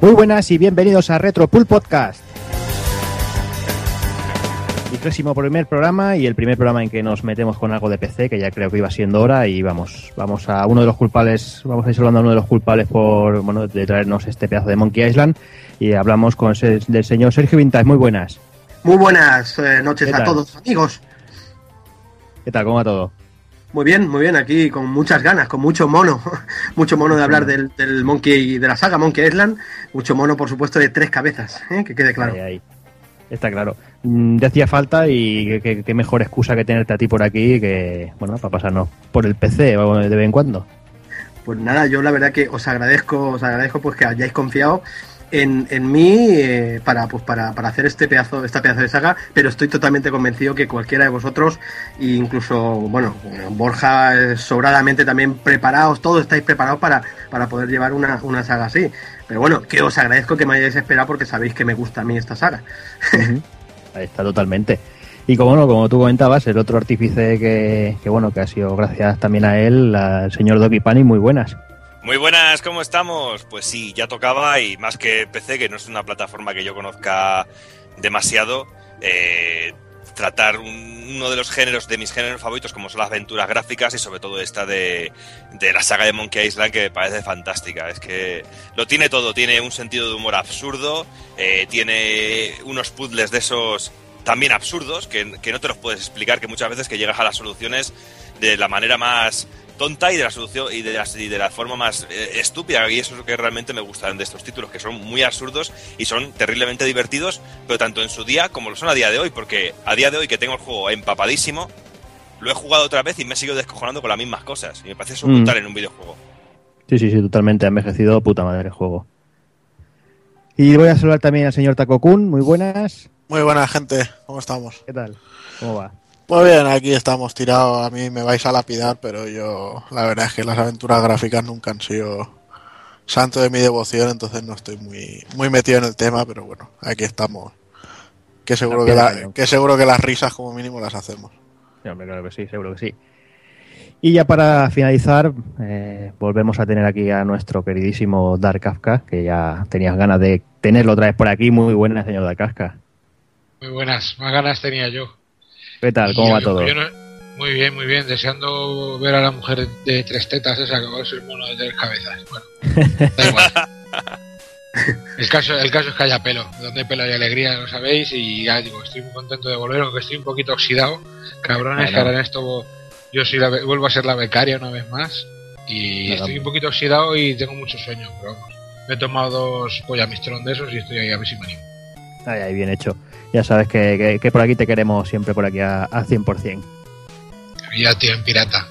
Muy buenas y bienvenidos a Retro Pool Podcast. Vigésimo primer programa y el primer programa en que nos metemos con algo de PC, que ya creo que iba siendo hora y vamos, vamos a uno de los culpables, vamos a ir hablando a uno de los culpables por, bueno, de traernos este pedazo de Monkey Island y hablamos con el del señor Sergio Vintage. Muy buenas. Muy buenas eh, noches a todos, amigos. ¿Qué tal? ¿Cómo va todo? Muy bien, muy bien, aquí con muchas ganas, con mucho mono, mucho mono de hablar del, del, Monkey, de la saga Monkey Island, mucho mono, por supuesto, de tres cabezas, ¿eh? que quede claro. Ahí, ahí. Está claro. Mm, Te hacía falta y qué mejor excusa que tenerte a ti por aquí que, bueno, para pasarnos por el PC de vez en cuando. Pues nada, yo la verdad que os agradezco, os agradezco pues que hayáis confiado en, en mí eh, para, pues para, para, hacer este pedazo, esta pedazo de saga, pero estoy totalmente convencido que cualquiera de vosotros, incluso, bueno, Borja, eh, sobradamente también preparados, todos estáis preparados para, para poder llevar una, una saga así. Pero bueno, que os agradezco que me hayáis esperado porque sabéis que me gusta a mí esta saga. Ahí está totalmente. Y como, bueno, como tú comentabas, el otro artífice que, que, bueno, que ha sido gracias también a él, el señor Doki Pani, muy buenas. Muy buenas, ¿cómo estamos? Pues sí, ya tocaba y más que PC, que no es una plataforma que yo conozca demasiado, eh, tratar un, uno de los géneros de mis géneros favoritos, como son las aventuras gráficas y sobre todo esta de, de, la saga de Monkey Island, que me parece fantástica. Es que lo tiene todo, tiene un sentido de humor absurdo, eh, tiene unos puzzles de esos también absurdos, que, que no te los puedes explicar, que muchas veces que llegas a las soluciones de la manera más tonta y de la solución y de la, y de la forma más eh, estúpida y eso es lo que realmente me gustan de estos títulos que son muy absurdos y son terriblemente divertidos pero tanto en su día como lo son a día de hoy porque a día de hoy que tengo el juego empapadísimo lo he jugado otra vez y me he seguido descojonando con las mismas cosas y me parece eso mm. brutal en un videojuego. Sí sí sí totalmente ha envejecido puta madre el juego. Y voy a saludar también al señor Takokun muy buenas. Muy buenas gente cómo estamos qué tal cómo va muy bien, aquí estamos tirados. A mí me vais a lapidar, pero yo, la verdad es que las aventuras gráficas nunca han sido santo de mi devoción, entonces no estoy muy, muy metido en el tema, pero bueno, aquí estamos. Que seguro que, la, que seguro que las risas como mínimo las hacemos. Sí, hombre, claro que sí, seguro que sí. Y ya para finalizar, eh, volvemos a tener aquí a nuestro queridísimo Dark Kafka, que ya tenías ganas de tenerlo otra vez por aquí. Muy buenas, señor Dark Kafka. Muy buenas, más ganas tenía yo. ¿Qué tal? ¿Cómo yo, va todo? No, muy bien, muy bien. Deseando ver a la mujer de tres tetas esa que va a ser mono de tres cabezas. Bueno, da igual. el, caso, el caso es que haya pelo. Donde hay pelo hay alegría, lo sabéis. Y ya digo, estoy muy contento de volver, aunque estoy un poquito oxidado. Cabrones, que ahora en esto yo soy la, vuelvo a ser la becaria una vez más. Y estoy un poquito oxidado y tengo mucho sueño. Pero vamos, me he tomado dos pollamistrón de esos y estoy ahí a ver si me animo. Ahí, ahí, bien hecho ya sabes que, que, que, por aquí te queremos siempre por aquí a, a 100%. Ya, tío, en pirata.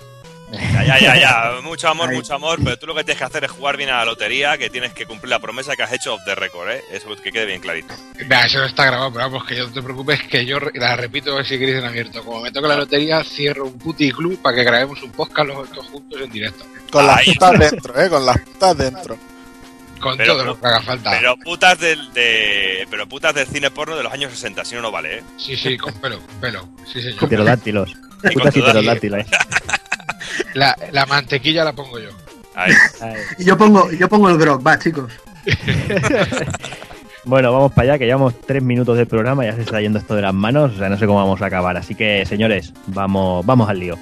Ya, ya, ya, ya, mucho amor, mucho amor, pero tú lo que tienes que hacer es jugar bien a la lotería, que tienes que cumplir la promesa que has hecho off the record, ¿eh? Eso que quede bien clarito. Nah, eso no está grabado, pero vamos, que no te preocupes, que yo la repito si queréis en abierto. Como me toca la lotería, cierro un puti club para que grabemos un podcast los dos juntos en directo. Con las putas dentro, ¿eh? Con las putas dentro. Con pero, todo lo que haga falta. Pero putas del, de, pero putas del cine porno de los años 60, si no, no vale, ¿eh? Sí, sí, con pelo, con pelo. Sí, señor. Pterodáctilos. Putas y pterodáctilos. La, la mantequilla la pongo yo. Ahí. Ahí. Y yo pongo, yo pongo el grog, va, chicos. bueno, vamos para allá, que llevamos tres minutos del programa, ya se está yendo esto de las manos, o sea, no sé cómo vamos a acabar. Así que, señores, vamos, vamos al lío.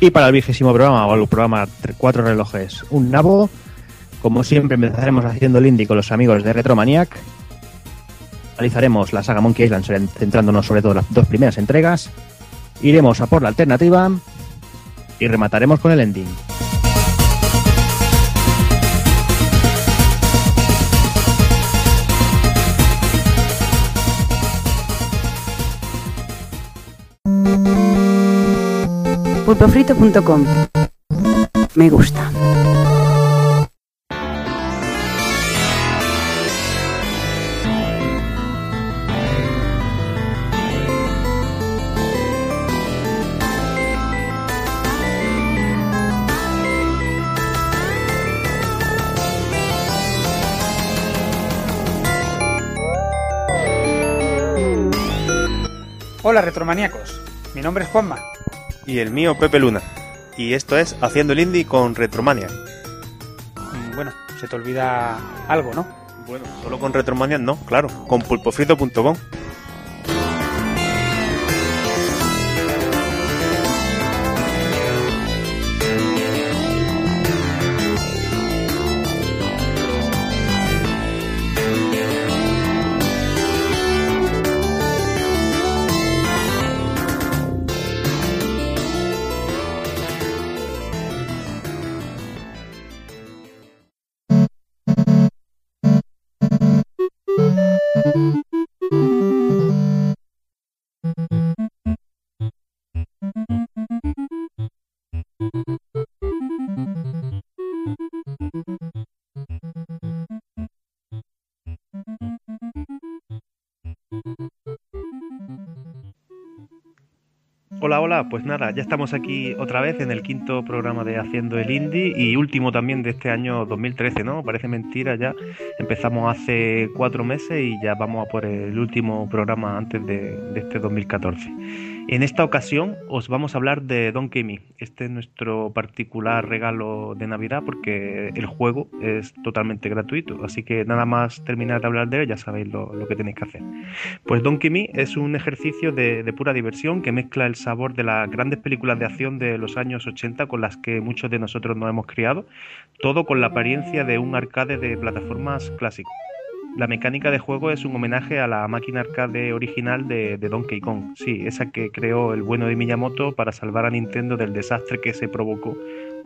Y para el vigésimo programa, o el programa Cuatro Relojes, un nabo. Como siempre, empezaremos haciendo el indie con los amigos de Retromaniac. Analizaremos la saga Monkey Island, centrándonos sobre todo en las dos primeras entregas. Iremos a por la alternativa. Y remataremos con el ending. pulpofrito.com. Me gusta. Hola retromaníacos, mi nombre es Juanma y el mío Pepe Luna. Y esto es Haciendo el Indie con Retromania. Mm, Bueno, se te olvida algo, ¿no? Bueno, solo con Retromania no, claro, con pulpofrito.com. Pues nada, ya estamos aquí otra vez en el quinto programa de Haciendo el Indie y último también de este año 2013, ¿no? Parece mentira ya. Empezamos hace cuatro meses y ya vamos a por el último programa antes de este 2014. En esta ocasión os vamos a hablar de Donkey Me. Este es nuestro particular regalo de Navidad porque el juego es totalmente gratuito. Así que nada más terminar de hablar de él ya sabéis lo, que tenéis que hacer. Pues Donkey Me es un ejercicio de, de pura diversión que mezcla el sabor de las grandes películas de acción de los años 80 con las que muchos de nosotros nos hemos criado. Todo con la apariencia de un arcade de plataformas clásico. La mecánica de juego es un homenaje a la máquina arcade original de, de, Donkey Kong, sí, esa que creó el bueno de Miyamoto para salvar a Nintendo del desastre que se provocó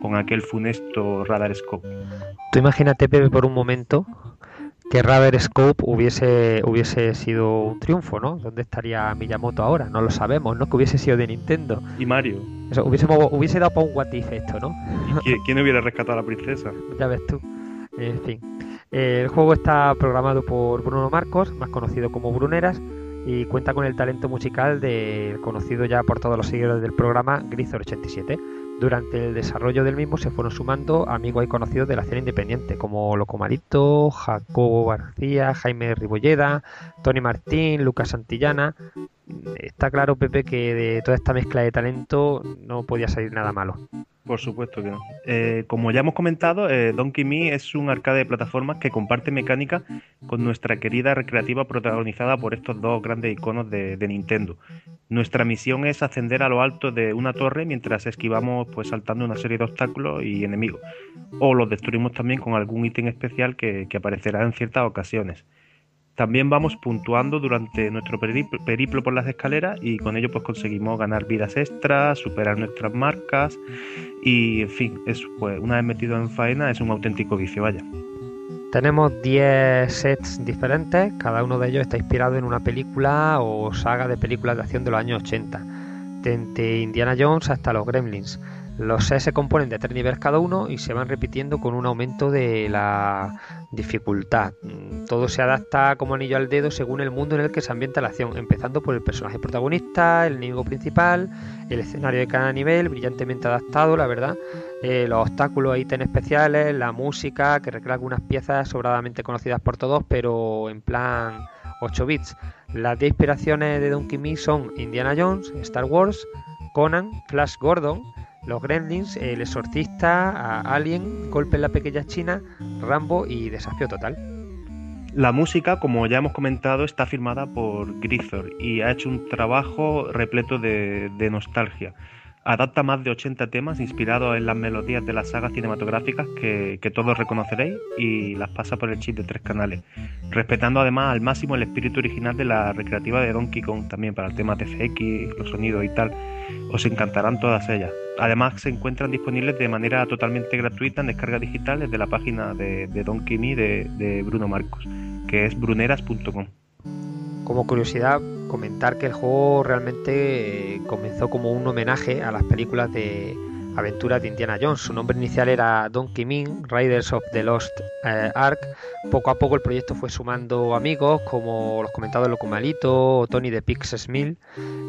con aquel funesto Radar Scope. Tú imagínate, Pepe, por un momento que Radar Scope hubiese, hubiese sido un triunfo, ¿no? ¿Dónde estaría Miyamoto ahora? No lo sabemos, ¿no? Que hubiese sido de Nintendo. Y Mario. Eso, hubiese, hubiese dado para un what if esto, ¿no? ¿Quién, ¿Quién hubiera rescatado a la princesa? ya ves tú. En fin. El juego está programado por Bruno Marcos, más conocido como Bruneras, y cuenta con el talento musical del conocido ya por todos los seguidores del programa Grisor87. Durante el desarrollo del mismo se fueron sumando amigos y conocidos de la escena independiente, como Locomarito, Jacobo García, Jaime Ribolleda, Tony Martín, Lucas Santillana. Está claro, Pepe, que de toda esta mezcla de talento no podía salir nada malo. Por supuesto que no. Eh, como ya hemos comentado, eh, Donkey Me es un arcade de plataformas que comparte mecánica con nuestra querida recreativa protagonizada por estos dos grandes iconos de, Nintendo. Nuestra misión es ascender a lo alto de una torre mientras esquivamos pues saltando una serie de obstáculos y enemigos. O los destruimos también con algún ítem especial que aparecerá en ciertas ocasiones. También vamos puntuando durante nuestro periplo, por las escaleras y con ello pues conseguimos ganar vidas extras, superar nuestras marcas y en fin, es, pues, una vez metido en faena es un auténtico vicio, vaya. Tenemos 10 sets diferentes, cada uno de ellos está inspirado en una película o saga de películas de acción de los años 80, desde Indiana Jones hasta los Gremlins. Los sets se componen de tres niveles cada uno y se van repitiendo con un aumento de la dificultad. Todo se adapta como anillo al dedo según el mundo en el que se ambienta la acción, empezando por el personaje protagonista, el enemigo principal, el escenario de cada nivel, brillantemente adaptado, la verdad, eh, los obstáculos e ítems especiales, la música, que recrea algunas piezas sobradamente conocidas por todos, pero en plan 8 bits. Las 10 inspiraciones de Donkey Me son Indiana Jones, Star Wars, Conan, Flash Gordon, los Gremlins, El Exorcista, Alien, Golpe en la Pequeña China, Rambo y Desafío Total. La música, como ya hemos comentado, está firmada por Grisor y ha hecho un trabajo repleto de, nostalgia. Adapta más de 80 temas inspirados en las melodías de las sagas cinematográficas que, que, todos reconoceréis y las pasa por el chip de tres canales, respetando además al máximo el espíritu original de la recreativa de Donkey Kong también para el tema TFX, los sonidos y tal. Os encantarán todas ellas. Además se encuentran disponibles de manera totalmente gratuita en descarga digital desde la página de, Donkey Me de, de Bruno Marcos, que es bruneras.com. Como curiosidad, comentar que el juego realmente comenzó como un homenaje a las películas de aventuras de Indiana Jones. Su nombre inicial era Donkey Min, Riders of the Lost eh, Ark. Poco a poco el proyecto fue sumando amigos como los comentados Locomalito o Tony de Pixes Mill.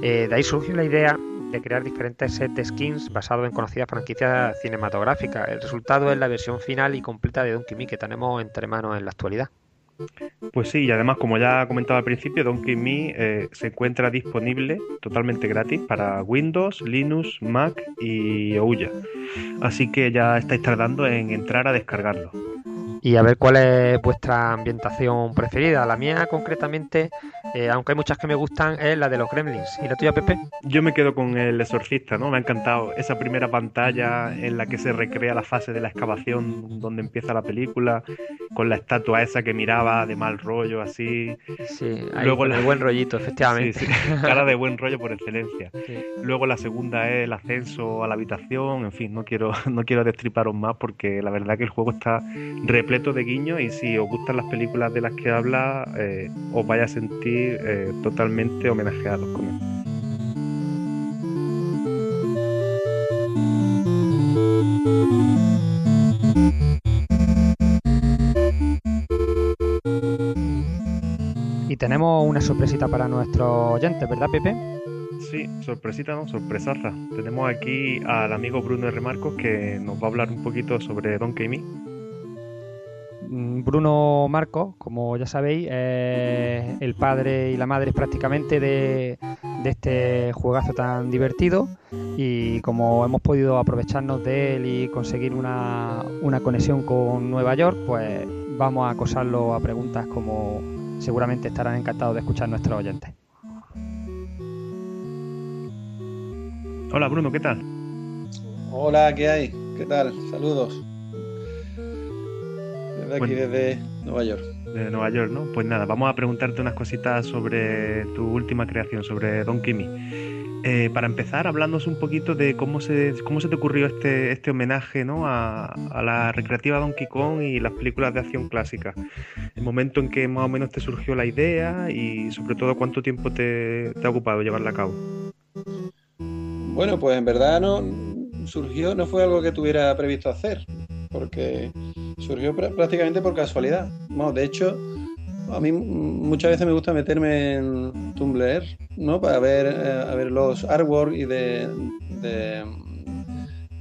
Eh, de ahí surgió la idea de crear diferentes sets de skins basados en conocidas franquicias cinematográficas. El resultado es la versión final y completa de Donkey Me que tenemos entre manos en la actualidad. Pues sí, y además, como ya comentaba al principio, Donkey Me eh, se encuentra disponible totalmente gratis para Windows, Linux, Mac y Ouya. Así que ya estáis tardando en entrar a descargarlo. Y a ver cuál es vuestra ambientación preferida. La mía, concretamente, eh, aunque hay muchas que me gustan, es la de los Gremlins. ¿Y la tuya, Pepe? Yo me quedo con el exorcista, ¿no? Me ha encantado esa primera pantalla en la que se recrea la fase de la excavación donde empieza la película, con la estatua esa que miraba de mal rollo, así. Sí, Luego la... buen rollito, efectivamente. Sí, sí. Cara de buen rollo por excelencia. Sí. Luego la segunda es el ascenso a la habitación, en fin, no quiero, no quiero destriparos más porque la verdad que el juego está repleto de guiños y si os gustan las películas de las que habla, eh, os vaya a sentir eh, totalmente homenajeados con él. Y tenemos una sorpresita para nuestros oyentes, ¿verdad, Pepe? Sí, sorpresita, ¿no? Sorpresaza. Tenemos aquí al amigo Bruno R. Marcos que nos va a hablar un poquito sobre Donkey Me. Bruno Marcos, como ya sabéis, es el padre y la madre prácticamente de, este juegazo tan divertido y como hemos podido aprovecharnos de él y conseguir una, una conexión con Nueva York, pues vamos a acosarlo a preguntas como seguramente estarán encantados de escuchar nuestros oyentes. Hola Bruno, ¿qué tal? Hola, ¿qué hay? ¿Qué tal? Saludos desde aquí, desde Nueva York. Desde Nueva York, ¿no? Pues nada, vamos a preguntarte unas cositas sobre tu última creación, sobre Don Kimi. Eh, para empezar, hablándonos un poquito de cómo se, cómo se te ocurrió este, este homenaje ¿no? a, a, la recreativa Donkey Kong y las películas de acción clásicas. El momento en que más o menos te surgió la idea y sobre todo cuánto tiempo te, te ha ocupado llevarla a cabo. Bueno, pues en verdad no surgió, no fue algo que tuviera previsto hacer porque surgió prácticamente por casualidad. Bueno, de hecho, a mí muchas veces me gusta meterme en Tumblr, ¿no? Para ver, eh, a ver los artwork y de, de,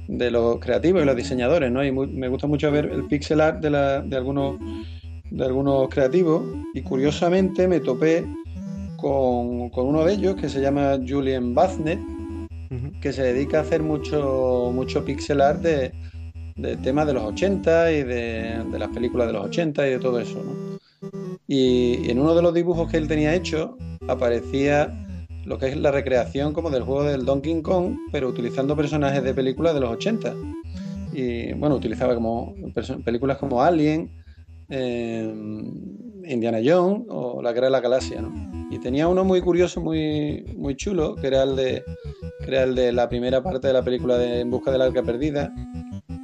de, los creativos y los diseñadores, ¿no? Y me gusta mucho ver el pixel art de, la, de, algunos, de algunos creativos y curiosamente me topé con, con uno de ellos que se llama Julian Baznet, que se dedica a hacer mucho, mucho pixel art de, de temas de los 80 y de, de, las películas de los 80 y de todo eso. ¿no? Y, en uno de los dibujos que él tenía hecho aparecía lo que es la recreación como del juego del Donkey Kong, pero utilizando personajes de películas de los 80. Y bueno, utilizaba como películas como Alien, eh, Indiana Jones o La Guerra de la Galaxia. ¿no? Y tenía uno muy curioso, muy, muy chulo, que era el de, que era el de la primera parte de la película de En Busca del Arca Perdida,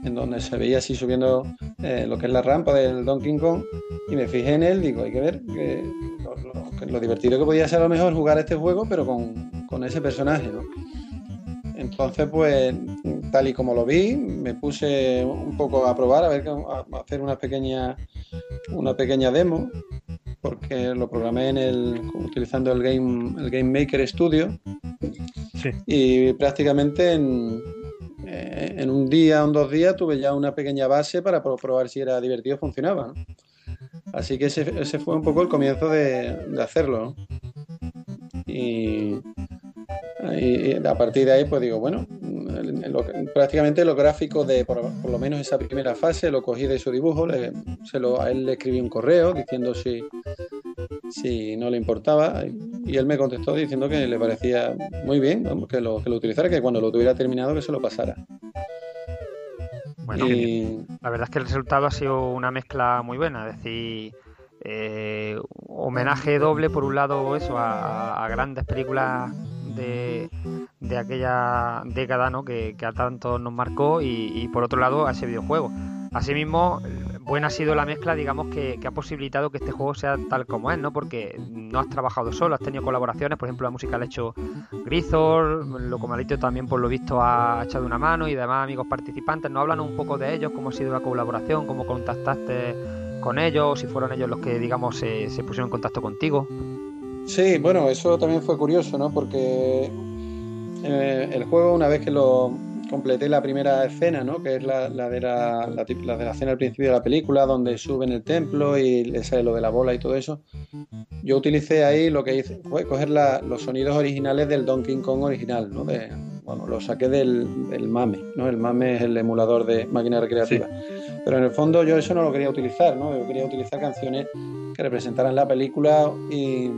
en donde se veía así subiendo eh, lo que es la rampa del Donkey Kong y me fijé en él, digo, hay que ver que lo, lo, que lo, divertido que podía ser a lo mejor jugar este juego, pero con, con, ese personaje, ¿no? Entonces, pues, tal y como lo vi, me puse un poco a probar, a ver, a hacer una pequeña, una pequeña demo, porque lo programé en el, utilizando el Game, el Game Maker Studio. Sí. Y prácticamente en, eh, en un día o en dos días tuve ya una pequeña base para probar si era divertido funcionaba. Así que ese, ese, fue un poco el comienzo de, hacerlo. Y, a partir de ahí, pues digo, bueno, lo, prácticamente los gráficos de por, por, lo menos esa primera fase lo cogí de su dibujo, le, se lo, a él le escribí un correo diciendo si, si no le importaba y él me contestó diciendo que le parecía muy bien que, lo, que lo utilizara, que cuando lo tuviera terminado que se lo pasara. Bueno, y... la verdad es que el resultado ha sido una mezcla muy buena, es decir, eh, homenaje doble por un lado eso a, a grandes películas de, de, aquella década ¿no? que, que, a tanto nos marcó y, y por otro lado a ese videojuego. Asimismo, buena ha sido la mezcla, digamos, que, ha posibilitado que este juego sea tal como es, ¿no? Porque no has trabajado solo, has tenido colaboraciones, por ejemplo, la música la ha hecho Grisor, Locomalito también, por lo visto, ha echado una mano y demás amigos participantes. ¿Nos hablan un poco de ellos? ¿Cómo ha sido la colaboración? ¿Cómo contactaste con ellos? ¿Si fueron ellos los que, digamos, se, se pusieron en contacto contigo? Sí, bueno, eso también fue curioso, ¿no? Porque eh, el juego, una vez que lo, completé la primera escena, ¿no? Que es la, la de la, la, la de la escena al principio de la película, donde suben el templo y le sale lo de la bola y todo eso. Yo utilicé ahí lo que hice fue coger los sonidos originales del Donkey Kong original, ¿no? De, bueno, lo saqué del, del MAME, ¿no? El MAME es el emulador de máquina recreativa. Pero en el fondo yo eso no lo quería utilizar, ¿no? Yo quería utilizar canciones que representaran la película y,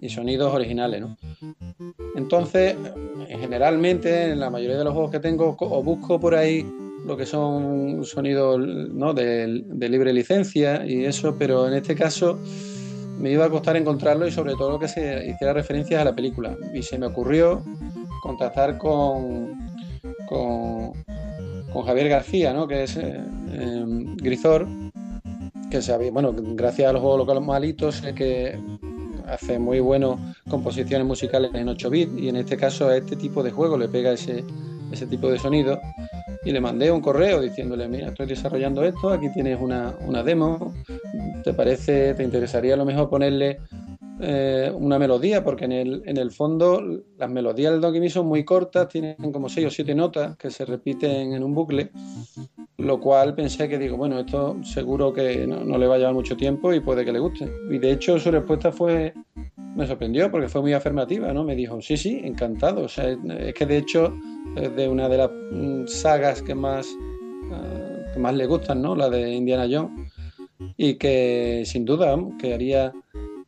y sonidos originales, ¿no? Entonces, eh, generalmente, en la mayoría de los juegos que tengo, o busco por ahí lo que son sonidos ¿no? de, libre licencia y eso, pero en este caso me iba a costar encontrarlo y sobre todo que se hiciera referencias a la película. Y se me ocurrió contactar con, con, Javier García, ¿no? que es eh, eh, Grisor, que sabe, bueno, gracias a los juegos locales malitos, sé que hace muy buenas composiciones musicales en 8 bits y en este caso a este tipo de juego le pega ese, ese tipo de sonido. Y le mandé un correo diciéndole, mira, estoy desarrollando esto, aquí tienes una, una demo, ¿te parece, te interesaría a lo mejor ponerle eh, una melodía? Porque en el, en el fondo las melodías del Donkey son muy cortas, tienen como 6 o 7 notas que se repiten en un bucle, lo cual pensé que digo, bueno, esto seguro que no, le va a llevar mucho tiempo y puede que le guste. Y de hecho su respuesta fue, me sorprendió porque fue muy afirmativa, ¿no? Me dijo, sí, sí, encantado. O sea, es que de hecho es de una de las mm, sagas que más, eh, que más le gustan, ¿no? La de Indiana Jones. Y que sin duda que haría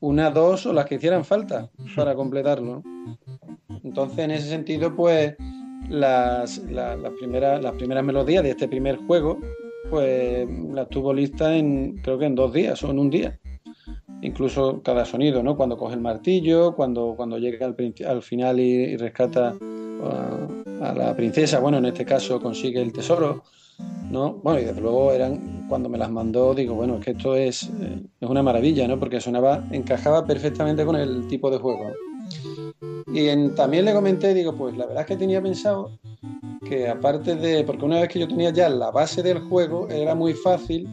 una, dos o las que hicieran falta para completarlo. Entonces, en ese sentido, pues las, la- las primeras, las primeras melodías de este primer juego, pues las tuvo lista en, creo que en dos días o en un día. Incluso cada sonido, ¿no? Cuando coge el martillo, cuando, cuando llega al, final y, y rescata a la princesa, bueno, en este caso consigue el tesoro, ¿no? Bueno, y desde luego eran, cuando me las mandó, digo, bueno, es que esto es, eh, es una maravilla, ¿no? Porque sonaba, encajaba perfectamente con el tipo de juego. Y en- también le comenté, digo, pues la verdad es que tenía pensado que aparte de, porque una vez que yo tenía ya la base del juego, era muy fácil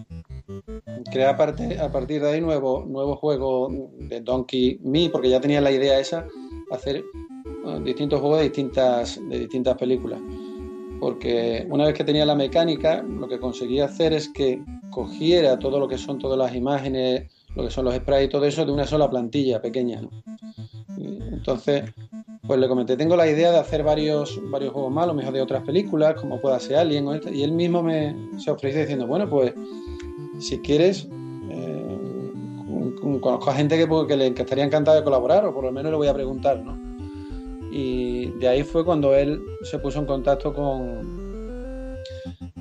crear a, parte- a partir de ahí nuevo, nuevo juego de Donkey Me, porque ya tenía la idea esa, hacer distintos juegos de distintas, de distintas películas. Porque una vez que tenía la mecánica, lo que conseguía hacer es que cogiera todo lo que son todas las imágenes, lo que son los sprites y todo eso de una sola plantilla pequeña. ¿no? Entonces, pues le comenté, tengo la idea de hacer varios, varios juegos lo mejor de otras películas, como pueda ser Alien o este, y él mismo me se ofreció diciendo, bueno, pues si quieres, eh, con- con- conozco a gente que, pues, le estaría encantado de colaborar, o por lo menos le voy a preguntar, ¿no? Y de ahí fue cuando él se puso en contacto con,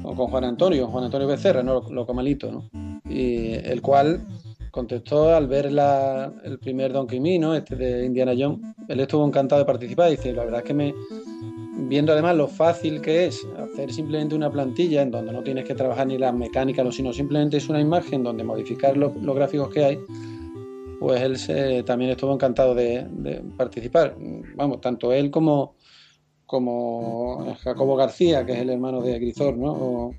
con Juan Antonio, Juan Antonio Becerra, ¿no? Lo, lo malito, ¿no? Y el cual contestó al ver la- el primer Donkey Me, ¿no? Este de Indiana Jones. Él estuvo encantado de participar. Dice, la verdad es que me, viendo además lo fácil que es hacer simplemente una plantilla en donde no tienes que trabajar ni las mecánicas, no, sino simplemente es una imagen donde modificar los, los gráficos que hay, pues él se- también estuvo encantado de, participar. Vamos, tanto él como, como Jacobo García, que es el hermano de Grisor, ¿no? O,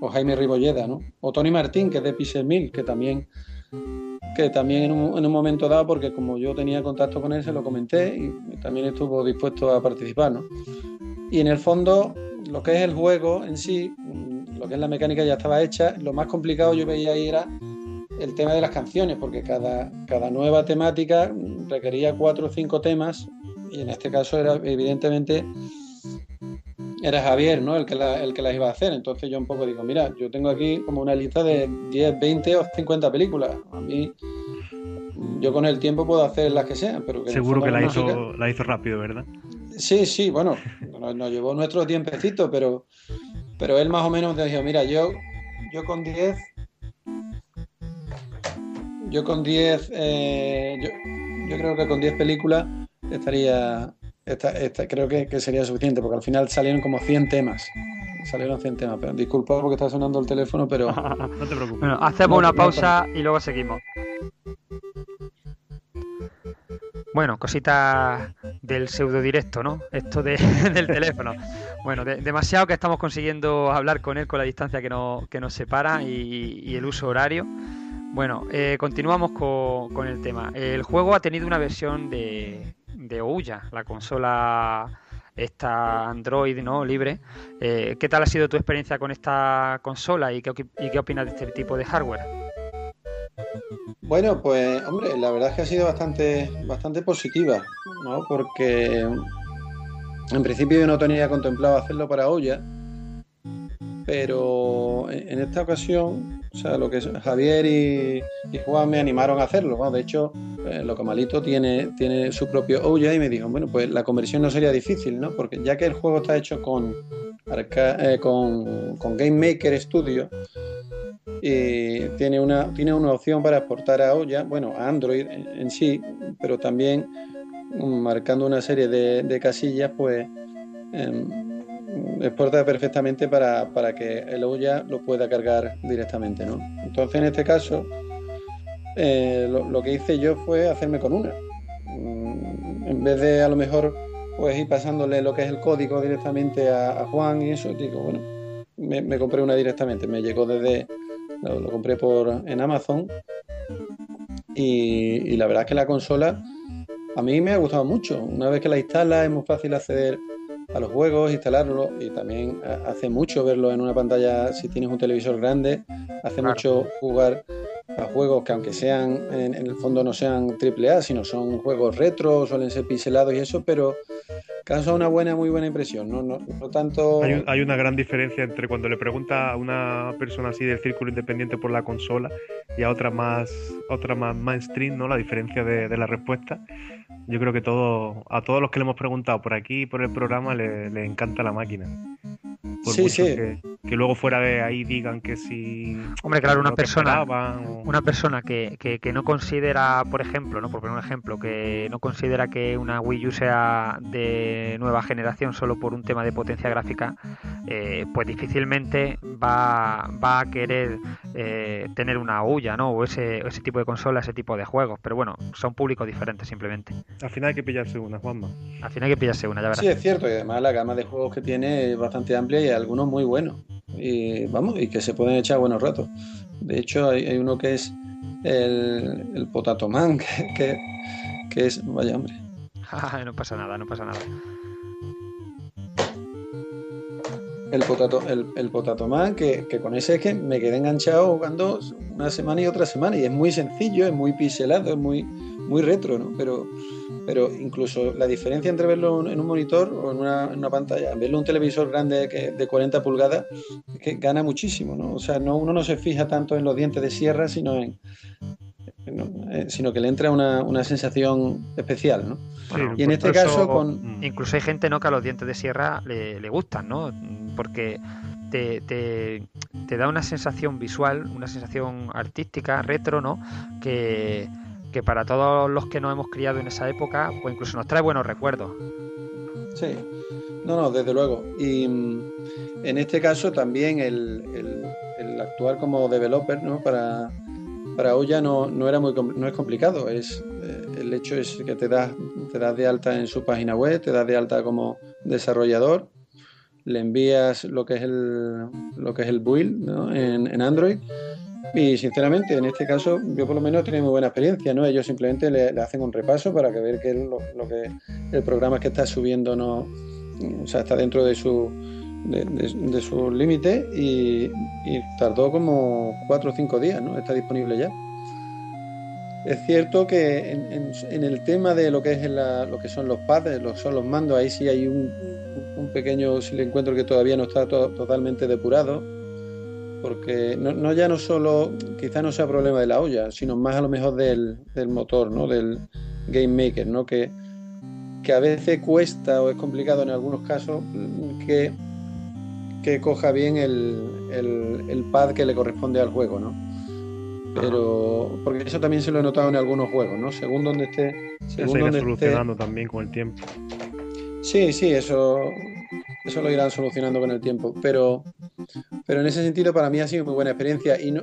o Jaime Ribolleda, ¿no? O Tony Martín, que es de Pixel Mill, que también que también en un, en un momento dado, porque como yo tenía contacto con él, se lo comenté y también estuvo dispuesto a participar, ¿no? Y en el fondo, lo que es el juego en sí, lo que es la mecánica ya estaba hecha, lo más complicado yo veía ahí era el tema de las canciones, porque cada, cada nueva temática requería cuatro o cinco temas, y en este caso era evidentemente era Javier, ¿no? El que, la- el que las iba a hacer. Entonces yo un poco digo, mira, yo tengo aquí como una lista de 10, 20 o 50 películas. A mí, yo con el tiempo puedo hacer las que sean, pero que Seguro que la música- hizo, la hizo rápido, ¿verdad? Sí, sí, bueno, nos, nos llevó nuestro tiempecito, pero, pero él más o menos dijo, mira, yo, yo con 10, yo con 10, eh, yo, yo creo que con 10 películas estaría, esta, esta- creo que, que sería suficiente, porque al final salieron como 100 temas, salieron 100 temas, pero disculpa porque está sonando el teléfono, pero... No te preocupes. Bueno, hacemos No, una no, pausa y luego seguimos. Bueno, cositas del pseudo directo, ¿no? Esto de- del teléfono. Bueno, de- demasiado que estamos consiguiendo hablar con él con la distancia que, nos- que nos separa y, y el uso horario. Bueno, eh, continuamos con, con el tema. El juego ha tenido una versión de, Ouya, la consola esta Android no libre. Eh, ¿Qué tal ha sido tu experiencia con esta consola y qué, y qué opinas de este tipo de hardware? Bueno, pues hombre, la verdad es que ha sido bastante, bastante positiva, ¿no? Porque en principio yo no tenía contemplado hacerlo para olla, pero en esta ocasión, o sea, lo que Javier y, Juan me animaron a hacerlo. de hecho, eh, lo Locomalito tiene, tiene su propio olla y me dijo, bueno, pues la conversión no sería difícil, ¿no? Porque ya que el juego está hecho con, eh, con, Game Maker Studio, y tiene una, tiene una opción para exportar a olla, bueno, a Android en, sí, pero también marcando una serie de, casillas, pues em, exporta perfectamente para, que el olla lo pueda cargar directamente, ¿no? Entonces, en este caso, eh, lo, que hice yo fue hacerme con una. Mm, en vez de a lo mejor pues ir pasándole lo que es el código directamente a, Juan y eso, digo, bueno, me, compré una directamente, me llegó desde, lo, compré por en Amazon y, la verdad es que la consola a mí me ha gustado mucho. Una vez que la instala es muy fácil acceder a los juegos, instalarlo y también hace mucho verlo en una pantalla si tienes un televisor grande, hace mucho jugar a juegos que aunque sean en, el fondo no sean AAA, sino son juegos retro, suelen ser pixelados y eso, pero causa una buena, muy buena impresión, no, no, no tanto... Hay, una gran diferencia entre cuando le pregunta a una persona así del círculo independiente por la consola y a otra más, otra más mainstream, ¿no? La diferencia de, de la respuesta. Yo creo que todo, a todos los que le hemos preguntado por aquí y por el programa le, le encanta la máquina. Por sí, sí. Que, que, luego fuera de ahí digan que si. Hombre, claro, una persona, una persona que, que, no considera, por ejemplo, no por poner un ejemplo, que no considera que una Wii U sea de nueva generación solo por un tema de potencia gráfica, eh, pues difícilmente va, va a querer eh, tener una huya, ¿no? O ese, ese tipo de consola, ese tipo de juegos. Pero bueno, son públicos diferentes simplemente. Al final hay que pillarse una, Juanma. Al final hay que pillarse una, ya verás. Sí, es cierto, y además la gama de juegos que tiene es bastante amplia y algunos muy buenos. Y vamos, y que se pueden echar buenos ratos. De hecho, hay, uno que es el, el Potato Man, que, que, es. Vaya hombre. no pasa nada, no pasa nada. El potato, el, el potato man, que, que, con ese es que me quedé enganchado jugando una semana y otra semana. Y es muy sencillo, es muy pixelado, es muy, muy retro, ¿no? Pero, pero incluso la diferencia entre verlo en un monitor o en una, en una pantalla, verlo en un televisor grande que, de 40 pulgadas, es que gana muchísimo, ¿no? O sea, no, uno no se fija tanto en los dientes de sierra, sino en, eh, sino que le entra una, una sensación especial, ¿no? y en este caso con... Incluso hay gente ¿no? que a los dientes de sierra le, le gustan, ¿no? Porque te, te, te, da una sensación visual, una sensación artística, retro, ¿no? Que, que para todos los que nos hemos criado en esa época, pues incluso nos trae buenos recuerdos. Sí, no, no, desde luego. Y mm, en este caso también el, el, actuar como developer, ¿no? Para, para no, no, era muy, no es complicado. Es, eh, el hecho es que te das, te das de alta en su página web, te das de alta como desarrollador, le envías lo que es el, lo que es el build ¿no? en, en Android y sinceramente, en este caso, yo por lo menos he muy buena experiencia, ¿no? Ellos simplemente le, hacen un repaso para que ver que lo, que el programa que está subiendo no, o sea, está dentro de su de, su límite y, tardó como cuatro o cinco días, ¿no? Está disponible ya. Es cierto que en, el tema de lo que es lo que son los pads, lo, son los mandos, ahí sí hay un pequeño, si le encuentro que todavía no está totalmente depurado porque no, ya no solo, quizá no sea problema de la olla, sino más a lo mejor del, motor, ¿no? del game maker, ¿no? que, que a veces cuesta o es complicado en algunos casos que, que coja bien el, el, pad que le corresponde al juego, ¿no? Pero porque eso también se lo he notado en algunos juegos, ¿no? Según donde esté, según donde solucionando también con el tiempo. Sí, sí, eso eso lo irán solucionando con el tiempo, pero pero en ese sentido para mí ha sido muy buena experiencia y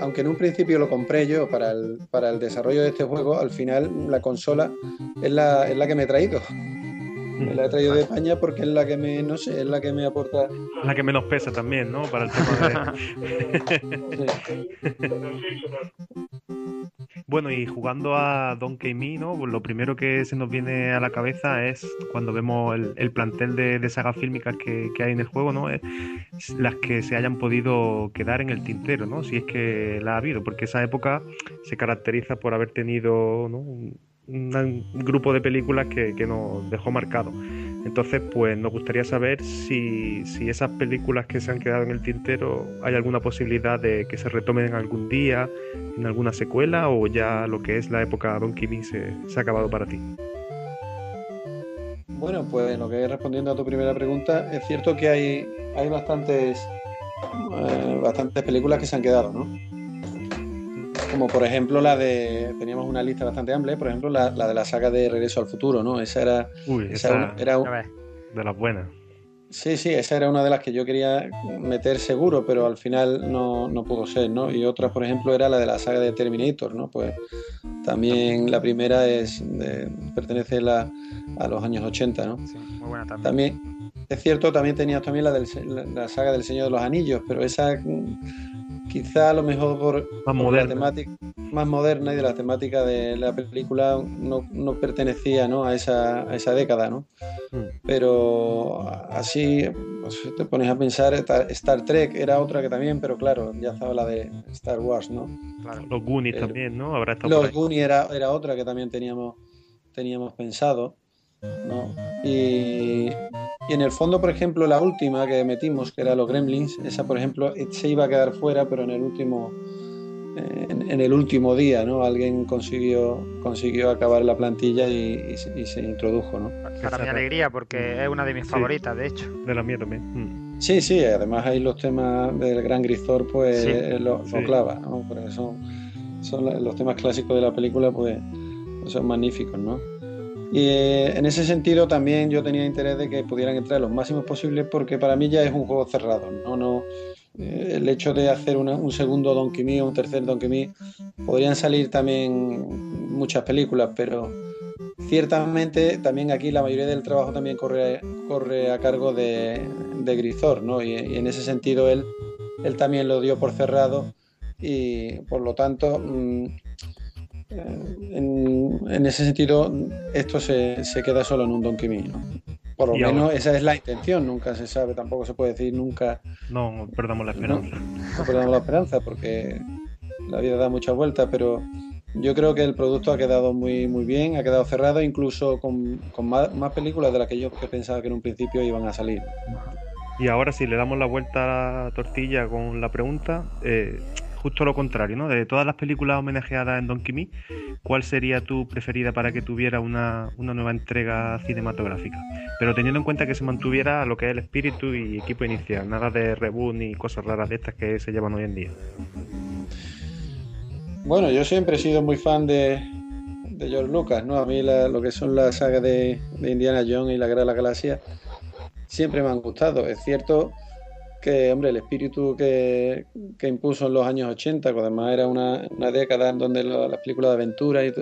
aunque en un principio lo compré yo para el, para el desarrollo de este juego, al final la consola es la, es la que me he traído. Me la he traído de España porque es la que me, no sé, es la que me aporta. La que menos pesa también, ¿no? Para el tema de... Bueno, y jugando a Donkey Me, ¿no? Pues lo primero que se nos viene a la cabeza es cuando vemos el, plantel de, sagas fílmicas que, hay en el juego, ¿no? Es las que se hayan podido quedar en el tintero, ¿no? Si es que la ha habido, porque esa época se caracteriza por haber tenido un, grupo de películas que, que nos dejó marcado. Entonces, pues nos gustaría saber si, esas películas que se han quedado en el tintero hay alguna posibilidad de que se retomen algún día, en alguna secuela, o ya lo que es la época Don Kimi se, se ha acabado para ti. Bueno, pues lo que es respondiendo a tu primera pregunta, es cierto que hay, hay bastantes, eh, bastantes películas que se han quedado, ¿no? Como por ejemplo la de. Teníamos una lista bastante amplia, por ejemplo, la, de la saga de Regreso al Futuro, ¿no? Esa era. Uy, esa, era, de las buenas. Sí, sí, esa era una de las que yo quería meter seguro, pero al final no, no, pudo ser, ¿no? Y otra, por ejemplo, era la de la saga de Terminator, ¿no? Pues también la primera es pertenece a los años 80, ¿no? Sí, muy buena también. También, es cierto, también tenías también la, del, la saga del Señor de los Anillos, pero esa quizá a lo mejor por, más la temática más moderna y de la temática de la película no, no pertenecía ¿no? A, esa, a esa década, ¿no? Hmm. Pero así pues, te pones a pensar, Star Trek era otra que también, pero claro, ya estaba la de Star Wars, ¿no? los Goonies también, ¿no? Habrá los Goonies era, era otra que también teníamos, teníamos pensado, ¿no? Y, y en el fondo, por ejemplo, la última que metimos, que era los Gremlins, esa, por ejemplo, se iba a quedar fuera, pero en el último, en, el último día, ¿no? Alguien consiguió, consiguió acabar la plantilla y, se introdujo, ¿no? Para mi alegría, porque es una de mis favoritas, de hecho. De la mía también. Mm. Sí, sí, además ahí los temas del Gran Grisor, pues lo, clava, ¿no? Porque son, son los temas clásicos de la película, pues son magníficos, ¿no? Y eh, en ese sentido también yo tenía interés de que pudieran entrar los máximos posibles porque para mí ya es un juego cerrado. No, no, eh, el hecho de hacer un segundo Donkey Me o un tercer Donkey Me podrían salir también muchas películas, pero ciertamente también aquí la mayoría del trabajo también corre, corre a cargo de, de Grisor, ¿no? Y, en ese sentido él, él también lo dio por cerrado y por lo tanto... Mm, en, ese sentido, esto se, queda solo en un Donkey Me. Por lo menos esa es la intención, nunca se sabe, tampoco se puede decir nunca. No, perdamos la esperanza. No, perdamos la esperanza porque la vida da mucha vuelta, pero yo creo que el producto ha quedado muy, muy bien, ha quedado cerrado, incluso con, más, películas de las que yo pensaba que en un principio iban a salir. Y ahora si le damos la vuelta a la tortilla con la pregunta, eh, justo lo contrario, ¿no? De todas las películas homenajeadas en Donkey Me, ¿cuál sería tu preferida para que tuviera una, nueva entrega cinematográfica? Pero teniendo en cuenta que se mantuviera lo que es el espíritu y equipo inicial, nada de reboot ni cosas raras de estas que se llevan hoy en día. Bueno, yo siempre he sido muy fan de, de George Lucas, ¿no? A mí lo que son las sagas de, de Indiana Jones y la Guerra de la Galaxia siempre me han gustado. Es cierto que, hombre, el espíritu que, impuso en los años 80, que además era una, década en donde las películas de aventura y,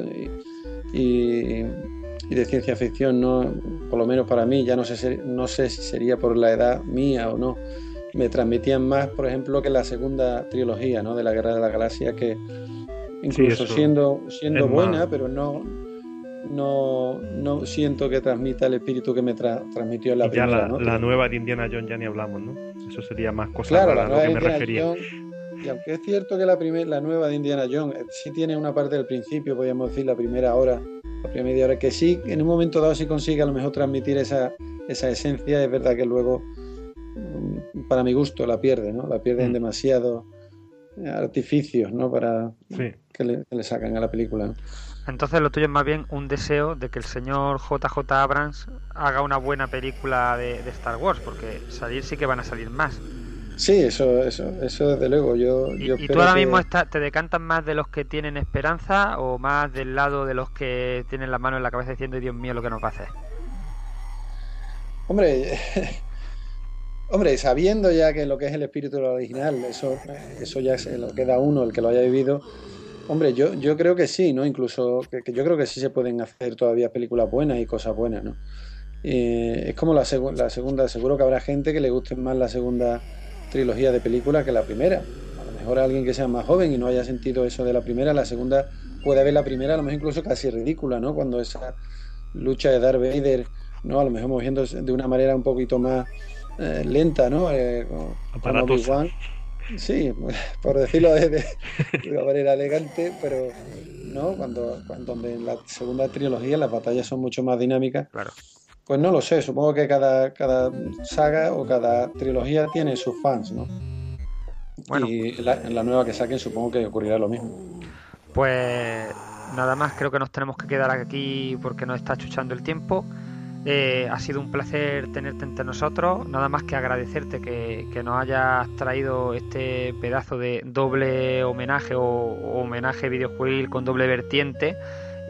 y, de ciencia ficción, no, por lo menos para mí, ya no sé, no sé si sería por la edad mía o no, me transmitían más, por ejemplo, que la segunda trilogía ¿no? de la Guerra de la Galaxia, que incluso siendo, siendo buena, pero no, no, no siento que transmita el espíritu que me transmitió en la primera. Ya la, nueva de Indiana Jones ya ni hablamos, ¿no? Eso sería más cosa claro, a lo que me refería. y aunque es cierto que la, primer, la nueva de Indiana Jones eh, sí tiene una parte del principio, podríamos decir, la primera hora, la primera media hora, que sí, en un momento dado sí consigue a lo mejor transmitir esa, esa esencia, es verdad que luego, mm, para mi gusto, la pierde, ¿no? La pierden mm. demasiado artificios, ¿no? Para que, le, que, le, sacan a la película. ¿no? Entonces lo tuyo es más bien un deseo de que el señor JJ Abrams haga una buena película de, Star Wars, porque salir sí que van a salir más. Sí, eso, eso, eso desde luego. Yo, ¿Y, tú ahora mismo te decantas más de los que tienen esperanza o más del lado de los que tienen la mano en la cabeza diciendo, Dios mío, lo que nos va a hacer? Hombre, hombre, sabiendo ya que lo que es el espíritu original, eso, eso ya se lo queda uno, el que lo haya vivido Hombre, yo, yo creo que sí, ¿no? Incluso que, yo creo que sí se pueden hacer todavía películas buenas y cosas buenas, ¿no? es como la, la segunda, seguro que habrá gente que le guste más la segunda trilogía de películas que la primera. A lo mejor alguien que sea más joven y no haya sentido eso de la primera, la segunda puede haber la primera, a lo mejor incluso casi ridícula, ¿no? Cuando esa lucha de Darth Vader, ¿no? A lo mejor moviéndose de una manera un poquito más eh, lenta, ¿no? Eh, con, Sí, por decirlo de, de, una manera elegante, pero no, cuando, cuando en la segunda trilogía las batallas son mucho más dinámicas. Claro. Pues no lo sé, supongo que cada, cada saga o cada trilogía tiene sus fans, ¿no? Bueno. Y en la, en la nueva que saquen supongo que ocurrirá lo mismo. Pues nada más, creo que nos tenemos que quedar aquí porque nos está chuchando el tiempo. Eh, ha sido un placer tenerte entre nosotros. Nada más que agradecerte que, nos hayas traído este pedazo de doble homenaje o, homenaje videojuego con doble vertiente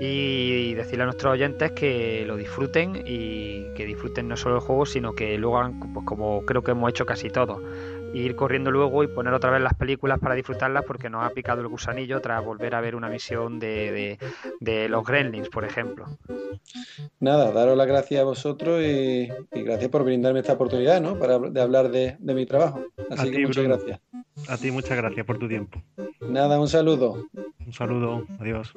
y decirle a nuestros oyentes que lo disfruten y que disfruten no solo el juego, sino que luego pues, como creo que hemos hecho casi todos ir corriendo luego y poner otra vez las películas para disfrutarlas porque nos ha picado el gusanillo tras volver a ver una misión de, los Gremlins, por ejemplo. Nada, daros las gracias a vosotros y, gracias por brindarme esta oportunidad ¿no? para de hablar de, mi trabajo. Así que muchas gracias. A ti muchas gracias por tu tiempo. Nada, un saludo. Un saludo, adiós.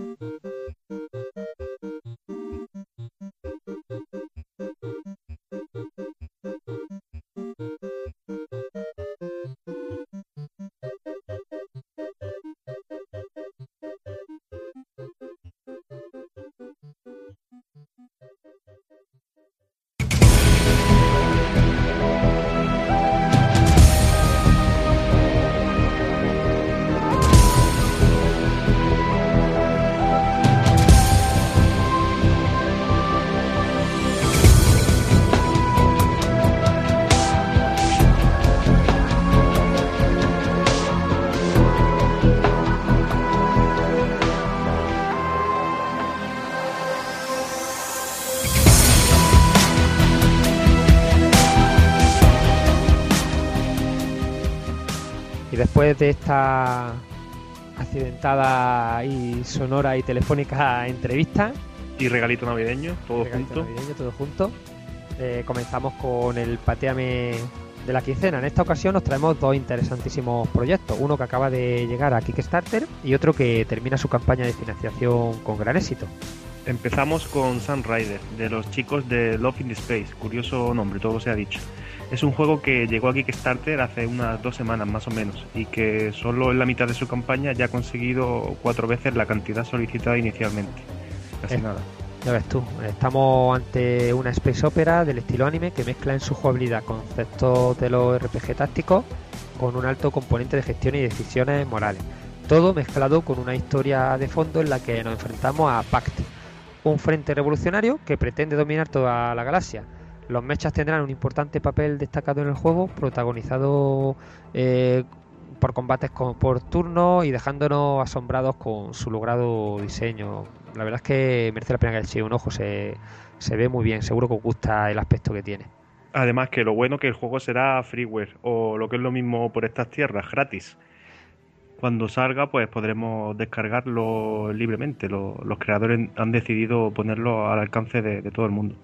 De esta accidentada y sonora y telefónica entrevista. Y regalito navideño, todo junto. todo junto. Eh, comenzamos con el Pateame de la quincena. En esta ocasión nos traemos dos interesantísimos proyectos. Uno que acaba de llegar a Kickstarter y otro que termina su campaña de financiación con gran éxito. Empezamos con Sunrider, de los chicos de Love in the Space. Curioso nombre, todo se ha dicho. Es un juego que llegó a Kickstarter hace unas dos semanas más o menos y que solo en la mitad de su campaña ya ha conseguido cuatro veces la cantidad solicitada inicialmente. Casi eh, nada. Ya ves tú, estamos ante una space opera del estilo anime que mezcla en su jugabilidad conceptos de los RPG tácticos con un alto componente de gestión y decisiones morales. Todo mezclado con una historia de fondo en la que nos enfrentamos a Pact, un frente revolucionario que pretende dominar toda la galaxia los mechas tendrán un importante papel destacado en el juego, protagonizado eh, por combates por turno y dejándonos asombrados con su logrado diseño. La verdad es que merece la pena que eche un ojo, se, se ve muy bien, seguro que os gusta el aspecto que tiene. Además que lo bueno que el juego será freeware o lo que es lo mismo por estas tierras, gratis. Cuando salga pues podremos descargarlo libremente. los creadores han decidido ponerlo al alcance de todo el mundo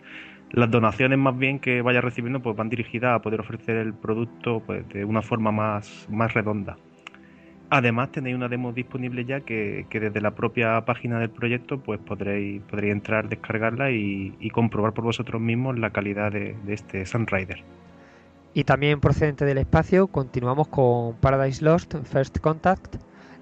las donaciones más bien que vaya recibiendo pues van dirigidas a poder ofrecer el producto pues, de una forma más, más redonda. Además tenéis una demo disponible ya que, desde la propia página del proyecto pues podréis, podréis entrar, descargarla y, comprobar por vosotros mismos la calidad de, este Sunrider. Y también procedente del espacio continuamos con Paradise Lost First Contact,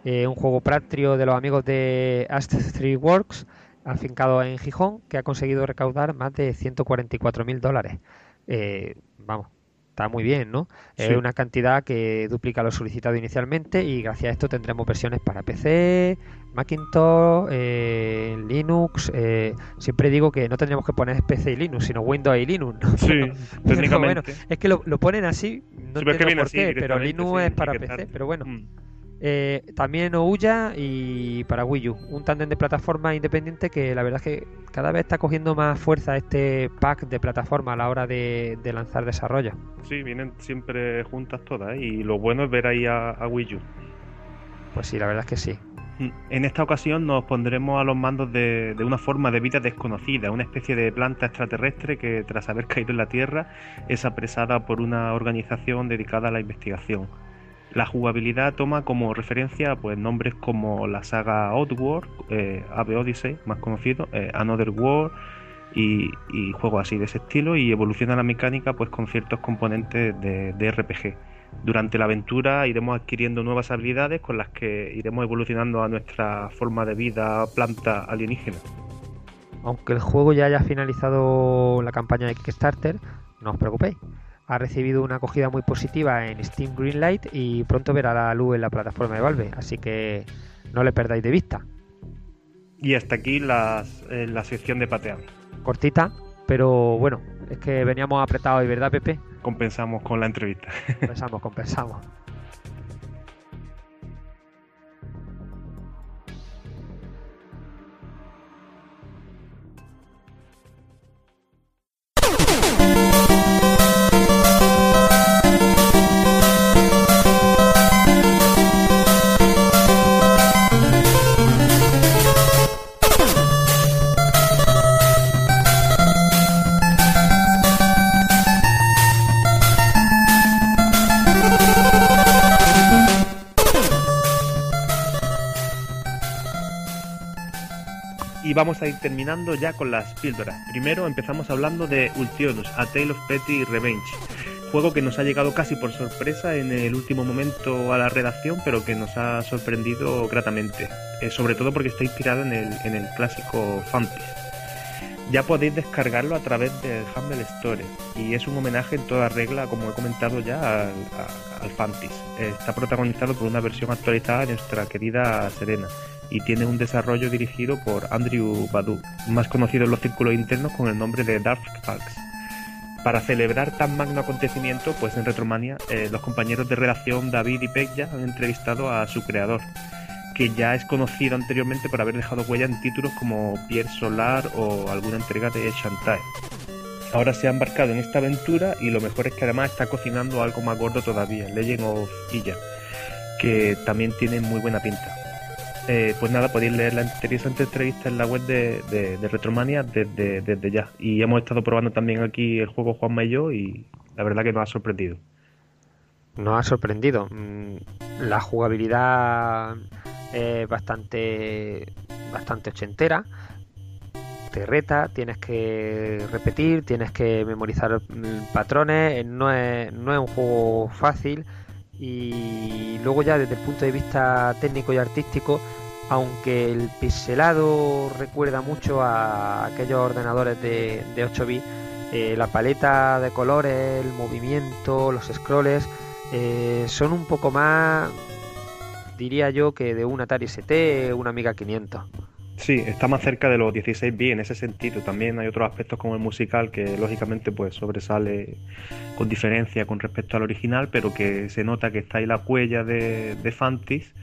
eh, un juego patrio de los amigos de Ast3 Works afincado en Gijón, que ha conseguido recaudar más de 144 mil dólares. Eh, vamos, está muy bien, ¿no? Es una cantidad que duplica lo solicitado inicialmente y gracias a esto tendremos versiones para PC, Macintosh, eh, Linux. Eh, siempre digo que no tendríamos que poner PC y Linux, sino Windows y Linux. Sí, técnicamente. es que lo, ponen así, no entiendo por qué, pero Linux es para PC, pero bueno. Mm. Eh, también Ouya y para Wii U, un tándem de plataforma independiente que la verdad es que cada vez está cogiendo más fuerza este pack de plataforma a la hora de, lanzar desarrollo. Sí, vienen siempre juntas todas ¿eh? y lo bueno es ver ahí a, Wii U. Pues sí, la verdad es que sí. Mm, en esta ocasión nos pondremos a los mandos de, de, una forma de vida desconocida, una especie de planta extraterrestre que tras haber caído en la Tierra es apresada por una organización dedicada a la investigación La jugabilidad toma como referencia pues nombres como la saga Oddworld, eh, Ave Odyssey, más conocido, eh, Another World y, y, juegos así de ese estilo y evoluciona la mecánica pues con ciertos componentes de, de RPG. Durante la aventura iremos adquiriendo nuevas habilidades con las que iremos evolucionando a nuestra forma de vida planta alienígena. Aunque el juego ya haya finalizado la campaña de Kickstarter, no os preocupéis ha recibido una acogida muy positiva en Steam Greenlight y pronto verá la luz en la plataforma de Valve, así que no le perdáis de vista. Y hasta aquí las, eh, la sección de patear. Cortita, pero bueno, es que veníamos apretados y ¿verdad, Pepe? Compensamos con la entrevista. Compensamos, compensamos. Vamos a ir terminando ya con las píldoras. Primero empezamos hablando de Ultionus, A Tale of Petty Revenge. Juego que nos ha llegado casi por sorpresa en el último momento a la redacción, pero que nos ha sorprendido gratamente. Eh, sobre todo porque está inspirado en el, clásico Fantasy. Ya podéis descargarlo a través del Humble Store y es un homenaje en toda regla, como he comentado ya, al, al Fantis. Está protagonizado por una versión actualizada de nuestra querida Serena y tiene un desarrollo dirigido por Andrew Badu, más conocido en los círculos internos con el nombre de Dark Packs. Para celebrar tan magno acontecimiento, pues en Retromania, eh, los compañeros de redacción David y Pegja han entrevistado a su creador, que ya es conocido anteriormente por haber dejado huella en títulos como Pierre Solar o alguna entrega de Shantae. Ahora se ha embarcado en esta aventura y lo mejor es que además está cocinando algo más gordo todavía, Legend of Illa, que también tiene muy buena pinta. Eh, pues nada, podéis leer la interesante entrevista en la web de, de, Retromania desde, desde, ya. Y hemos estado probando también aquí el juego Juanma y yo y la verdad que nos ha sorprendido. Nos ha sorprendido. Mm, la jugabilidad es bastante, bastante ochentera. Te reta, tienes que repetir, tienes que memorizar mm, patrones. No es, no es un juego fácil y luego ya desde el punto de vista técnico y artístico, aunque el pixelado recuerda mucho a aquellos ordenadores de, 8 bits, eh, la paleta de colores, el movimiento, los scrolls eh, son un poco más, diría yo, que de un Atari ST, una Amiga 500. Sí, está más cerca de los 16 bits en ese sentido. También hay otros aspectos como el musical que lógicamente pues sobresale con diferencia con respecto al original, pero que se nota que está ahí la huella de, de Fantis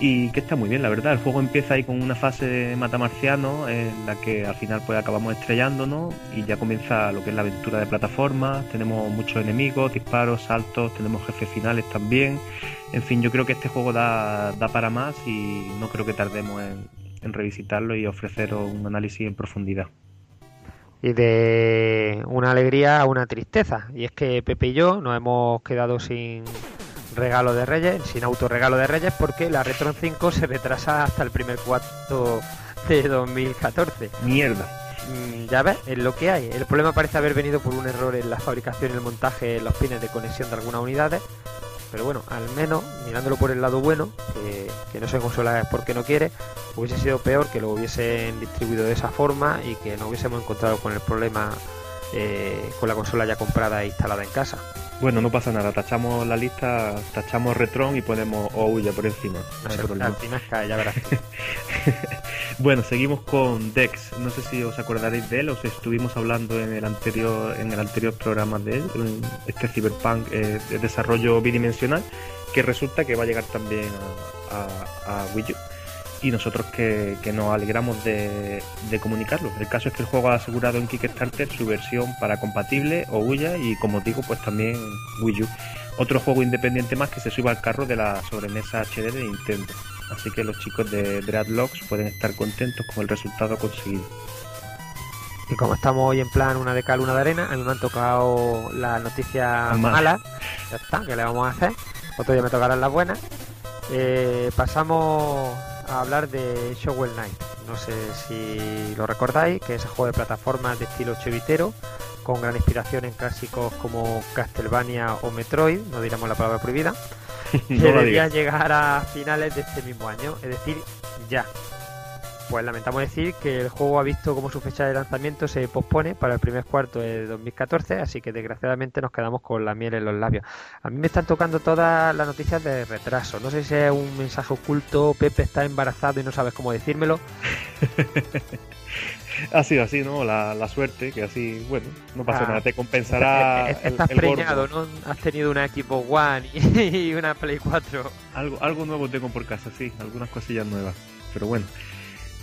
y que está muy bien, la verdad. El juego empieza ahí con una fase de matamarciano en la que al final pues acabamos estrellándonos y ya comienza lo que es la aventura de plataformas. Tenemos muchos enemigos, disparos, saltos, tenemos jefes finales también. En fin, yo creo que este juego da, da para más y no creo que tardemos en, en revisitarlo y ofreceros un análisis en profundidad. Y de una alegría a una tristeza. Y es que Pepe y yo nos hemos quedado sin regalo de Reyes, sin autorregalo de Reyes, porque la Retron 5 se retrasa hasta el primer cuarto de 2014. Mierda. Mm, ya ves, es lo que hay. El problema parece haber venido por un error en la fabricación y el montaje en los pines de conexión de algunas unidades pero bueno, al menos, mirándolo por el lado bueno, que, no se consola porque no quiere, hubiese sido peor que lo hubiesen distribuido de esa forma y que no hubiésemos encontrado con el problema eh, con la consola ya comprada e instalada en casa. Bueno, no pasa nada, tachamos la lista, tachamos Retron y ponemos Ouya por encima. No ya verás. bueno, seguimos con Dex. No sé si os acordaréis de él, os estuvimos hablando en el anterior, en el anterior programa de él, este Cyberpunk eh, de desarrollo bidimensional, que resulta que va a llegar también a, a Wii U y nosotros que, nos alegramos de, comunicarlo. El caso es que el juego ha asegurado en Kickstarter su versión para compatible o Ouya y como digo pues también Wii U. Otro juego independiente más que se suba al carro de la sobremesa HD de Nintendo. Así que los chicos de Dreadlocks pueden estar contentos con el resultado conseguido. Y como estamos hoy en plan una de cal, una de arena, a mí me han tocado las noticias malas. Ya está, ¿qué le vamos a hacer? otro día me tocarán las buenas. Eh, pasamos a hablar de Showwell Knight. No sé si lo recordáis, que es un juego de plataformas de estilo chevitero, con gran inspiración en clásicos como Castlevania o Metroid, no diremos la palabra prohibida, que debería llegar a finales de este mismo año, es decir, ya. Pues lamentamos decir que el juego ha visto como su fecha de lanzamiento se pospone para el primer cuarto de 2014, así que desgraciadamente nos quedamos con la miel en los labios. A mí me están tocando todas las noticias de retraso. No sé si es un mensaje oculto, Pepe está embarazado y no sabes cómo decírmelo. ha sido así, ¿no? La, suerte, que así, bueno, no pasa ah. nada, te compensará. Estás preñado, ¿no? Has tenido una Equipo One y una Play 4. Algo, algo nuevo tengo por casa, sí, algunas cosillas nuevas. Pero bueno.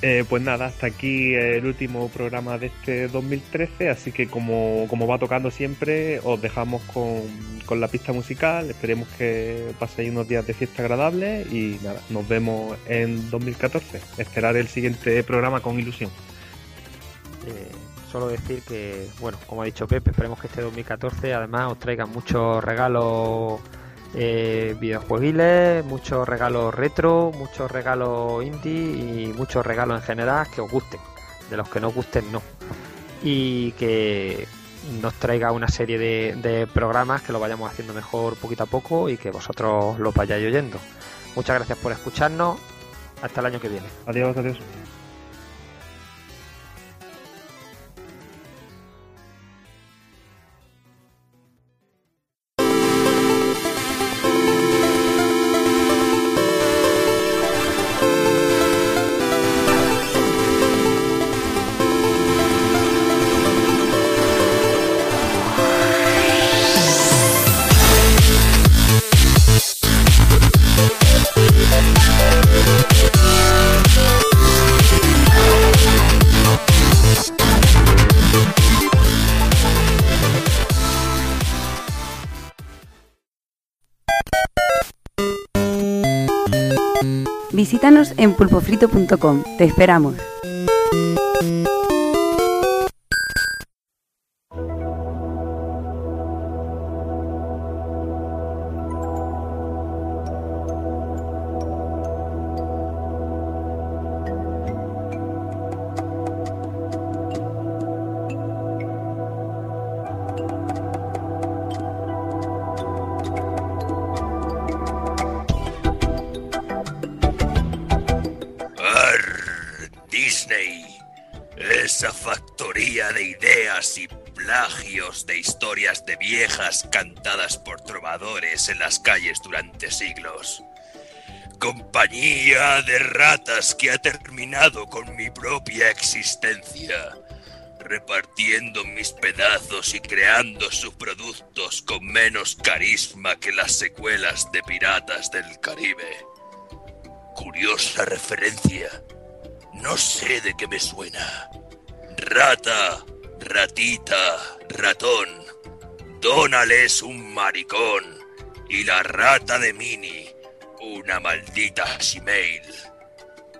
Eh, pues nada, hasta aquí el último programa de este 2013, así que como, va tocando siempre, os dejamos con, la pista musical, esperemos que paséis unos días de fiesta agradables y nada, nos vemos en 2014, esperar el siguiente programa con ilusión. Eh, solo decir que, bueno, como ha dicho Pepe, esperemos que este 2014 además os traiga muchos regalos eh, muchos regalos retro, muchos regalos indie y muchos regalos en general que os gusten, de los que no os gusten no. Y que nos traiga una serie de, programas que lo vayamos haciendo mejor poquito a poco y que vosotros lo vayáis oyendo. Muchas gracias por escucharnos. Hasta el año que viene. Adiós, adiós. En pulpofrito.com. Te esperamos. En las calles durante siglos. Compañía de ratas que ha terminado con mi propia existencia, repartiendo mis pedazos y creando subproductos con menos carisma que las secuelas de Piratas del Caribe. Curiosa referencia. No sé de qué me suena. Rata, ratita, ratón Donald es un maricón y la rata de Mini una maldita Shimail.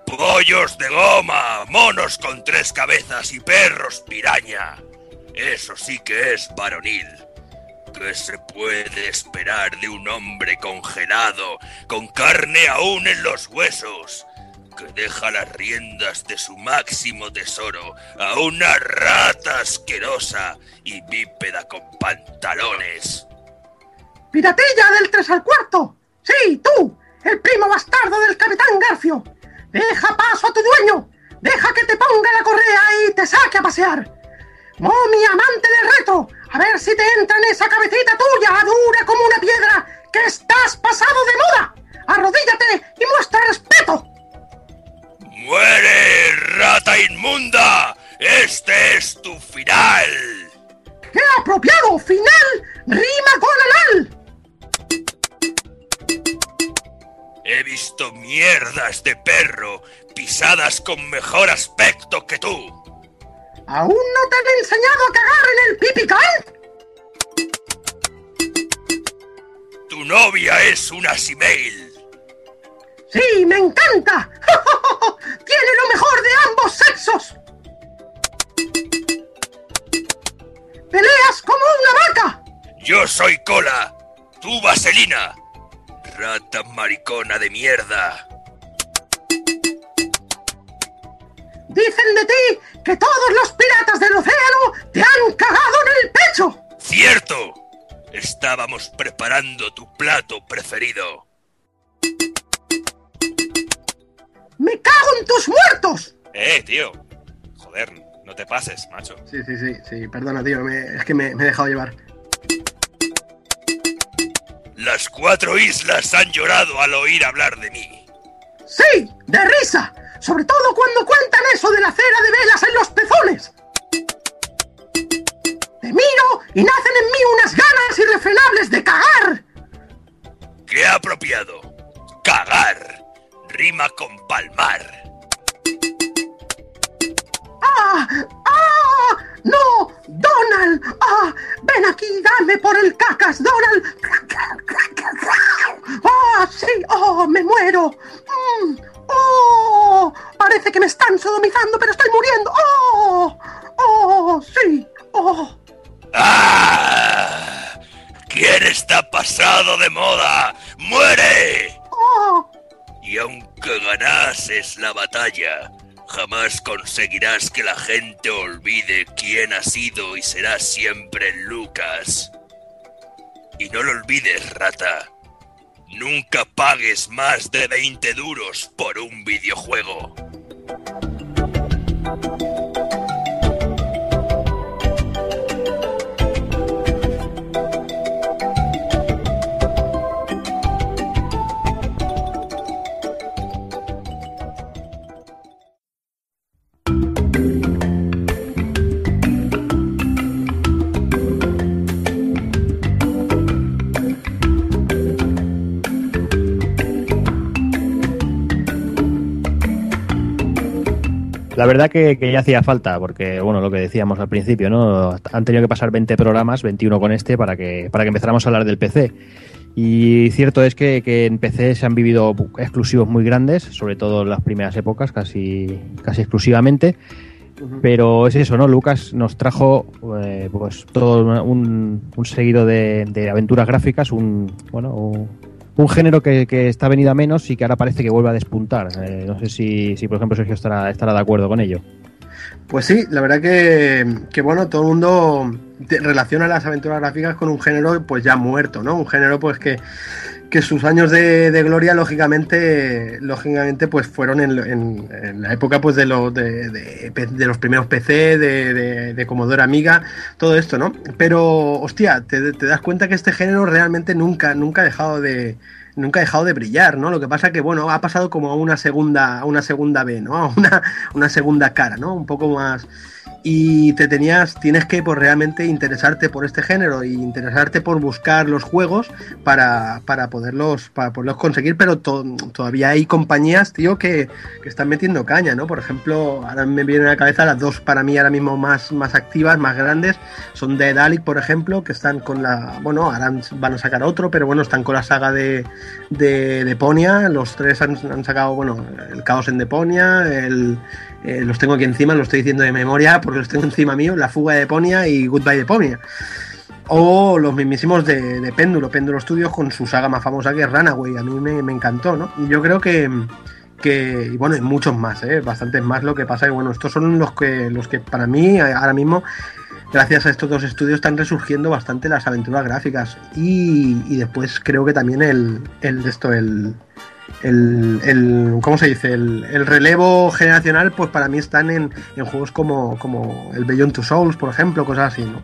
Pollos de goma, monos con tres cabezas y perros piraña. Eso sí que es varonil. ¿Qué se puede esperar de un hombre congelado, con carne aún en los huesos? que deja las riendas de su máximo tesoro a una rata asquerosa y bípeda con pantalones. ¡Piratilla del tres al cuarto! ¡Sí, tú! ¡El primo bastardo del capitán Garfio! ¡Deja paso a tu dueño! ¡Deja que te ponga la correa y te saque a pasear! ¡Momi, amante de reto! A ver si te entra en esa cabecita tuya, dura como una piedra, que estás pasado de moda. Arrodíllate y muestra respeto. ¡Muere, rata inmunda! ¡Este es tu final! ¡Qué apropiado! ¡Final! ¡Rima con anal! He visto mierdas de perro pisadas con mejor aspecto que tú. ¿Aún no te han enseñado a cagar en el pipical? Tu novia es una Simail. ¡Sí, me encanta! ¡Tiene lo mejor de ambos sexos! ¡Peleas como una vaca! Yo soy cola, tú vaselina. Rata maricona de mierda. Dicen de ti que todos los piratas del océano te han cagado en el pecho. ¡Cierto! Estábamos preparando tu plato preferido. ¡Me cago en tus muertos! Eh, tío. Joder, no te pases, macho. Sí, sí, sí, sí, perdona, tío, me- es que me, me he dejado llevar. Las cuatro islas han llorado al oír hablar de mí. Sí, de risa. Sobre todo cuando cuentan eso de la cera de velas en los pezones. Te miro y nacen en mí unas ganas irrefrenables de cagar. ¡Qué apropiado! Cagar. Rima con palmar. ¡Ah! ¡Ah! ¡No! ¡Donald! ¡Ah! ¡Ven aquí! ¡Dame por el cacas, Donald! ¡Ah! ¡Sí! ¡Oh! ¡Me muero! Mm, ¡Oh! Parece que me están sodomizando, pero estoy muriendo. ¡Oh! ¡Oh! ¡Sí! ¡Oh! ¡Ah! ¿Quién está pasado de moda? ¡Muere! ¡Oh! Y aunque ganases la batalla, jamás conseguirás que la gente olvide quién ha sido y será siempre Lucas. Y no lo olvides, rata. Nunca pagues más de 20 duros por un videojuego. La verdad que, que ya hacía falta, porque bueno, lo que decíamos al principio, ¿no? Han tenido que pasar 20 programas, 21 con este, para que, para que empezáramos a hablar del PC. Y cierto es que, que en PC se han vivido exclusivos muy grandes, sobre todo en las primeras épocas, casi, casi exclusivamente. Pero es eso, ¿no? Lucas nos trajo eh, pues todo un, un seguido de, de aventuras gráficas, un bueno, un, un género que, que está venido a menos y que ahora parece que vuelve a despuntar. Eh, no sé si, si, por ejemplo, Sergio estará, estará de acuerdo con ello. Pues sí, la verdad que, que bueno, todo el mundo relaciona las aventuras gráficas con un género pues ya muerto, ¿no? Un género pues que, que sus años de, de gloria lógicamente lógicamente pues fueron en, en- la época pues de, los de, los primeros PC, de Commodore Amiga, todo esto, ¿no? Pero, hostia, te, te das cuenta que este género realmente nunca, nunca ha dejado de nunca ha dejado de brillar, ¿no? Lo que pasa que, bueno, ha pasado como a una segunda, a una segunda B, ¿no? A una, una segunda cara, ¿no? Un poco más. Y te tenías, tienes que pues, realmente interesarte por este género y interesarte por buscar los juegos para, para poderlos, para poderlos conseguir, pero to- todavía hay compañías, tío, que, que están metiendo caña, ¿no? Por ejemplo, ahora me vienen a la cabeza las dos para mí ahora mismo más, más activas, más grandes, son Dead Alic, por ejemplo, que están con la, bueno, ahora van a sacar otro, pero bueno, están con la saga de, de Deponia, los tres han, han sacado, bueno, el Caos en Deponia, el, eh, los tengo aquí encima, lo estoy diciendo de memoria porque los tengo encima mío, La fuga de Deponia y Goodbye Deponia. O los mismísimos de, de Péndulo, Péndulo Studios con su saga más famosa que es Runaway, a mí me, encantó, ¿no? Y yo creo que, que y bueno, hay muchos más, ¿eh? bastantes más, lo que pasa que bueno, estos son los que, los que para mí eh, ahora mismo gracias a estos dos estudios están resurgiendo bastante las aventuras gráficas y, y después creo que también el, el de esto el, el, el- ¿cómo se dice? El, el relevo generacional pues para mí están en, en juegos como, como el Beyond Two Souls por ejemplo cosas así ¿no?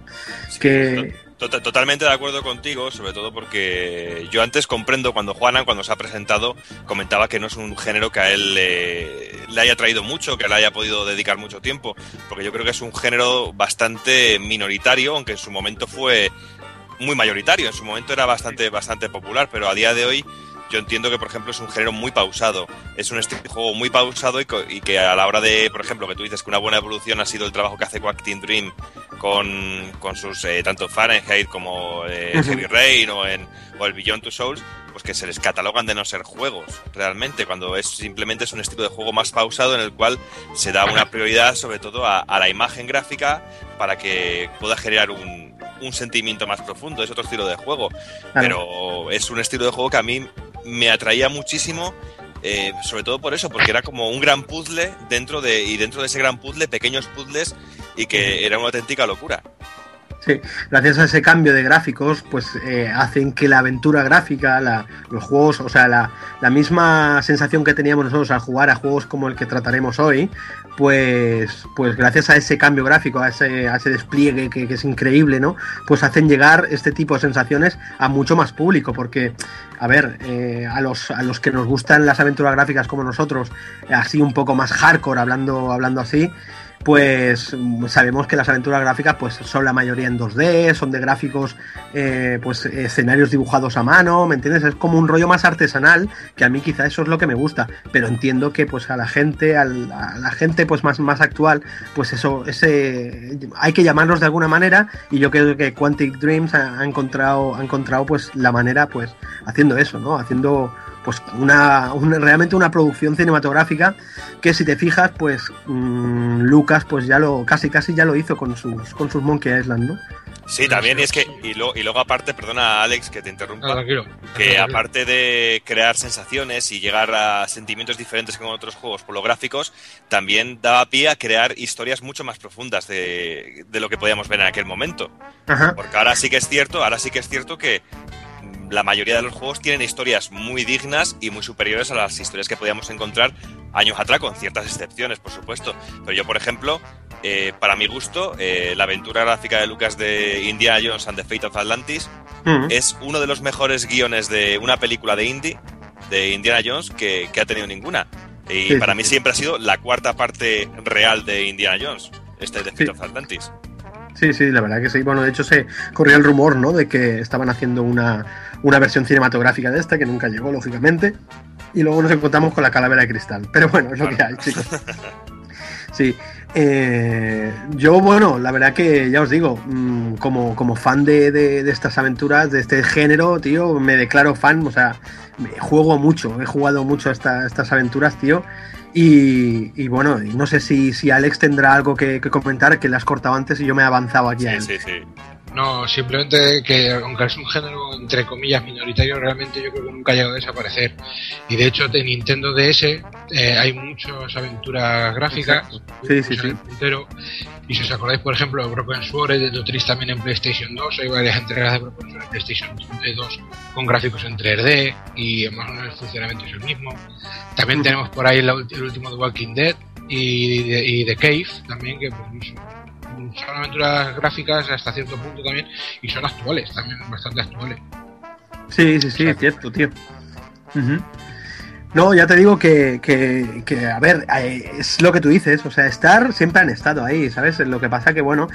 que Tota- Totalmente de acuerdo contigo, sobre todo porque yo antes comprendo cuando Juanan, cuando se ha presentado, comentaba que no es un género que a él le, le haya traído mucho, que le haya podido dedicar mucho tiempo, porque yo creo que es un género bastante minoritario, aunque en su momento fue muy mayoritario, en su momento era bastante, bastante popular, pero a día de hoy yo entiendo que, por ejemplo, es un género muy pausado. Es un estilo de juego muy pausado y, co- y que a la hora de, por ejemplo, que tú dices que una buena evolución ha sido el trabajo que hace Quack Team Dream con, con sus eh, tanto Fahrenheit como eh. Heavy Rain o, en, o el Beyond Two Souls, pues que se les catalogan de no ser juegos realmente, cuando es simplemente es un estilo de juego más pausado en el cual se da una prioridad sobre todo a, a la imagen gráfica para que pueda generar un, un sentimiento más profundo. Es otro estilo de juego, pero es un estilo de juego que a mí me atraía muchísimo. eh, sobre todo por eso, porque era como un gran puzzle dentro de y dentro de ese gran puzzle pequeños puzzles y que era una auténtica locura. Sí, gracias a ese cambio de gráficos, pues eh, hacen que la aventura gráfica, la- los juegos, o sea, la, misma sensación que teníamos nosotros al jugar a juegos como el que trataremos hoy, pues, pues gracias a ese cambio gráfico, a ese, a ese despliegue que, que es increíble, ¿no? Pues hacen llegar este tipo de sensaciones a mucho más público, porque, a ver, eh, a, los, a los que nos gustan las aventuras gráficas como nosotros, así un poco más hardcore, hablando, hablando así, pues sabemos que las aventuras gráficas pues son la mayoría en 2D, son de gráficos, eh, pues escenarios dibujados a mano, ¿me entiendes? Es como un rollo más artesanal, que a mí quizá eso es lo que me gusta, pero entiendo que pues a la gente, al- a la gente pues más, más actual, pues eso, ese hay que llamarlos de alguna manera, y yo creo que Quantic Dreams ha encontrado, ha encontrado pues la manera pues haciendo eso, ¿no? Haciendo pues una, una- realmente una producción cinematográfica que si te fijas pues mm, Lucas pues ya lo casi casi ya lo hizo con sus con sus Monkey Island no Sí, también y es que, y, lo- y luego aparte, perdona Alex que te interrumpa, No, tranquilo. que Tranquilo. aparte de crear sensaciones y llegar a sentimientos diferentes que con otros juegos por los gráficos, también daba pie a crear historias mucho más profundas de, de lo que podíamos ver en aquel momento. Ajá. Porque ahora sí que es cierto, ahora sí que es cierto que la mayoría de los juegos tienen historias muy dignas y muy superiores a las historias que podíamos encontrar años atrás, con ciertas excepciones, por supuesto. Pero yo, por ejemplo, eh, para mi gusto, eh, la aventura gráfica de Lucas de Indiana Jones and the Fate of Atlantis Mm. es uno de los mejores guiones de una película de indie, de Indiana Jones, que, que ha tenido ninguna. Y Sí, para mí sí. siempre ha sido la cuarta parte real de Indiana Jones, este de Fate Sí. of Atlantis. Sí, sí, la verdad que sí. Bueno, de hecho se corría el rumor, ¿no? De que estaban haciendo una, una versión cinematográfica de esta, que nunca llegó, lógicamente. Y luego nos encontramos con la calavera de cristal. Pero bueno, es lo que hay, chicos. Sí. eh, yo, bueno, la verdad que ya os digo, mm, como, como fan de, de- de estas aventuras, de este género, tío, me declaro fan, o sea, me juego mucho, he jugado mucho a esta- estas aventuras, tío. Y, y bueno, no sé si, si Alex tendrá algo que, que comentar, que le has cortado antes y yo me he avanzado aquí a él. Sí, sí. No, simplemente que aunque es un género entre comillas minoritario, realmente yo creo que nunca ha llegado a desaparecer. Y de hecho, de Nintendo DS eh, hay muchas aventuras gráficas. Sí, sí, sí. puntero. Y si os acordáis, por ejemplo, de Broken Sword, de Tetris también en PlayStation 2, hay varias entregas de Broken Sword en PlayStation 2 con gráficos en 3D y más o menos el funcionamiento es el mismo. También tenemos por ahí el último de Walking Dead y de, y de Cave también, que pues, son aventuras gráficas hasta cierto punto también y son actuales, también bastante actuales. Sí, sí, sí, es cierto, tío. Ujú. No, ya te digo que, que, que, a ver, eh, es lo que tú dices, o sea, estar siempre han estado ahí, ¿sabes? Lo que pasa que, bueno,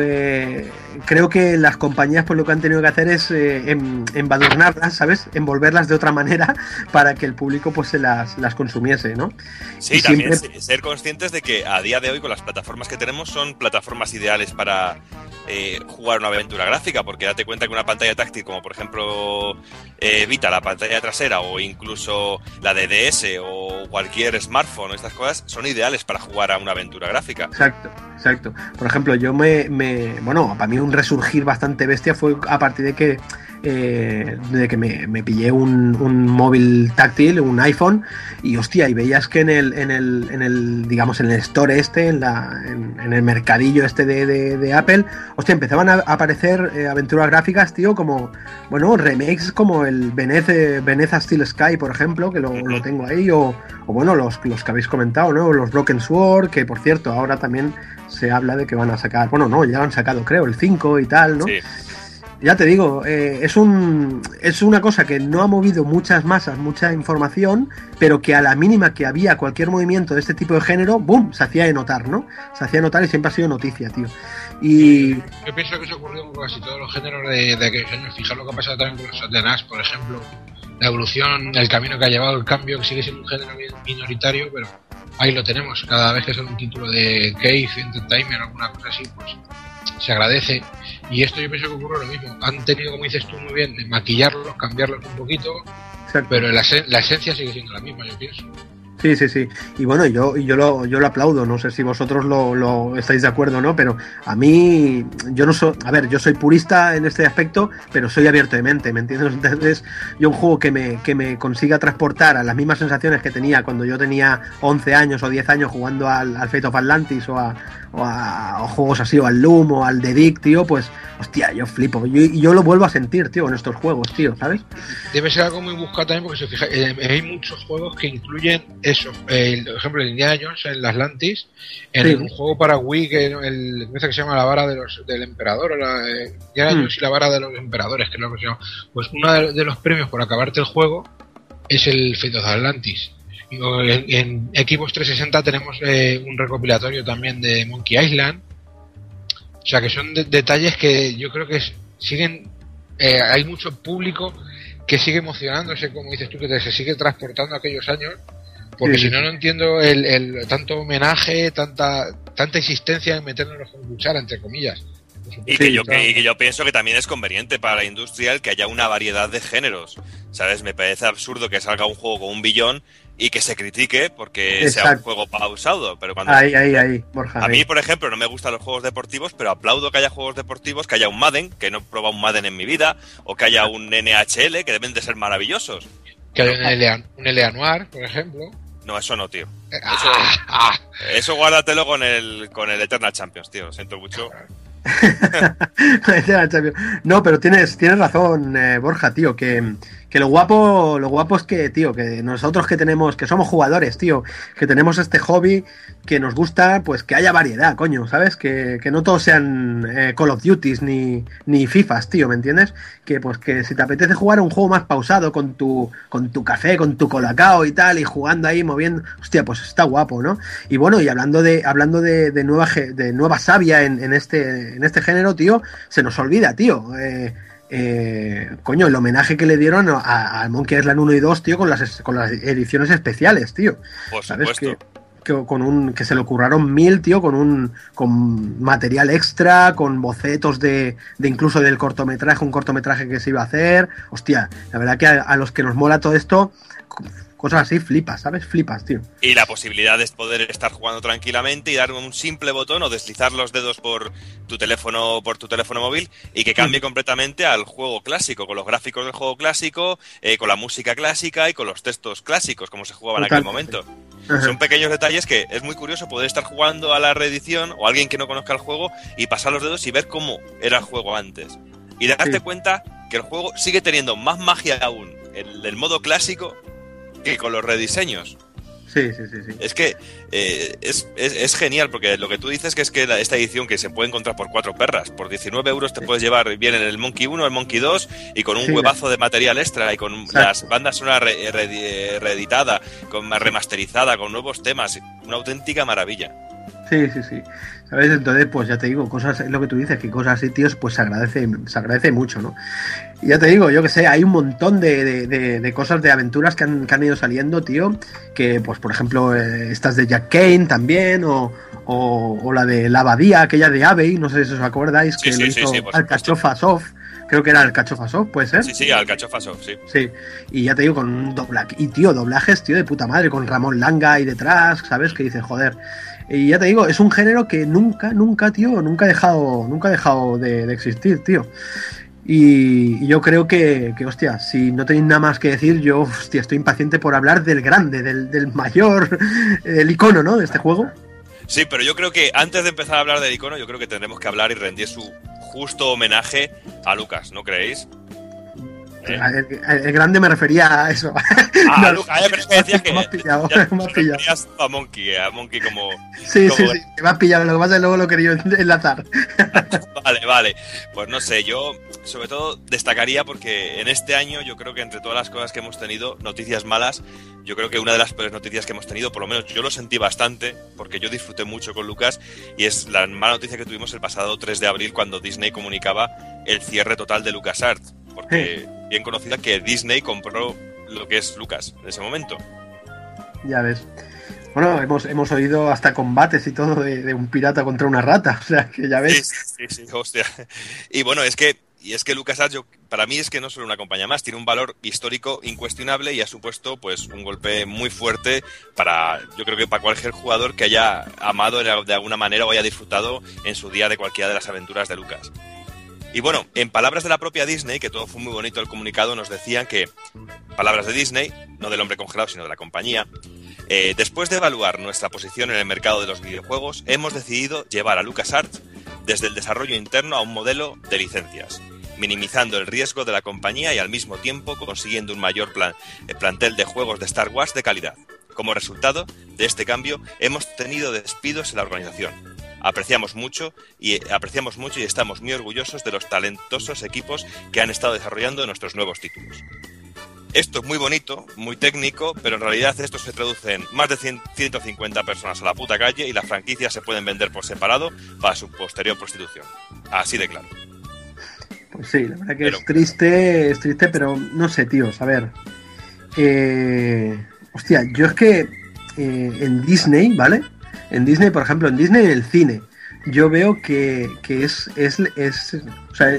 eh, creo que las compañías pues lo que han tenido que hacer es eh, em- embadurnarlas, ¿sabes? Envolverlas de otra manera para que el público pues se las, las consumiese, ¿no? Sí, Y también siempre- ser conscientes de que a día de hoy con las plataformas que tenemos son plataformas ideales para eh, jugar una aventura gráfica, porque date cuenta que una pantalla táctil como por ejemplo eh, Vita, la pantalla trasera o incluso la de DS o cualquier smartphone o estas cosas son ideales para jugar a una aventura gráfica. Exacto, exacto. Por ejemplo, yo me, me- bueno, para mí un resurgir bastante bestia fue a partir de que eh, de que me, me pillé un, un móvil táctil, un iPhone, y hostia, y veías que en el, en el, en el digamos, en el store este, en, la, en, en el mercadillo este de, de- de Apple, hostia, empezaban a aparecer eh, aventuras gráficas, tío, como, bueno, remakes como el Venez, Veneza Steel Sky, por ejemplo, que lo, lo tengo ahí, o, o bueno, los, los que habéis comentado, ¿no? Los Broken Sword, que por cierto, ahora también se habla de que van a sacar, bueno, no, ya lo han sacado, creo, el 5 y tal, ¿no? Sí. Ya te digo, eh, es, un, es una cosa que no ha movido muchas masas, mucha información, pero que a la mínima que había cualquier movimiento de este tipo de género, ¡boom!, se hacía de notar, ¿no? Se hacía notar y siempre ha sido noticia, tío. Y Yo pienso que eso ocurrió con casi todos los géneros de, de aquellos años. Fijaros lo que ha pasado también con los Satanás, por ejemplo. La evolución, el camino que ha llevado el cambio, que sigue siendo un género mi- minoritario, pero ahí lo tenemos. Cada vez que sale un título de Cave, Entertainment alguna cosa así, pues se agradece. Y esto yo pienso que ocurre lo mismo. Han tenido, como dices tú muy bien, de maquillarlos, cambiarlos un poquito, Exacto. pero la esencia sigue siendo la misma, yo pienso. Sí, sí, sí. Y bueno, yo, yo, lo, yo lo aplaudo. No sé si vosotros lo, lo estáis de acuerdo o no, pero a mí, yo no soy. A ver, yo soy purista en este aspecto, pero soy abierto de mente, ¿me entiendes? Entonces, yo un juego que me, que me consiga transportar a las mismas sensaciones que tenía cuando yo tenía 11 años o 10 años jugando al, al Fate of Atlantis o a, o a juegos así, o al Loom o al The Dick, tío, pues, hostia, yo flipo. Yo, yo lo vuelvo a sentir, tío, en estos juegos, tío, ¿sabes? Debe ser algo muy buscado también porque se fija, eh, hay muchos juegos que incluyen eso. El, por ejemplo, el Indiana Jones en el Atlantis, en Sí. un juego para Wii que el, que se llama La vara de los, del emperador, o la, eh, Indiana Mm. Jones y la vara de los emperadores, que es lo que se llama. Pues uno de, los premios por acabarte el juego es el Fate of Atlantis. En, en Xbox 360 tenemos eh, un recopilatorio también de Monkey Island. O sea que son de- detalles que yo creo que siguen. eh, hay mucho público que sigue emocionándose, como dices tú, que te- se sigue transportando aquellos años. Porque Sí, si sí. no, no entiendo el, el tanto homenaje, tanta tanta insistencia en meternos con cuchara, entre comillas. Y que, yo, que, y que yo pienso que también es conveniente para la industria el que haya una variedad de géneros. ¿Sabes? Me parece absurdo que salga un juego con un billón y que se critique porque sea un Exacto. juego pausado. Pero cuando Ahí, ahí, ahí, Borja. a mí, por ejemplo, no me gustan los juegos deportivos, pero aplaudo que haya juegos deportivos, que haya un Madden, que no he probado un Madden en mi vida, o que haya un NHL, que deben de ser maravillosos. Que hay un LA, un LA Noir, por ejemplo. No, eso no, tío. Eso, ah, Eso guárdatelo con el, con el Eternal Champions, tío. Lo siento mucho. No, pero tienes, tienes razón, eh, Borja, tío, que, que lo guapo, lo guapo es que, tío, que nosotros que tenemos, que somos jugadores, tío, que tenemos este hobby, que nos gusta, pues que haya variedad, coño, ¿sabes? Que, que no todos sean eh, Call of Duties ni, ni FIFAs, tío, ¿me entiendes? Que pues que si te apetece jugar un juego más pausado con tu, con tu café, con tu colacao y tal, y jugando ahí, moviendo, hostia, pues está guapo, ¿no? Y bueno, y hablando de, hablando de, de nueva de nueva savia en, en este, en este género, tío, se nos olvida, tío. Eh, eh, coño, el homenaje que le dieron a- Monkey Island 1 y 2, tío, con las, con las ediciones especiales, tío. Por ¿Sabes? supuesto. Que, que con un que se le curraron mil, tío, con un con material extra, con bocetos de, de incluso del cortometraje, un cortometraje que se iba a hacer. Hostia, la verdad que a, a los que nos mola todo esto, cosas así, flipas, ¿sabes? Flipas, tío. Y la posibilidad de poder estar jugando tranquilamente y dar un simple botón o deslizar los dedos por tu teléfono por tu teléfono móvil y que cambie completamente al juego clásico, con los gráficos del juego clásico, eh, con la música clásica y con los textos clásicos, como se jugaba en aquel momento. Ajá. Son pequeños detalles que es muy curioso poder estar jugando a la reedición o alguien que no conozca el juego y pasar los dedos y ver cómo era el juego antes. Y darte Sí. cuenta que el juego sigue teniendo más magia aún el del modo clásico que con los rediseños. Sí, sí, sí, sí. Es que eh, es, es- es genial, porque lo que tú dices que es que la- esta edición que se puede encontrar por cuatro perras, por 19 euros te puedes llevar bien en el Monkey 1, el Monkey 2 y con un Sí. huevazo de material extra y con Exacto. las bandas sonoras re- re- reeditada, con remasterizada, con nuevos temas, una auténtica maravilla. Sí, sí, sí. ¿Sabes? Entonces, pues ya te digo, cosas, es lo que tú dices, que cosas así, tíos, pues se agradece, se agradece mucho, ¿no? Y ya te digo, yo que sé, hay un montón de, de- de- de cosas, de aventuras que han, que han ido saliendo, tío, que, pues, por ejemplo, eh, estas de Jack Kane también, o, o, o la de la abadía, aquella de Abbey, no sé si os acordáis, Sí, que sí, lo hizo sí, Alcachofa Soft, creo que era Alcachofa Soft, ¿puede ser? Sí, sí, al cachofaso, sí. Sí, y ya te digo, con un doblaje. Y tío, doblajes, tío, de puta madre, con Ramón Langa ahí detrás, ¿sabes? Que dice, joder. Y ya te digo, es un género que nunca, nunca, tío, nunca ha dejado, nunca ha dejado de, existir, tío. Y, yo creo que, que, hostia, si no tenéis nada más que decir, yo, estoy impaciente por hablar del grande, del, del mayor, del icono, ¿no? De este juego. Sí, pero yo creo que antes de empezar a hablar del icono, yo creo que tendremos que hablar y rendir su justo homenaje a Lucas, ¿no creéis? ¿Eh? El, grande me refería a eso. Ah, No, Lucas, eh, pero es que decías que me has pillado, ya me has pillado. referías a Monkey, a Monkey como Sí, sí, sí, me has pillado. Lo que pasa es que luego lo quería enlazar. Vale, vale. Pues no sé, yo sobre todo destacaría porque en este año yo creo que entre todas las cosas que hemos tenido, noticias malas, yo creo que una de las peores noticias que hemos tenido, por lo menos yo lo sentí bastante, porque yo disfruté mucho con Lucas, y es la mala noticia que tuvimos el pasado 3 de abril cuando Disney comunicaba el cierre total de LucasArts, porque bien conocida que Disney compró lo que es Lucas en ese momento. Ya ves. Bueno, hemos, hemos oído hasta combates y todo de, de un pirata contra una rata. O sea, que ya ves. sí, sí, hostia. Y bueno, es que y es que LucasArts, yo, para mí es que no solo una compañía más, tiene un valor histórico incuestionable y ha supuesto pues un golpe muy fuerte para, yo creo que para cualquier jugador que haya amado de alguna manera o haya disfrutado en su día de cualquiera de las aventuras de Lucas. Y bueno, en palabras de la propia Disney, que todo fue muy bonito el comunicado, nos decían que, palabras de Disney, no del hombre congelado, sino de la compañía, eh, después de evaluar nuestra posición en el mercado de los videojuegos, hemos decidido llevar a LucasArts desde el desarrollo interno a un modelo de licencias, minimizando el riesgo de la compañía y al mismo tiempo consiguiendo un mayor plan, eh, plantel de juegos de Star Wars de calidad. Como resultado de este cambio, hemos tenido despidos en la organización, apreciamos mucho y apreciamos mucho y estamos muy orgullosos de los talentosos equipos que han estado desarrollando nuestros nuevos títulos. Esto es muy bonito, muy técnico, pero en realidad esto se traduce en más de 150 personas a la puta calle y las franquicias se pueden vender por separado para su posterior prostitución. Así de claro. Pues sí, la verdad que es triste, es triste, pero no sé, tíos, a ver. Eh, hostia, yo es que eh, en Disney, ¿vale? En Disney, por ejemplo, en Disney en el cine, yo veo que, que es, es, es, o sea,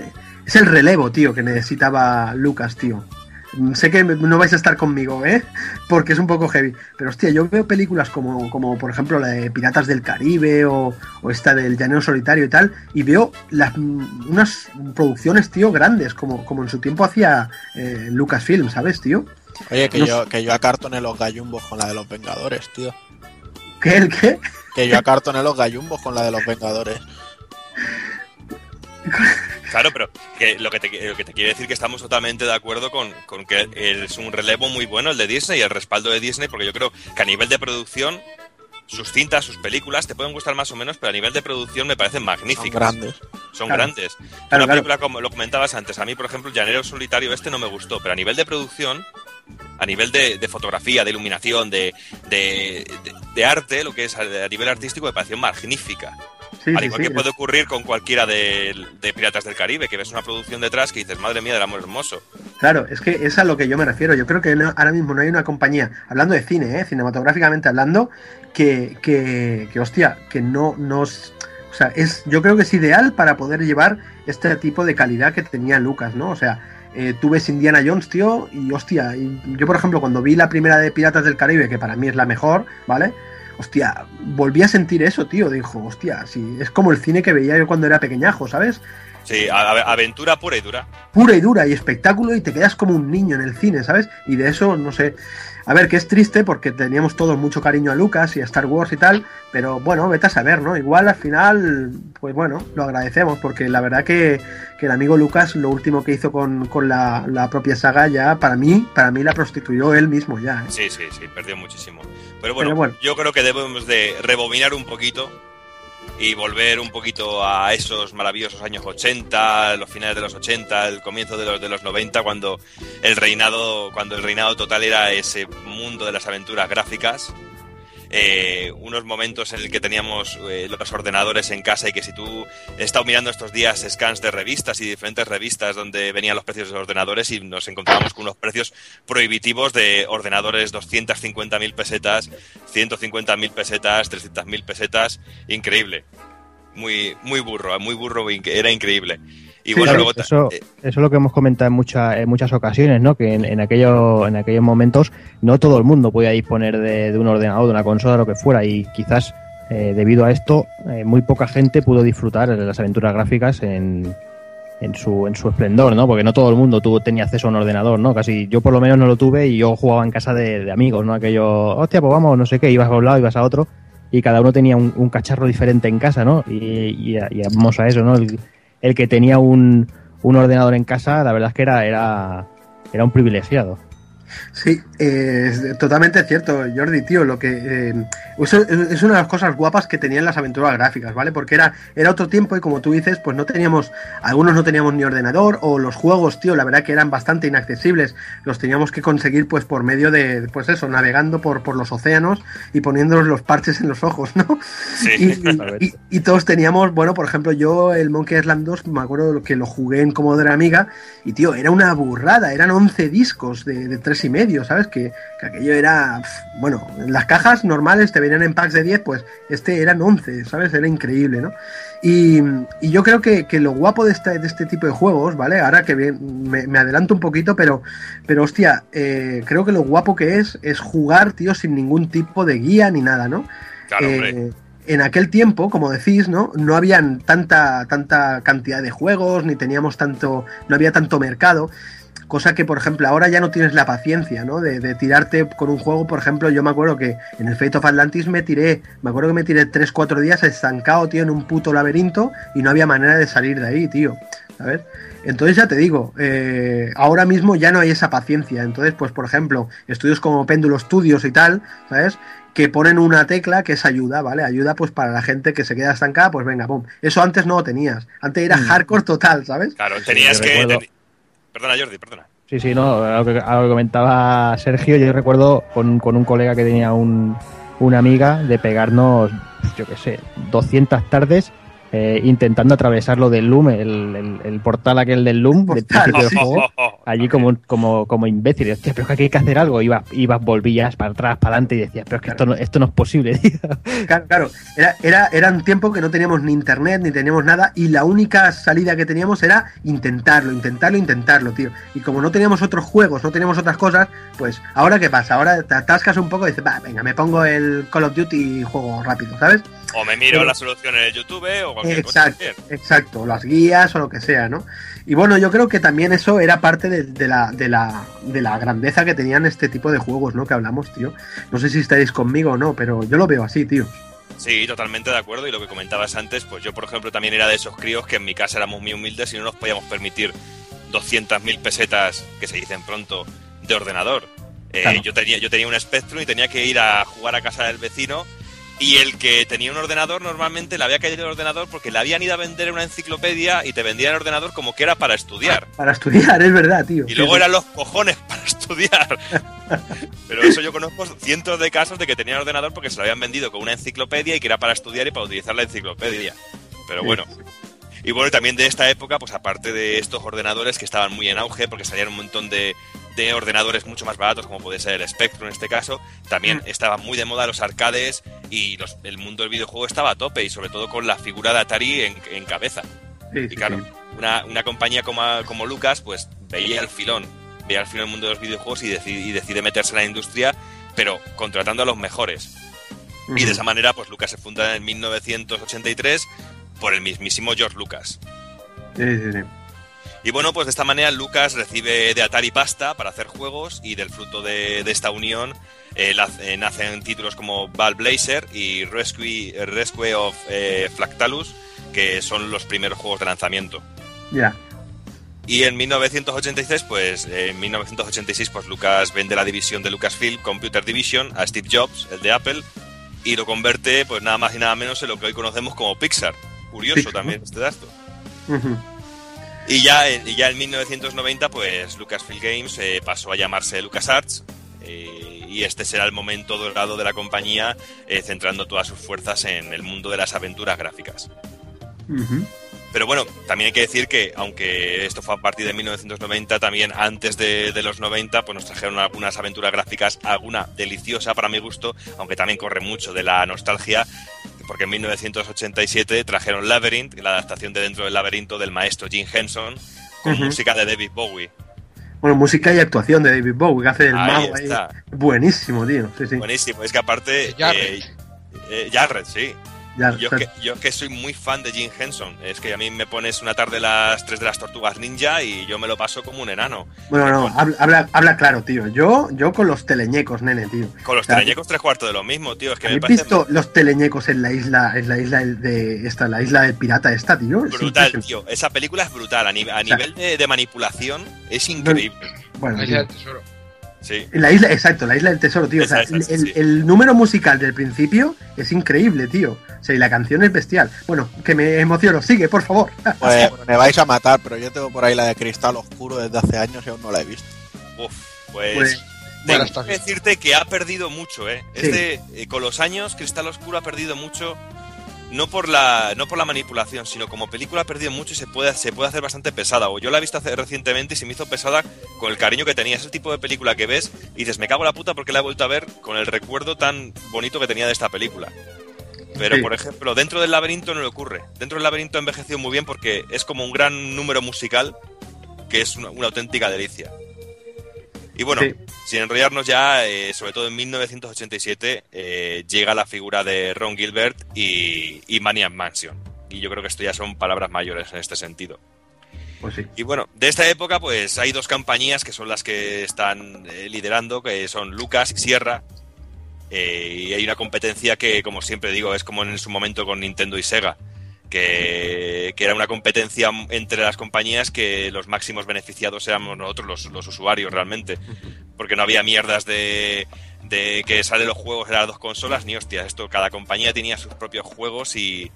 es el relevo, tío, que necesitaba Lucas, tío. Sé que no vais a estar conmigo, ¿eh? Porque es un poco heavy. Pero hostia, yo veo películas como, como por ejemplo la de Piratas del Caribe o, o esta del Llanero Solitario y tal, y veo las, unas producciones, tío, grandes, como, como en su tiempo hacía eh, Lucasfilm, ¿sabes, tío? Oye, que, No yo, que yo acartoné los gallumbos con la de los Vengadores, tío. ¿Qué? ¿El qué? Que yo acartoné los gallumbos con la de los Vengadores. Claro, pero que lo, que te, lo que te quiere decir que estamos totalmente de acuerdo con, con que es un relevo muy bueno el de Disney y el respaldo de Disney, porque yo creo que a nivel de producción, sus cintas, sus películas te pueden gustar más o menos, pero a nivel de producción me parecen magníficas. Son grandes. Son Claro. grandes. Claro, Una claro. película, como lo comentabas antes, a mí, por ejemplo, Llanero Solitario este no me gustó, pero a nivel de producción, a nivel de, de fotografía, de iluminación, de, de, arte, lo que es a, nivel artístico, me pareció magnífica. Sí, Al igual sí. que puede ocurrir con cualquiera de, de Piratas del Caribe, que ves una producción detrás que dices, madre mía, del amor hermoso. Claro, es que es a lo que yo me refiero. Yo creo que no- ahora mismo no hay una compañía, hablando de cine, ¿eh? cinematográficamente hablando, que, que, que, hostia, que no nos... O sea, es, yo creo que es ideal para poder llevar este tipo de calidad que tenía Lucas, ¿no? O sea, eh, tú ves Indiana Jones, tío, y hostia, y yo por ejemplo cuando vi la primera de Piratas del Caribe, que para mí es la mejor, ¿vale? Hostia, volví a sentir eso, tío. Dijo, hostia, sí, es como el cine que veía yo cuando era pequeñajo, ¿sabes? Sí, aventura pura y dura. pura y dura y espectáculo y te quedas como un niño en el cine, ¿sabes? Y de eso, no sé. A ver, que es triste porque teníamos todos mucho cariño a Lucas y a Star Wars y tal, pero bueno, vete a saber, ¿no? Igual al final, pues bueno, lo agradecemos porque la verdad que, que el amigo Lucas lo último que hizo con, con la, la propia saga ya, para mí, para mí la prostituyó él mismo ya. ¿eh? Sí, sí, sí, perdió muchísimo. Pero bueno, Pero bueno. yo creo que debemos de rebobinar un poquito y volver un poquito a esos maravillosos años 80, los finales de los 80, el comienzo de los de los 90 cuando el reinado cuando el reinado total era ese mundo de las aventuras gráficas. Eh, unos momentos en el que teníamos eh, los ordenadores en casa y que si tú he estado mirando estos días scans de revistas y diferentes revistas donde venían los precios de los ordenadores y nos encontrábamos con unos precios prohibitivos de ordenadores 250.000 pesetas, 150.000 pesetas, 300.000 pesetas, increíble. Muy, muy burro, muy burro, era increíble. Y Sí, bueno, claro, luego ta- eso, eh, eso es lo que hemos comentado en, mucha- en muchas ocasiones, ¿no? Que en, en, aquello, en aquellos momentos no todo el mundo podía disponer de, de un ordenador, de una consola, lo que fuera, y quizás eh, debido a esto eh, muy poca gente pudo disfrutar de las aventuras gráficas en, en, su, en su esplendor, ¿no? Porque no todo el mundo tuvo, tenía acceso a un ordenador, ¿no? Casi yo por lo menos no lo tuve y yo jugaba en casa de, de amigos, ¿no? Aquello, hostia, pues vamos, no sé qué, ibas a un lado, ibas a otro, y cada uno tenía un, un cacharro diferente en casa, ¿no? Y, y, y vamos a eso, ¿no? El, el que tenía un, un ordenador en casa, la verdad es que era, era, era un privilegiado. Sí, eh, es totalmente cierto, Jordi, tío. Lo que eh, eso es una de las cosas guapas que tenían las aventuras gráficas, ¿vale? Porque era, era otro tiempo y como tú dices, pues no teníamos, algunos no teníamos ni ordenador o los juegos, tío, la verdad que eran bastante inaccesibles. Los teníamos que conseguir, pues por medio de, pues eso, navegando por, por los océanos y poniéndonos los parches en los ojos, ¿no? sí, Y, y- y todos teníamos, bueno, por ejemplo, yo el Monkey Island 2, me acuerdo que lo jugué en Commodore Amiga, y tío, era una burrada, eran 11 discos de, de 3 y medio, ¿sabes? Que, que aquello era, bueno, las cajas normales te venían en packs de 10, pues este eran 11, ¿sabes? Era increíble, ¿no? Y, y yo creo que, que lo guapo de este, de este tipo de juegos, ¿vale? Ahora que bien- me, me adelanto un poquito, pero, pero hostia, eh, creo que lo guapo que es es jugar, tío, sin ningún tipo de guía ni nada, ¿no? Claro, Eh, hombre. En aquel tiempo, como decís, ¿no? No habían tanta, tanta cantidad de juegos, ni teníamos tanto, no había tanto mercado. Cosa que, por ejemplo, ahora ya no tienes la paciencia, ¿no? De, tirarte con un juego, por ejemplo, yo me acuerdo que en el Fate of Atlantis me tiré, me acuerdo que me tiré 3-4 días estancado, tío, en un puto laberinto y no había manera de salir de ahí, tío. ¿Sabes? Entonces ya te digo, eh, ahora mismo ya no hay esa paciencia. Entonces, pues por ejemplo, estudios como Péndulo Studios y tal, ¿sabes? Que ponen una tecla que es ayuda, ¿vale? Ayuda pues para la gente que se queda estancada, pues venga, pum. Eso antes no lo tenías. Antes era hardcore total, ¿sabes? Claro, tenías que. Perdona, Jordi, perdona. Sí, sí, no, a lo que, a lo que comentaba Sergio, yo recuerdo con, con un colega que tenía un, una amiga de pegarnos, yo qué sé, 200 tardes eh, intentando atravesar lo del Loom, el, el- el portal aquel del Loom, del principio del sí, juego, allí como, como, como imbécil. Hostia, pero es que hay que hacer algo. Ibas, ibas volvías para atrás, para adelante y decías, pero es que esto no, esto no es posible, tío. Claro, claro. Era, era, era un tiempo que no teníamos ni internet, ni teníamos nada, y la única salida que teníamos era intentarlo, intentarlo, intentarlo, tío. Y como no teníamos otros juegos, no teníamos otras cosas, pues, ¿ahora qué pasa? Ahora te atascas un poco y dices, va, venga, me pongo el Call of Duty y juego rápido, ¿sabes? O me miro Pero- la solución en el YouTube o cualquier cosa. Exacto, también. exacto, las guías o lo que sea, ¿no? Y bueno, yo creo que también eso era parte de, de la, de, la, de la grandeza que tenían este tipo de juegos, ¿no? Que hablamos, tío. No sé si estáis conmigo o no, pero yo lo veo así, tío. Sí, totalmente de acuerdo. Y lo que comentabas antes, pues yo, por ejemplo, también era de esos críos que en mi casa éramos muy humildes y no nos podíamos permitir 200.000 pesetas, que se dicen pronto, de ordenador. Eh, Claro. yo, tenía, yo tenía un Spectrum y tenía que ir a jugar a casa del vecino. Y el que tenía un ordenador normalmente le había caído el ordenador porque le habían ido a vender una enciclopedia y te vendían el ordenador como que era para estudiar. Para estudiar, es verdad, tío. Y luego eran los cojones para estudiar. Pero eso yo conozco cientos de casos de que tenían ordenador porque se lo habían vendido con una enciclopedia y que era para estudiar y para utilizar la enciclopedia. Pero bueno. Y bueno, también de esta época, pues aparte de estos ordenadores que estaban muy en auge, porque salían un montón de, de ordenadores mucho más baratos, como puede ser el Spectrum en este caso, también estaban muy de moda los arcades y los- el mundo del videojuego estaba a tope, y sobre todo con la figura de Atari en, en cabeza. Sí, Y claro, sí. una, una compañía como, como Lucas, pues veía el filón, veía el filón el mundo de los videojuegos y decide, y decide meterse en la industria, pero contratando a los mejores. Y de esa manera, pues Lucas se funda en 1983 por el mismísimo George Lucas. Sí, sí, sí. Y bueno, pues de esta manera Lucas recibe de Atari pasta para hacer juegos y del fruto de, de esta unión eh, eh, nacen títulos como Ball Blazer y Rescue, Rescue of eh, Flactalus, que son los primeros juegos de lanzamiento. Ya. Y en 1986, pues eh, en 1986, pues Lucas vende la división de Lucasfilm Computer Division a Steve Jobs, el de Apple, y lo convierte, pues nada más y nada menos en lo que hoy conocemos como Pixar. Curioso Pixar. también este dato. Ujú. Y ya, en- y ya en 1990, pues Lucasfilm Games eh, pasó a llamarse LucasArts. eh, y este será el momento dorado de la compañía, eh, centrando todas sus fuerzas en el mundo de las aventuras gráficas. Pero bueno, también hay que decir que, aunque esto fue a partir de 1990, también antes de, de los 90, pues nos trajeron algunas aventuras gráficas, alguna deliciosa para mi gusto, aunque también corre mucho de la nostalgia, porque en 1987 trajeron Labyrinth, la adaptación de Dentro del Laberinto del maestro Jim Henson, con música de David Bowie. Bueno, música y actuación de David Bowie, que hace el Ahí mago ahí. está. Buenísimo, tío. Sí, sí. Buenísimo, es que aparte... Jarrett. eh, eh, Jarrett, sí. Ya, Yo que, yo que soy muy fan de Jim Henson. Es que a mí me pones una tarde las tres de las tortugas ninja y yo me lo paso como un enano. Bueno, no, habla, habla, habla claro, tío. Yo, yo con los teleñecos, nene, tío. Con los O sea, teleñecos tres cuartos de lo mismo, tío. Es que me ¿Habéis parece visto los teleñecos en la isla, en la isla de esta, la isla del pirata esta, tío? Brutal, tío. Esa película es brutal. A, ni- a sea, nivel de, de manipulación es increíble. Bueno, La tío. Sí. La isla, exacto, la isla del tesoro, tío. O sea, el, sí. el número musical del principio es increíble, tío. O sea, y la canción es bestial. Bueno, que me emociono. Sigue, por favor. Pues me vais a matar, pero yo tengo por ahí la de Cristal Oscuro desde hace años y aún no la he visto. Uf, pues. Pues, tengo bueno, que decirte que ha perdido mucho, ¿eh? Sí. Este, eh, con los años, Cristal Oscuro ha perdido mucho. No por la no por la manipulación, sino como película ha perdido mucho y se puede se puede hacer bastante pesada. O yo la he visto hace, recientemente y se me hizo pesada con el cariño que tenía. Es el tipo de película que ves y dices, me cago en la puta porque la he vuelto a ver con el recuerdo tan bonito que tenía de esta película. Pero, Sí. por ejemplo, dentro del laberinto no le ocurre. Dentro del laberinto ha envejecido muy bien porque es como un gran número musical que es una, una auténtica delicia. Y bueno, Sí. sin enrollarnos ya, eh, sobre todo en 1987 eh, llega la figura de Ron Gilbert y, y Maniac Mansion. Y yo creo que esto ya son palabras mayores en este sentido. Pues sí. Y bueno, de esta época pues hay dos compañías que son las que están eh, liderando, que son Lucas y Sierra. Y hay una competencia que, como siempre digo, es como en su momento con Nintendo y Sega, que, que era una competencia entre las compañías que los máximos beneficiados éramos nosotros, los, los usuarios realmente, porque no había mierdas de, de que salen los juegos de las dos consolas, ni hostias, esto, cada compañía tenía sus propios juegos y,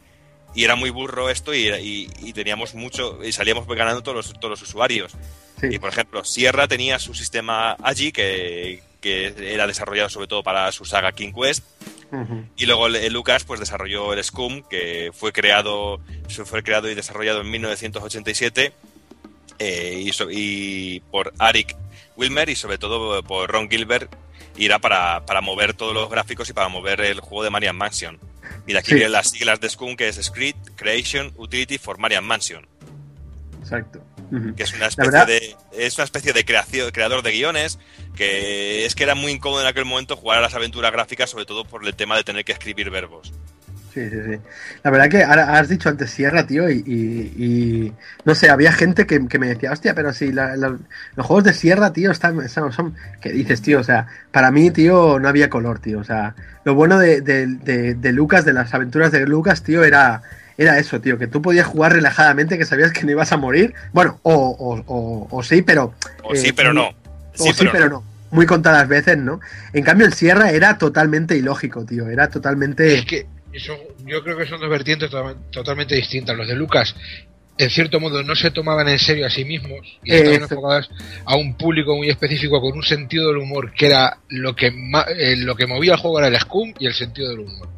y era muy burro esto y, y- y teníamos mucho y salíamos ganando todos los, todos los usuarios. Sí. Y por ejemplo, Sierra tenía su sistema allí que, que era desarrollado sobre todo para su saga King Quest Y luego Lucas pues desarrolló el Scum que fue creado fue creado y desarrollado en 1987 eh, y, so- y por Arik Wilmer y sobre todo por Ron Gilbert y era para, para mover todos los gráficos y para mover el juego de Marian Mansion. Mira, aquí Sí. vienen las siglas de Scum, que es Script Creation Utility for Marian Mansion, Exacto. Que es una especie de es una especie de creación, creador de guiones que es que era muy incómodo en aquel momento jugar a las aventuras gráficas, sobre todo por el tema de tener que escribir verbos. Sí, sí, sí. La verdad que ahora has dicho antes Sierra, tío, y, y- y no sé, había gente que, que me decía, hostia, pero si la- la- los juegos de Sierra, tío, están, son, son- ¿Qué dices, tío? O sea, para mí, tío, no había color, tío. O sea, lo bueno de, de- de- de Lucas, de las aventuras de Lucas, tío, era, era eso, tío, que tú podías jugar relajadamente, que sabías que no ibas a morir. Bueno, o, o, o- o sí, pero... O eh, sí, pero no. o sí, pero, no. Muy contadas veces, ¿no? En cambio, el Sierra era totalmente ilógico, tío. Era totalmente... Es que eso, yo creo que son dos vertientes to- totalmente distintas. Los de Lucas, en cierto modo, no se tomaban en serio a sí mismos y estaban Eso. enfocadas a un público muy específico con un sentido del humor que era lo que ma- eh, lo que movía el juego era el scum y el sentido del humor.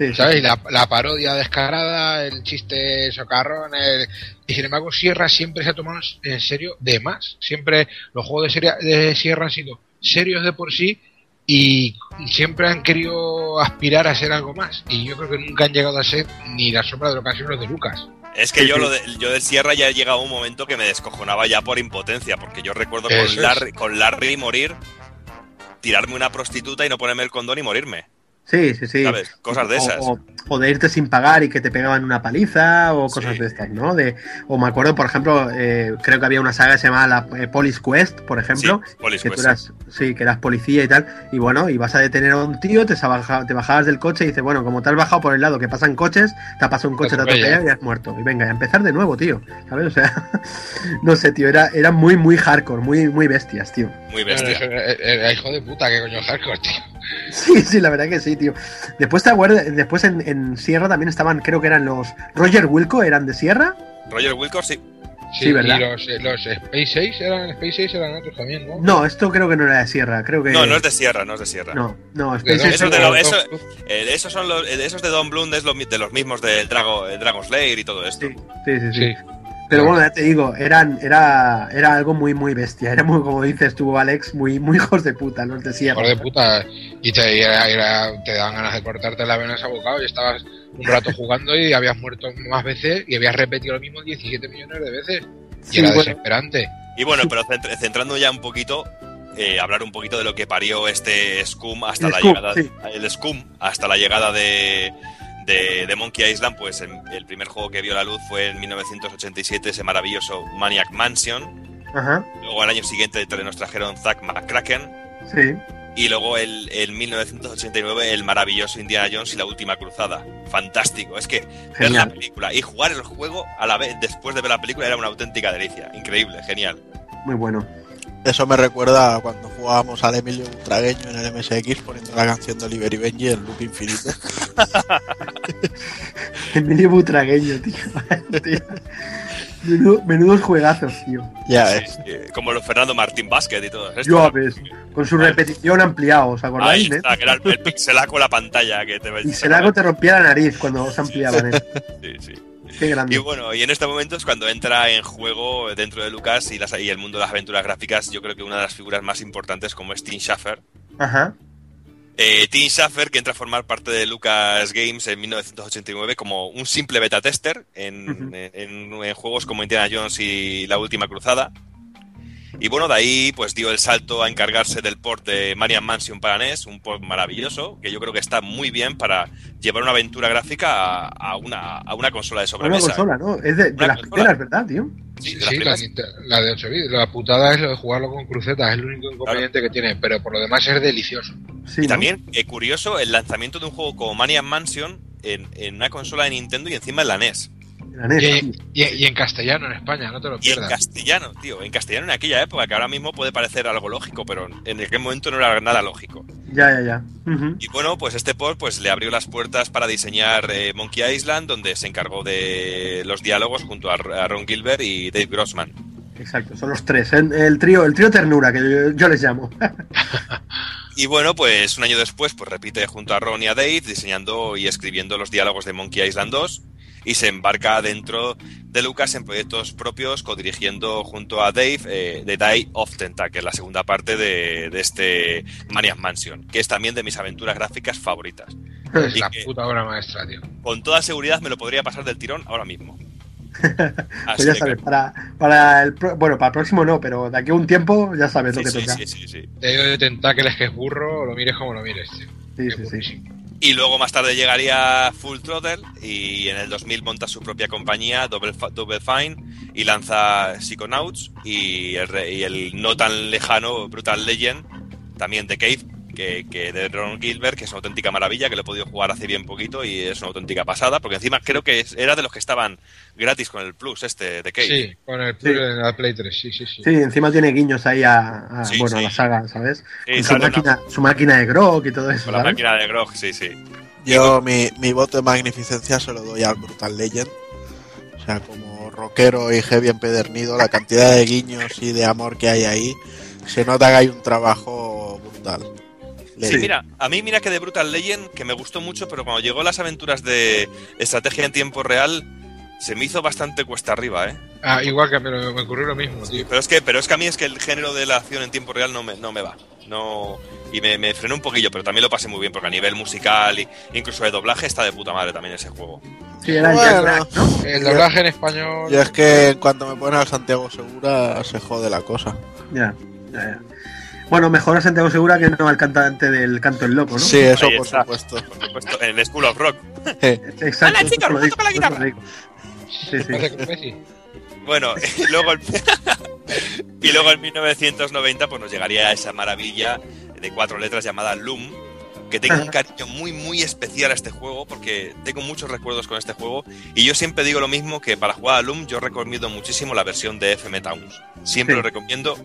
Sí, sí. ¿Sabes? La, la parodia descarada, el chiste socarrón, el... y sin embargo Sierra siempre se ha tomado en serio de más. Siempre los juegos de, serie- de Sierra han sido serios de por sí y siempre han querido aspirar a ser algo más. Y yo creo que nunca han llegado a ser ni la sombra de lo que han sido los de Lucas. Es que Sí, yo, sí. lo de, yo del Sierra ya he llegado a un momento que me descojonaba ya por impotencia, porque yo recuerdo con. Larry, con Larry morir, tirarme una prostituta y no ponerme el condón y morirme. Sí, sí, sí. ¿Sabes? Cosas de esas. O, o de irte sin pagar y que te pegaban una paliza o cosas Sí. de estas, ¿no? De, o me acuerdo, por ejemplo, eh, creo que había una saga que se llamaba la eh, Police Quest, por ejemplo, Sí, Police que tú Quest. eras, sí, que eras policía y tal, y bueno, y vas a detener a un tío, te, te bajabas del coche y dices, bueno, como te has bajado por el lado que pasan coches, te ha pasado un coche, te ha atropella. y has muerto. Y venga, a empezar de nuevo, tío, ¿sabes? O sea, no sé, tío, era, era muy, muy hardcore, muy, muy bestias, tío. Muy Bueno, bestia. eso era- era hijo de puta, que coño hardcore, tío. Sí, sí, la verdad que sí, tío. Después te acuerdas, después en, en Sierra también estaban, creo que eran los Roger Wilco, eran de Sierra. Roger Wilcox, sí. Sí, ¿verdad? Y los, eh, los Space 6 eran, Space 6 eran otros también, ¿no? No, esto creo que no era de Sierra, creo que. No, no es de Sierra, no es de Sierra. No, no, Space Ace- de lo- eso- Eh, esos son los, eh, esos de Don Bloom es lo de los mismos del Drago, el Dragon Slayer y todo esto. Sí, sí, sí, sí. Sí. Pero bueno, ya te digo, eran, era, era algo muy, muy bestia. Era muy, como dices tú, Alex, muy, muy hijos de puta, los de Sierra. Hijo de puta. Y te, y era- era- te daban ganas de cortarte las venas a bocado y estabas un rato jugando y habías muerto más veces y habías repetido lo mismo 17 millones de veces. Y Sí, era bueno, desesperante. Y bueno, pero centr- centrando ya un poquito, eh, hablar un poquito de lo que parió este Scum hasta El la Scum, llegada, sí. el Scum hasta la llegada de, de, de Monkey Island, pues el, el primer juego que vio la luz fue en 1987 ese maravilloso Maniac Mansion. Ajá, Luego al año siguiente te- nos trajeron Zack McCracken. sí. Y luego el, en 1989 el maravilloso Indiana Jones y la última cruzada. Fantástico. Es que ver la Genial. película y jugar el juego a la vez después de ver la película era una auténtica delicia. Increíble, genial. Muy bueno. Eso me recuerda a cuando jugábamos al Emilio Butragueño en el MSX poniendo la canción de Oliver y Benji en loop infinito. Emilio Butragueño, tío. Tío. Menudo- menudos juegazos, tío. Ya ves. Eh, como los Fernando Martín Basket y todo esto. Yo ves, con su repetición ampliado, ¿os Ahí acordáis? eh? está, que era el, el pixelaco la pantalla que te Y Selago te rompía la nariz cuando se ampliaban. ¿eh? Sí, sí. Qué grande. Y bueno, y en este momento es cuando entra en juego dentro de Lucas y, las- y el mundo de las aventuras gráficas, yo creo que una de las figuras más importantes como es Tim Schafer. Ajá. Eh, Tim Schafer, que entra a formar parte de Lucas Games en 1989 como un simple beta tester en, en- en juegos como Indiana Jones y La Última Cruzada. Y bueno, de ahí pues dio el salto a encargarse del port de Marian Mansion para NES, un port maravilloso, que yo creo que está muy bien para llevar una aventura gráfica a, a una, a una consola de Una sobremesa. consola, ¿no? Es de, de las consola. primeras, ¿verdad, tío? Sí, Sí, la, la de 8 bits. La putada es lo de jugarlo con crucetas, es el único inconveniente que tiene, pero por lo demás es delicioso. Sí, y ¿no? también, eh, curioso, el lanzamiento de un juego como Maniac Mansion en, en una consola de Nintendo y encima en la NES. Y, sí. y- y en castellano, en España, no te lo Y en pierdas. castellano, tío, en castellano en aquella época, que ahora mismo puede parecer algo lógico, pero en aquel momento no era nada lógico. Ya, ya, ya. Y bueno, pues este port pues, le abrió las puertas para diseñar eh, Monkey Island, donde se encargó de los diálogos junto a, a Ron Gilbert y Dave Grossman. Exacto, son los tres. El, el trío, el trío ternura, que yo, yo les llamo. Y bueno, pues un año después, pues repite junto a Ron y a Dave, diseñando y escribiendo los diálogos de Monkey Island 2, y se embarca dentro de Lucas en proyectos propios, codirigiendo junto a Dave eh, The Die of Tentacle, la segunda parte de, de este Maniac Mansion, que es también de mis aventuras gráficas favoritas. Es Y la que- puta obra maestra, tío. Con toda seguridad me lo podría pasar del tirón ahora mismo. Pues ya sabes, para, para el bueno, para el próximo no, pero de aquí a un tiempo ya sabes Sí, lo que sí, toca. sí, sí, sí. Te digo de tentáculos que es burro, lo mires como lo mires, tío. Sí, Es sí, sí. Y luego más tarde llegaría Full Throttle y en el 2000 monta su propia compañía, Double, Fine, y lanza Psychonauts y y el no tan lejano Brutal Legend, también de Cave, que, que de Ron Gilbert, que es una auténtica maravilla, que lo he podido jugar hace bien poquito y es una auténtica pasada, porque encima creo que es- era de los que estaban gratis con el Plus este de Cave. Sí, con el Sí. Plus de la Play 3, sí, sí, sí. Sí, encima tiene guiños ahí a, a, Sí, bueno, a sí. la saga, ¿sabes? Sí, Con su una- máquina, su máquina de grog y todo eso, Con la ¿sabes? máquina de Grog, sí, sí. Yo mi, mi voto de magnificencia se lo doy al Brutal Legend. O sea, como rockero y heavy empedernido, la cantidad de guiños y de amor que hay ahí, se nota que hay un trabajo brutal. Sí, mira, a mí mira que de Brutal Legend, que me gustó mucho, pero cuando llegó las aventuras de estrategia en tiempo real, se me hizo bastante cuesta arriba, ¿eh? Ah, igual que me, me ocurrió lo mismo, tío. Pero es que, pero es que a mí es que el género de la acción en tiempo real no me, no me va. No, y me, me frenó un poquillo, pero también lo pasé muy bien, porque a nivel musical e incluso de doblaje está de puta madre también ese juego. Sí, era el Bueno. ¿no? El doblaje en español. Y es que en cuanto me ponen al Santiago Segura, se jode la cosa. Ya, ya, ya. Bueno, mejor a Santiago Segura que no al cantante del Canto el Loco, ¿no? Sí, eso por supuesto. Por supuesto, en el School of Rock. Exacto. ¡Hala, eso chicos, digo, la guitarra! Sí, sí. Bueno, y luego, el- y luego en 1990 pues nos llegaría esa maravilla de cuatro letras llamada Loom, que tengo un cariño muy muy especial a este juego porque tengo muchos recuerdos con este juego y yo siempre digo lo mismo que para jugar a Loom yo recomiendo muchísimo la versión de FM Towns. Siempre Sí. lo recomiendo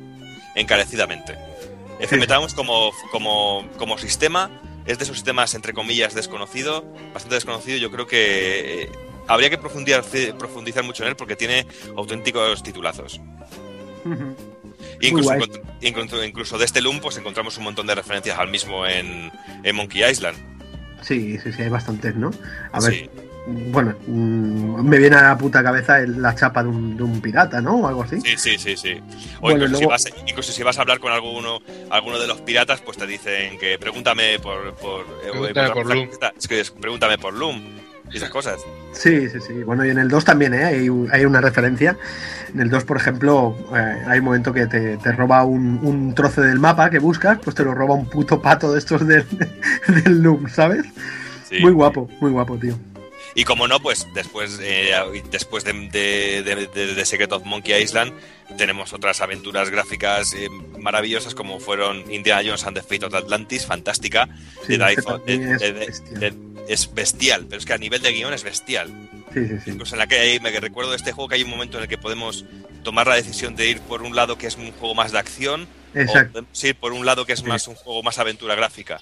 encarecidamente. FM Sí. Towns como, como, como sistema es de esos sistemas entre comillas desconocido, bastante desconocido. Yo creo que eh, habría que profundizar, profundizar mucho en él porque tiene auténticos titulazos. Incluso, incluso, incluso de este Loom pues encontramos un montón de referencias al mismo en, en Monkey Island. Sí, sí, sí, hay bastantes, ¿no? A ver. Bueno, mm, me viene a la puta cabeza el- la chapa de un, de un pirata, ¿no? O algo así. Sí, sí, sí, sí. O Bueno, incluso, luego- si vas, incluso si vas a hablar con alguno, alguno de los piratas, pues te dicen que pregúntame por, por, eh, Pregúntame por Loom. Es que es- pregúntame por Loom y esas cosas. Sí, sí, sí. Bueno, y en el 2 también, ¿eh? Hay, hay una referencia. En el 2, por ejemplo, eh, hay un momento que te, te roba un, un trozo del mapa que buscas, pues te lo roba un puto pato de estos del, del Loom, ¿sabes? Sí. Muy guapo, muy guapo, tío. Y como no, pues después, eh, después de, de, de- de- de Secret of Monkey Island tenemos otras aventuras gráficas eh, maravillosas como fueron Indiana Jones and the Fate of Atlantis, fantástica. Sí, de es es bestial, pero es que a nivel de guion es bestial. Sí, sí, sí. Incluso en la que hay- me recuerdo de este juego que hay un momento en el que podemos tomar la decisión de ir por un lado que es un juego más de acción Exacto. o ir por un lado que es más un juego más aventura gráfica.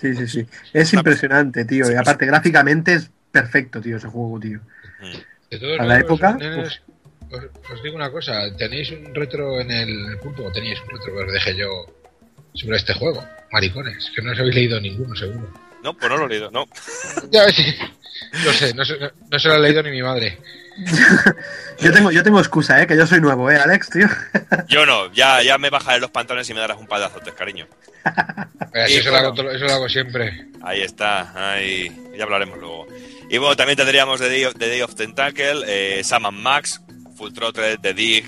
Sí, sí, sí. Es impresionante, tío. Y aparte, gráficamente es perfecto, tío, ese juego, tío. De todos A la época, nenes, os, os digo una cosa, tenéis un retro en el punto, o teníais un retro que os dejé yo sobre este juego, maricones, que no os habéis leído ninguno, seguro. No, pues no lo he leído, no. Ya, sí. Lo sé, no, se- no- no se lo ha leído ni mi madre. Yo tengo, yo tengo excusa, ¿eh? Que yo soy nuevo, ¿eh, Alex, tío? Yo no, ya, ya me bajaré los pantalones y me darás un par de azotes, cariño. Lo hago, eso lo hago siempre. Ahí está, ahí ya hablaremos luego. Y bueno, también tendríamos The Day of, The Day of Tentacle, eh, Sam and Max, Full Throttle, The Dig,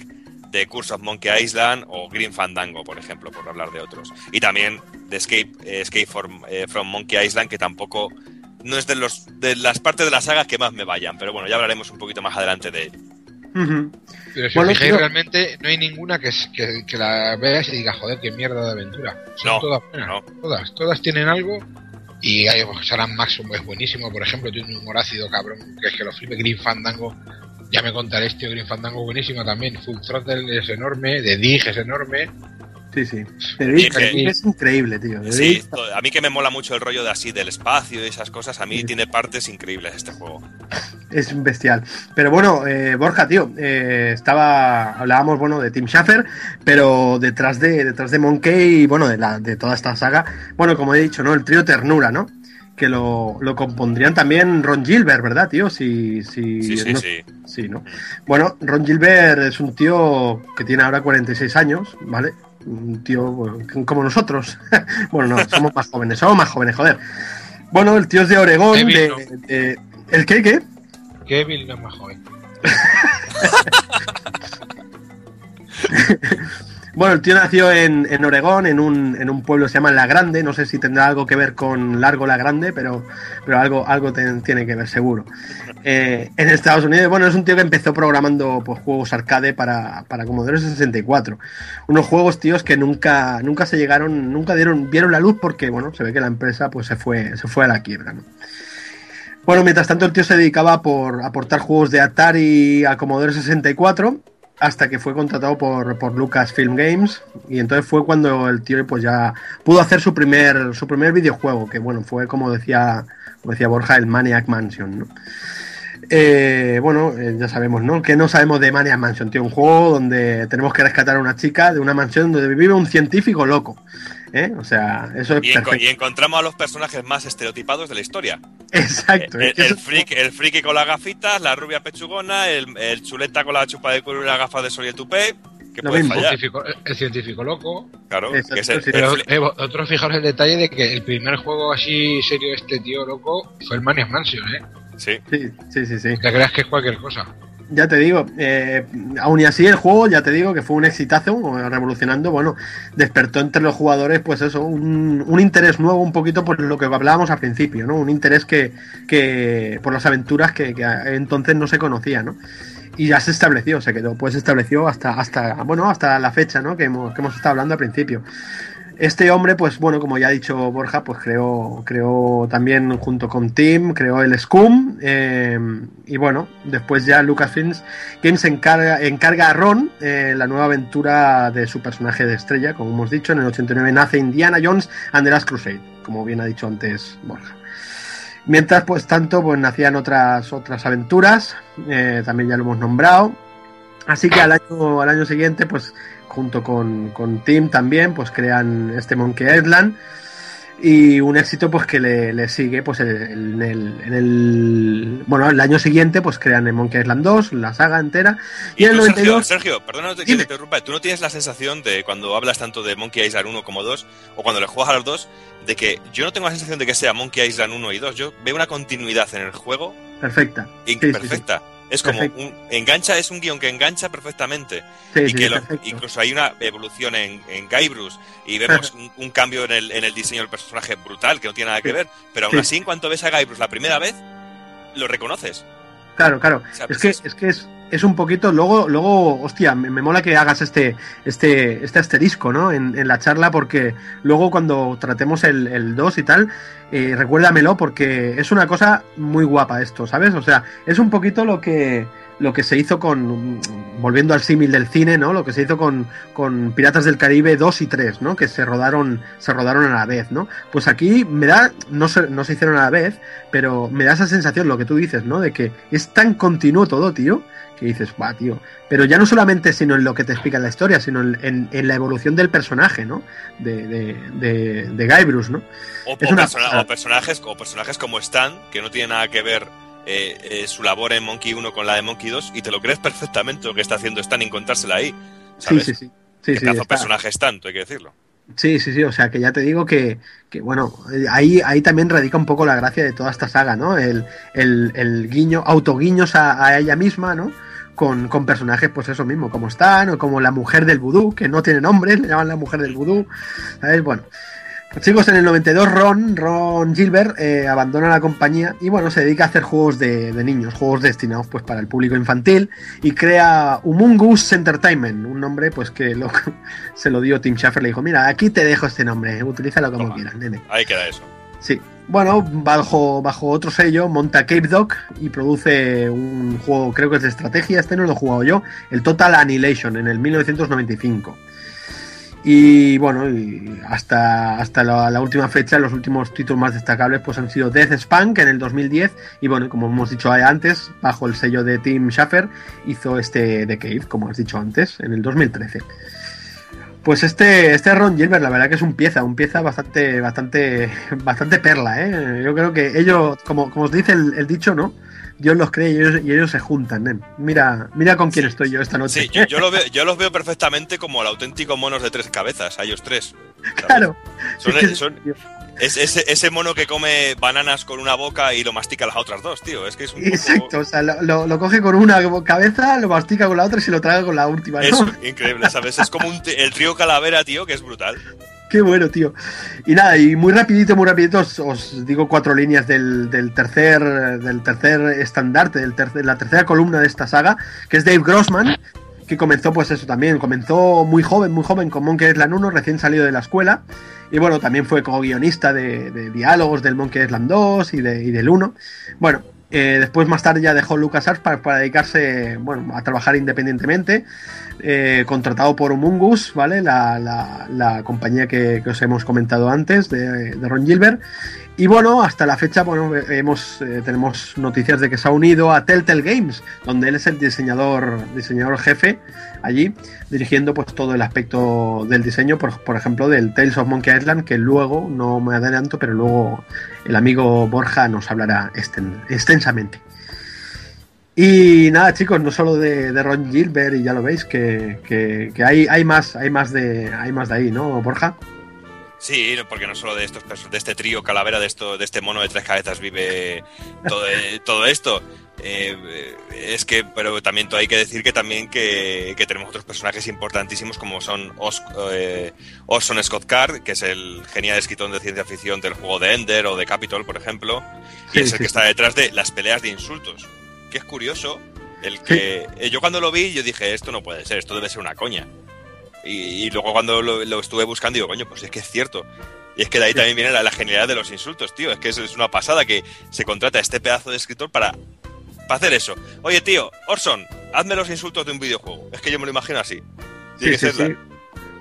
The Curse of Monkey Island o Green Fandango, por ejemplo, por hablar de otros. Y también The Escape, eh, Escape from, eh, from Monkey Island, que tampoco no es de, los, de las partes de la saga que más me vayan, pero bueno, ya hablaremos un poquito más adelante de ello. Ujú. Pero si Bueno, os fijáis, realmente no hay ninguna que, es- que, que la veas y digas, joder, qué mierda de aventura. Son No, todas buenas. Todas, todas tienen algo. Y hay, Saran es buenísimo, por ejemplo, tiene un humor ácido cabrón, que es que lo flipe. Green Fandango, ya me contaréis, tío, Green Fandango buenísimo también. Full Throttle es enorme, The Dig es enorme. Sí, sí. The The es increíble, tío. The Sí, a mí que me mola mucho el rollo de así del espacio y esas cosas, a mí tiene partes increíbles este juego. Es bestial. Pero bueno, eh, Borja, tío, eh, estaba. Hablábamos, bueno, de Tim Schafer, pero detrás de, detrás de Monkey y bueno, de, la, de toda esta saga, bueno, como he dicho, ¿no? El trío Ternura, ¿no? Que lo, lo compondrían también Ron Gilbert, ¿verdad, tío? Si, si, Sí, sí, no- sí. Sí, ¿no? Bueno, Ron Gilbert es un tío que tiene ahora 46 años, ¿vale? Un tío bueno, como nosotros. bueno, no, somos más jóvenes, somos más jóvenes, joder. Bueno, el tío es de Oregón, Kevin, de, ¿no? de- ¿El qué, qué? Kevin no es más joven. Bueno, el tío nació en, en Oregón, en un, en un pueblo que se llama La Grande. No sé si tendrá algo que ver con Largo La Grande, pero, pero algo, algo ten- tiene que ver, seguro. Eh, en Estados Unidos, bueno, es un tío que empezó programando pues, juegos arcade para, para Commodore 64. Unos juegos, tíos, que nunca, nunca se llegaron, nunca dieron, vieron la luz porque, bueno, se ve que la empresa pues, se, fue, se fue a la quiebra, ¿no? Bueno, mientras tanto el tío se dedicaba por aportar juegos de Atari a Commodore 64 hasta que fue contratado por, por Lucasfilm Games y entonces fue cuando el tío pues ya pudo hacer su primer su primer videojuego que bueno fue como decía como decía Borja el Maniac Mansion ¿no? Eh, bueno eh, ya sabemos no que no sabemos de Maniac Mansion tío. Un juego donde tenemos que rescatar a una chica de una mansión donde vive un científico loco ¿eh? o sea eso es Y, enco- perfecto y encontramos a los personajes más estereotipados de la historia. exacto El, que el freak- el friki con las gafitas, la rubia pechugona, el, el chuleta con la chupa de cuero y las gafas de sol y el tupé. Que Lo puede mismo. El fallar. científico, el científico loco. Claro, Exacto, que es el- sí. el Pero eh, vosotros fijaros el detalle de que el primer juego así serio de este tío loco fue el Maniac Mansion, ¿eh? sí. sí sí sí sí te creas que es cualquier cosa. Ya te digo, eh, aún y así el juego, ya te digo que fue un exitazo, revolucionando, bueno, despertó entre los jugadores, pues eso, un, un interés nuevo, un poquito por lo que hablábamos al principio, ¿no? Un interés que, que por las aventuras que, entonces no se conocía, ¿no? Y ya se estableció, se quedó, pues se estableció hasta, hasta, bueno, hasta la fecha, ¿no? Que hemos, que hemos estado hablando al principio. Este hombre, pues bueno, como ya ha dicho Borja, pues creó, creó también junto con Tim, creó el Scum. eh, y bueno, después ya Lucasfilms Games encarga, encarga a Ron eh, la nueva aventura de su personaje de estrella. Como hemos dicho, en el 89 nace Indiana Jones and the Last Crusade, como bien ha dicho antes Borja. Mientras, pues tanto, pues nacían otras, otras aventuras, eh, también ya lo hemos nombrado. Así que al año, al año siguiente, pues junto con, con Tim también, pues crean este Monkey Island. Y un éxito pues que le, le sigue pues en el, en el, en el- bueno el año siguiente pues crean el Monkey Island 2, la saga entera. Y, Y en el Sergio, 92 Sergio, perdona que te interrumpa, ¿tú no tienes la sensación de cuando hablas tanto de Monkey Island 1 como 2, o cuando le juegas a los dos, de que yo no tengo la sensación de que sea Monkey Island 1 y 2, yo veo una continuidad en el juego perfecta. y Sí, sí, sí. Es como un engancha, es un guion que engancha perfectamente. Sí, y sí, que lo- incluso hay una evolución en, en Guybrush y vemos un, un cambio en el, en el diseño del personaje brutal que no tiene nada que ver. Pero aún Sí. así, en cuanto ves a Guybrush la primera vez, lo reconoces. Claro, claro. Es que es que es, es un poquito. Luego, luego, hostia, me, me mola que hagas este, este, este asterisco, ¿no? En, en la charla, porque luego cuando tratemos el, el 2 y tal, eh, recuérdamelo, porque es una cosa muy guapa esto, ¿sabes? O sea, es un poquito lo que lo que se hizo con, volviendo al símil del cine, ¿no? Lo que se hizo con, con Piratas del Caribe 2 y 3, ¿no? Que se rodaron, se rodaron a la vez, ¿no? Pues aquí me da, no se, no se hicieron a la vez, pero me da esa sensación, lo que tú dices, ¿no? De que es tan continuo todo, tío, que dices, va, tío. Pero ya no solamente sino en lo que te explica la historia, sino en, en- en la evolución del personaje, ¿no? De, de, de, de Guy Bruce, ¿no? O, Es o una persona- o personajes, o personajes como Stan, que no tiene nada que ver eh, eh, su labor en Monkey 1 con la de Monkey 2, y te lo crees perfectamente lo que está haciendo Stan encontrársela ahí. Sí, ¿sabes? sí, sí. Sí, sí, pedazo está. personaje Stan, hay que decirlo. Sí, sí, sí, o sea que ya te digo que, que, bueno, ahí, ahí también radica un poco la gracia de toda esta saga, ¿no? El, el, el guiño, autoguiños a, a ella misma, ¿no? Con, con personajes, pues eso mismo, como Stan o como la mujer del vudú, que no tiene nombre, le llaman la mujer del vudú, ¿sabes? Bueno, chicos, en el 92 Ron, Ron Gilbert eh, abandona la compañía y bueno, se dedica a hacer juegos de, de niños, juegos destinados pues para el público infantil y crea Humungus Entertainment, un nombre pues que lo, se lo dio Tim Schafer, le dijo, mira, aquí te dejo este nombre, utilízalo como Toma. quieras, nene. Ahí queda eso. Sí. Bueno, bajo, bajo otro sello monta Cape Dog y produce un juego, creo que es de estrategia, este no lo he jugado yo, el Total Annihilation en el 1995. Y bueno, hasta, hasta la, última fecha, los últimos títulos más destacables pues han sido Death Spunk en el 2010 y bueno, como hemos dicho antes, bajo el sello de Tim Schafer hizo este The Cave, como has dicho antes, en el 2013. Pues este, este Ron Gilbert, la verdad que es un pieza, un pieza bastante, bastante, bastante perla, ¿eh? Yo creo que ellos, como, como os dice el dicho, ¿no? Dios los cree y ellos, y ellos se juntan, ¿eh? Mira, mira con quién estoy yo esta noche. Sí, yo, yo lo veo, yo los veo perfectamente como el auténtico monos de tres cabezas, a ellos tres. ¿sabes? claro. Son- Es que- son- es ese, ese mono que come bananas con una boca y lo mastica las otras dos, tío. Es que es un poco- Exacto, o sea, lo, lo- lo coge con una cabeza, lo mastica con la otra y se lo traga con la última, ¿no? Es increíble, ¿sabes? Es como un el trío calavera, tío, que es brutal. Qué bueno, tío. Y nada, y muy rapidito, muy rapidito os, digo cuatro líneas del, del tercer del tercer estandarte, del tercer, la tercera columna de esta saga, que es Dave Grossman, que comenzó pues eso también, comenzó muy joven, muy joven con Monkey Island 1, recién salido de la escuela, y bueno, también fue co-guionista de, de diálogos del Monkey Island 2 y, de, y del 1. Bueno, eh, después más tarde ya dejó LucasArts para, para dedicarse, bueno, a trabajar independientemente, eh, contratado por Humungus, ¿vale? La, la- compañía que, os hemos comentado antes de, Ron Gilbert. Y bueno, hasta la fecha, bueno, hemos, eh, tenemos noticias de que se ha unido a Telltale Games, donde él es el diseñador, diseñador jefe allí, dirigiendo pues todo el aspecto del diseño, por, por ejemplo, del Tales of Monkey Island, que luego, no me adelanto, pero luego el amigo Borja nos hablará exten- extensamente. Y nada, chicos, no solo de, de Ron Gilbert, y ya lo veis, que, que- que hay, hay más, hay más de, hay más de ahí, ¿no, Borja? Sí, porque no solo de estos de este trío calavera, de esto, de este mono de tres cabezas vive todo, eh, todo esto. Eh, eh, es que, pero también hay que decir que también que, que tenemos otros personajes importantísimos como son Os- eh, Orson Scott Card, que es el genial escritor de ciencia ficción del juego de Ender o de Capitol, por ejemplo, y Sí, es el sí, que sí. está detrás de las peleas de insultos. Que es curioso, el que eh, yo cuando lo vi yo dije esto no puede ser, esto debe ser una coña. Y, y luego cuando lo, lo estuve buscando digo, coño, pues es que es cierto. Y es que de ahí también viene la, la genialidad de los insultos, tío. Es que es, es una pasada que se contrata a este pedazo de escritor para, para hacer eso. Oye, tío, Orson, hazme los insultos de un videojuego. Es que yo me lo imagino así. Tiene que Sí, sí, ser la- sí.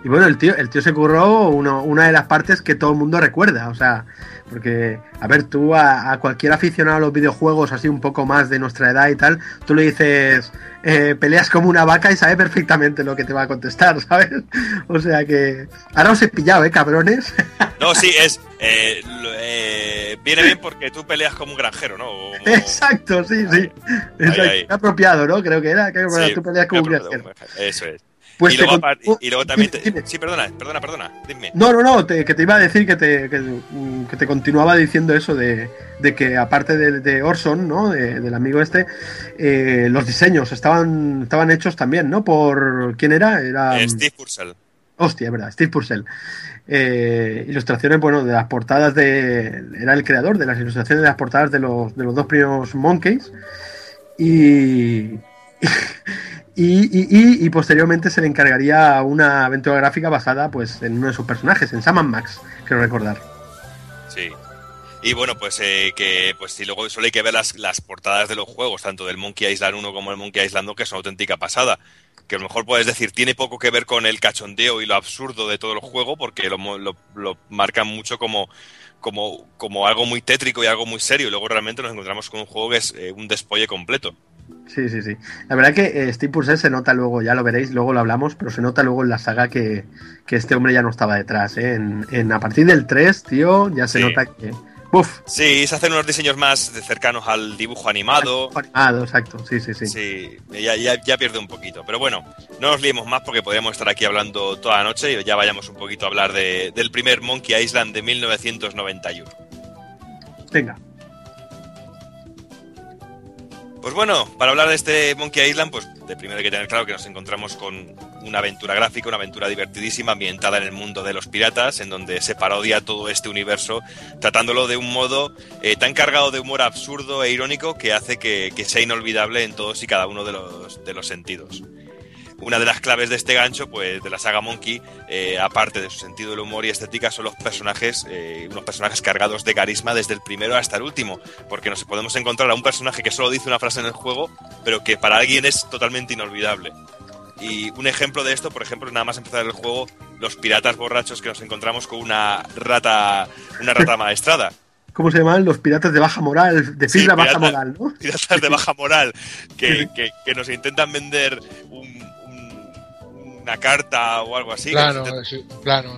Y bueno, el tío, el tío se curró uno- una de las partes que todo el mundo recuerda, o sea, porque, a ver, tú a, a cualquier aficionado a los videojuegos, así un poco más de nuestra edad y tal, tú le dices, eh, peleas como una vaca y sabe perfectamente lo que te va a contestar, ¿sabes? O sea que, ahora os he pillado, ¿eh, cabrones? No, sí, es. eh, eh, viene bien porque tú peleas como un granjero, ¿no? O Exacto, sí, sí. Ahí. Apropiado, ¿no? Creo que era, que Sí, tú peleas como un granjero. Eso es. Pues y, luego, con- apar- y luego también. te- Dime. Sí, perdona, perdona, perdona. Dime. No, no, no, te- que te iba a decir que te, que, mm, que te continuaba diciendo eso de, de que aparte de, de Orson, ¿no? De- del amigo este, eh, los diseños estaban, estaban hechos también, ¿no? Por quién era, era Eh, mm, Steve Purcell. hostia, es verdad, Steve Purcell. Eh, ilustraciones, bueno, de las portadas de, era el creador de las ilustraciones de las portadas de los, de los dos primeros Monkeys y y, y- y- posteriormente se le encargaría una aventura gráfica basada pues en uno de sus personajes, en Sam and Max, quiero recordar. Sí. Y bueno, pues eh, que pues si luego solo hay que ver las, las portadas de los juegos, tanto del Monkey Island 1 como el Monkey Island 2, que es una auténtica pasada. Que a lo mejor puedes decir, tiene poco que ver con el cachondeo y lo absurdo de todo el juego, porque lo, lo, lo marcan mucho como, como, como algo muy tétrico y algo muy serio. Y luego realmente nos encontramos con un juego que es eh, un despolle completo. Sí, sí, sí. La verdad que eh, Steve Purcell se nota luego, ya lo veréis, luego lo hablamos, pero se nota luego en la saga que, que este hombre ya no estaba detrás. ¿eh? En, en- a partir del 3, tío, ya se Sí. nota que. ¡Buf! Sí, se hacen unos diseños más cercanos al dibujo animado. Animado, exacto, sí, sí, sí. Sí, ya, ya, ya pierde un poquito. Pero bueno, no nos liemos más porque podríamos estar aquí hablando toda la noche y ya vayamos un poquito a hablar de- del primer Monkey Island de 1991. Venga. Pues bueno, para hablar de este Monkey Island, pues de primero hay que tener claro que nos encontramos con una aventura gráfica, una aventura divertidísima ambientada en el mundo de los piratas, en donde se parodia todo este universo, tratándolo de un modo eh, tan cargado de humor absurdo e irónico que hace que, que sea inolvidable en todos y cada uno de los, de los sentidos. Una de las claves de este gancho, pues de la saga Monkey, eh, aparte de su sentido del humor y estética, son los personajes, eh, unos personajes cargados de carisma desde el primero hasta el último, porque nos podemos encontrar a un personaje que solo dice una frase en el juego, pero que para alguien es totalmente inolvidable. Y un ejemplo de esto, por ejemplo, nada más empezar el juego, los piratas borrachos que nos encontramos con una rata, una rata maestrada. ¿Cómo se llaman? Los piratas de baja moral, de Sí, fibra baja moral, ¿no? piratas de baja moral que, que- que nos intentan vender un- una carta o algo así. Plano, sí, plano.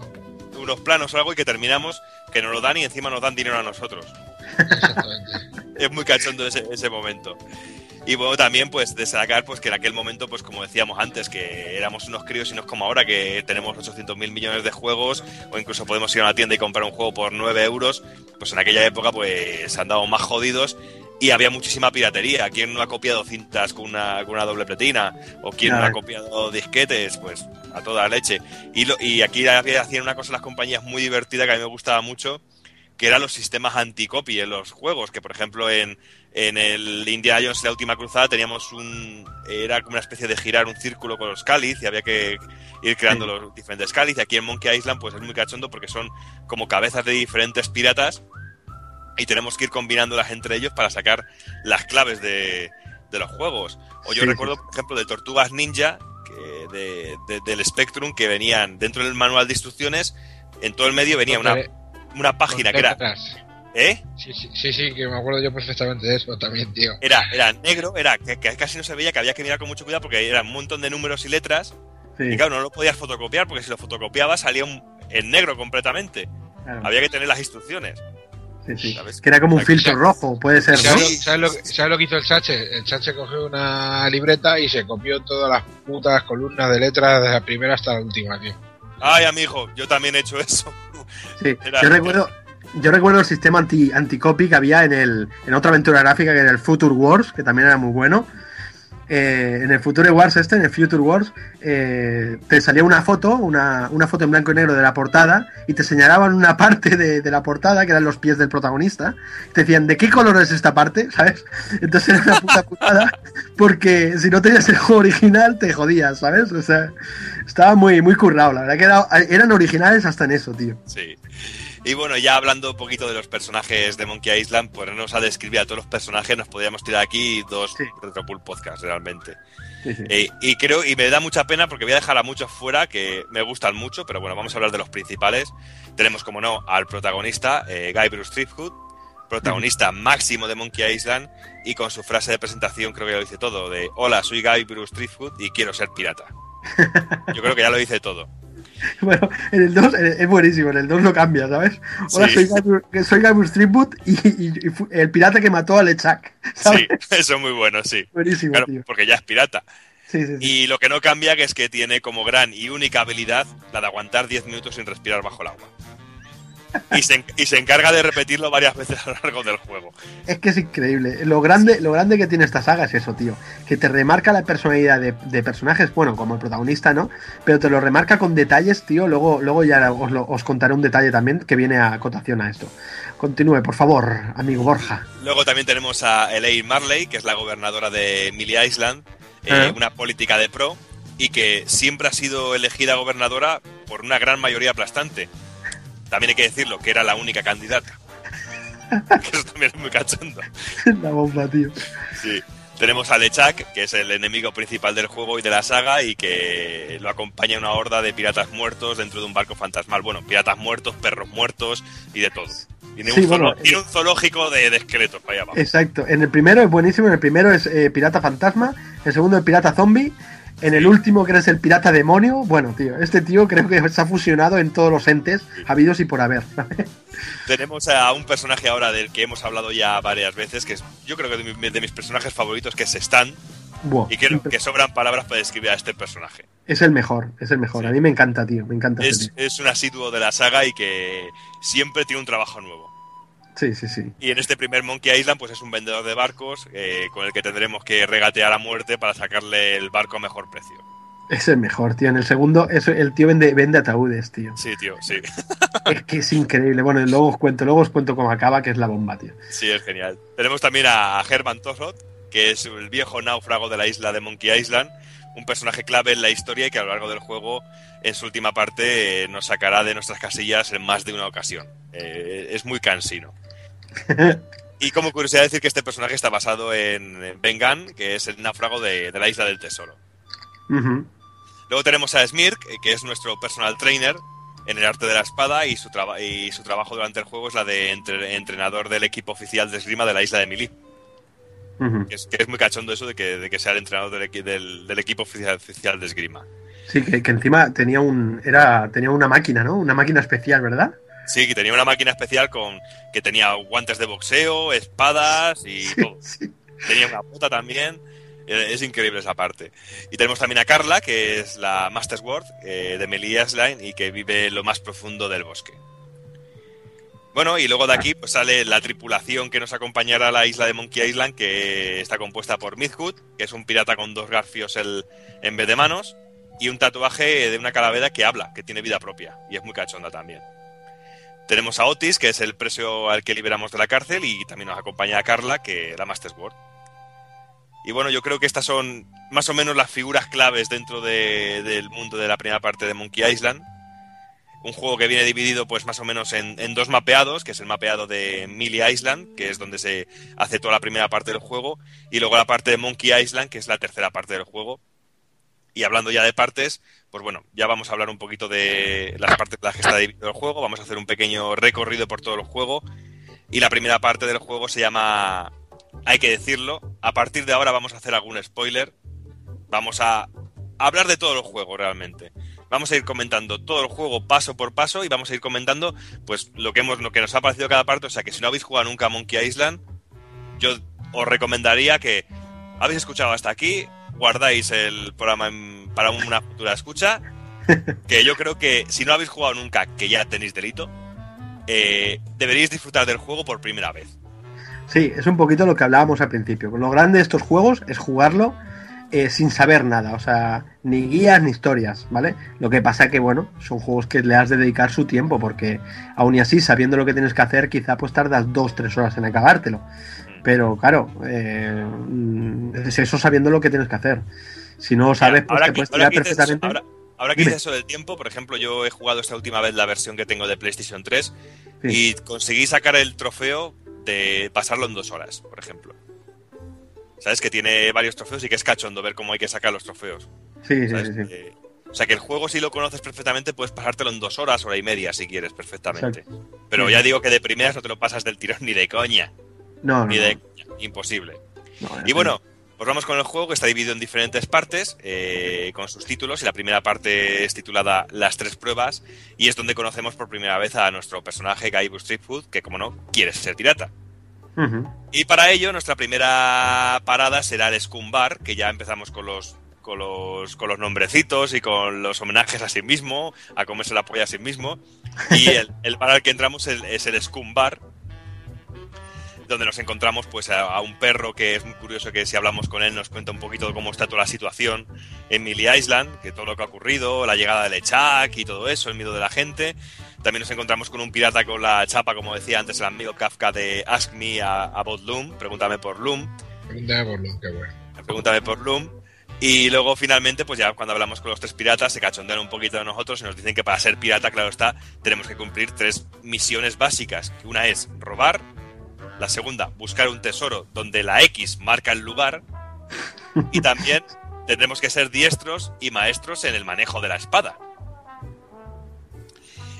unos planos o algo y que terminamos que nos lo dan y encima nos dan dinero a nosotros. es muy cachondo ese, ese momento. Y bueno, también pues destacar pues que en aquel momento, pues como decíamos antes, que éramos unos críos y no es como ahora que tenemos 800 mil millones de juegos o incluso podemos ir a una tienda y comprar un juego por 9 euros, pues en aquella época pues andábamos más jodidos y había muchísima piratería. ¿Quién no ha copiado cintas con una, con una doble pletina? ¿O quién no ha copiado disquetes? Pues a toda leche. Y, lo- y aquí hacían una cosa las compañías muy divertida que a mí me gustaba mucho, que eran los sistemas anticopy en los juegos, que por ejemplo en, en el Indiana Jones la última cruzada teníamos un era como una especie de girar un círculo con los cáliz y había que ir creando Sí. los diferentes cáliz y aquí en Monkey Island pues es muy cachondo porque son como cabezas de diferentes piratas y tenemos que ir combinándolas entre ellos para sacar las claves de, de los juegos. O yo Sí, recuerdo, por ejemplo, de Tortugas Ninja, que de- de- del Spectrum, que venían dentro del manual de instrucciones, en todo el medio venía una, una página que era... ¿Eh? Sí, sí, sí, sí, que me acuerdo yo perfectamente de eso también, tío. Era, era negro, era que, que casi no se veía, que había que mirar con mucho cuidado porque eran un montón de números y letras. Sí, Y claro, no lo podías fotocopiar porque si lo fotocopiabas salía un- en negro completamente. Había que tener las instrucciones. Sí, sí. ¿sabes? Que era como un filtro rojo, puede ser, ¿no? ¿Sabes, lo, sabes lo que- sabes lo que hizo el Chache? El Chache cogió una libreta y se copió todas las putas columnas de letras desde la primera hasta la última, tío. Ay, amigo, yo también he hecho eso. Sí, Era- yo recuerdo, yo recuerdo el sistema anti anticopy que había en el en otra aventura gráfica que era el Future Wars, que también era muy bueno. Eh, en el Future Wars este, en el Future Wars, eh, te salía una foto, una, una foto en blanco y negro de la portada, y te señalaban una parte de, de la portada, que eran los pies del protagonista, te decían, ¿de qué color es esta parte? ¿Sabes? Entonces era una puta putada, porque si no tenías el juego original, te jodías, ¿sabes? O sea, estaba muy, muy currado, la verdad que era- eran originales hasta en eso, tío. Sí. Y bueno, ya hablando un poquito de los personajes de Monkey Island, ponernos a describir a todos los personajes, nos podríamos tirar aquí dos Sí. Retropool podcasts realmente. Sí, sí. Eh, y creo, y me da mucha pena porque voy a dejar a muchos fuera que me gustan mucho, pero bueno, vamos a hablar de los principales. Tenemos, como no, al protagonista, eh, Guy Bruce Threepwood, protagonista máximo de Monkey Island, y con su frase de presentación creo que ya lo dice todo, de Hola, soy Guy Bruce Threepwood y quiero ser pirata. Yo creo que ya lo dice todo. Bueno, en el 2 es buenísimo, en el 2 lo cambia, ¿sabes? Hola, Sí. soy soy Gabur Streetwood y, y- y fu- el pirata que mató a Lechak. ¿sabes? Sí, eso es muy bueno, sí. Buenísimo, Claro, tío. porque ya es pirata. Sí, sí, sí. Y lo que no cambia que es que tiene como gran y única habilidad la de aguantar 10 minutos sin respirar bajo el agua. Y se, y se encarga de repetirlo varias veces a lo largo del juego. Es que es increíble. Lo grande, lo grande que tiene esta saga es eso, tío. Que te remarca la personalidad de, de personajes, bueno, como el protagonista, ¿no? Pero te lo remarca con detalles, tío. Luego, luego ya os, lo- os contaré un detalle también que viene a cotación a esto. Continúe, por favor, amigo Borja. Luego también tenemos a Elaine Marley, que es la gobernadora de Millie Island, eh, una política de pro, y que siempre ha sido elegida gobernadora por una gran mayoría aplastante. También hay que decirlo, que era la única candidata. que eso también es muy cachondo. La bomba, tío. Sí. Tenemos a Lechak, que es el enemigo principal del juego y de la saga, y que lo acompaña una horda de piratas muertos dentro de un barco fantasmal. Bueno, piratas muertos, perros muertos y de todo. Tiene, Sí, un, bueno, zoolo- tiene un zoológico de, de esqueletos para allá abajo. Exacto. En el primero es buenísimo. En el primero es eh, pirata fantasma. En el segundo el pirata zombie. En el último que eres el pirata demonio. Bueno, tío, este tío creo que se ha fusionado en todos los entes habidos y por haber. Tenemos a un personaje ahora del que hemos hablado ya varias veces, que es yo creo que de, mi- de mis personajes favoritos, que es Stan, Buah, y creo que sobran palabras para describir a este personaje. es el mejor, es el mejor. A mí me encanta, tío. Me encanta. este Es, tío. es un asiduo de la saga y que siempre tiene un trabajo nuevo. Sí, sí, sí. Y en este primer Monkey Island, pues es un vendedor de barcos eh, con el que tendremos que regatear a muerte para sacarle el barco a mejor precio. Es el mejor, tío. En el segundo, es, el tío vende, vende ataúdes, tío. Sí, tío, sí. Es que es increíble. Bueno, luego os cuento, luego os cuento cómo acaba, que es la bomba, tío. Sí, es genial. Tenemos también a Herman Tosrod, que es el viejo náufrago de la isla de Monkey Island, un personaje clave en la historia y que a lo largo del juego, en su última parte, eh, nos sacará de nuestras casillas en más de una ocasión. Eh, es muy cansino. Y como curiosidad decir que este personaje está basado en en Ben Gunn, que es el náufrago de, de la isla del tesoro. Luego tenemos a Smirk, que es nuestro personal trainer en el arte de la espada y su, traba- y su trabajo durante el juego es la de entre- entrenador del equipo oficial de esgrima de la isla de. Que es, que es muy cachondo eso de que, de que sea el entrenador del, equi- del- del equipo oficial, oficial de esgrima. Sí, que, que encima tenía un. Era, tenía una máquina, ¿no? Una máquina especial, ¿verdad? Sí, que tenía una máquina especial con que tenía guantes de boxeo, espadas y todo. Tenía una bota también. Eh, Es increíble esa parte. Y tenemos también a Carla, que es la Master Sword eh, de Melee Island y que vive en lo más profundo del bosque. Bueno, y luego de aquí pues, sale la tripulación que nos acompañará a la isla de Monkey Island, que está compuesta por Midhood, que es un pirata con dos garfios el- en vez de manos, y un tatuaje de una calavera que habla, que tiene vida propia, y es muy cachonda también. Tenemos a Otis, que es el preso al que liberamos de la cárcel, y también nos acompaña Carla, que la Master Sword. Y bueno, yo creo que estas son más o menos las figuras claves dentro de- del mundo de la primera parte de Monkey Island. Un juego que viene dividido pues más o menos en, en dos mapeados, que es el mapeado de Melee Island, que es donde se hace toda la primera parte del juego, y luego la parte de Monkey Island, que es la tercera parte del juego. Y hablando ya de partes, pues bueno, ya vamos a hablar un poquito de las partes en las que está dividido el juego, vamos a hacer un pequeño recorrido por todo el juego. Y la primera parte del juego se llama, hay que decirlo, a partir de ahora vamos a hacer algún spoiler, vamos a hablar de todo el juego realmente. Vamos a ir comentando todo el juego paso por paso y vamos a ir comentando pues lo que hemos lo que nos ha parecido cada parte, o sea que si no habéis jugado nunca a Monkey Island, yo os recomendaría que habéis escuchado hasta aquí, guardáis el programa en- para una futura escucha, que yo creo que si no habéis jugado nunca, que ya tenéis delito, eh, deberíais disfrutar del juego por primera vez. Sí, es un poquito lo que hablábamos al principio. Lo grande de estos juegos es jugarlo eh, sin saber nada, o sea, ni guías ni historias, ¿vale? Lo que pasa que, bueno, son juegos que le has de dedicar su tiempo, porque aún y así, sabiendo lo que tienes que hacer, quizá pues tardas dos, tres horas en acabártelo. Pero claro, eh, es eso sabiendo lo que tienes que hacer. Si no sabes, pues ahora te que, puedes tirar perfectamente. ahora- ahora que dices eso del tiempo, por ejemplo, yo he jugado esta última vez la versión que tengo de PlayStation 3 y conseguí sacar el trofeo de pasarlo en dos horas, por ejemplo. ¿Sabes? Que tiene varios trofeos y que es cachondo ver cómo hay que sacar los trofeos. Sí, sí, sí, sí. Eh, o sea que el juego si lo conoces perfectamente puedes pasártelo en dos horas, hora y media si quieres perfectamente. Pero Sí. ya digo que de primeras no te lo pasas del tirón ni de coña. No, no, Ni de. Imposible. No, Y bueno, pues vamos con el juego que está dividido en diferentes partes eh, con sus títulos y la primera parte es titulada Las tres pruebas y es donde conocemos por primera vez a nuestro personaje Guybrush Streetfood que como no quiere ser pirata. Y para ello nuestra primera parada será el Scum Bar, que ya empezamos con los con los, con los nombrecitos y con los homenajes a sí mismo, a comerse la polla a sí mismo. Y el, el bar al que entramos es, es el Scum Bar, donde nos encontramos pues a, a un perro que es muy curioso que si hablamos con él nos cuenta un poquito de cómo está toda la situación en Millie Island, que todo lo que ha ocurrido, la llegada del Echak y todo eso, el miedo de la gente. También nos encontramos con un pirata con la chapa, como decía antes el amigo Kafka de Ask Me About Loom, pregúntame por Loom. Pregúntame por lo que bueno. Pregúntame por Loom. Y luego finalmente, pues ya cuando hablamos con los tres piratas, se cachondean un poquito de nosotros y nos dicen que para ser pirata, claro está, tenemos que cumplir tres misiones básicas. Una es robar, La segunda, buscar un tesoro donde la X marca el lugar. Y también tendremos que ser diestros y maestros en el manejo de la espada.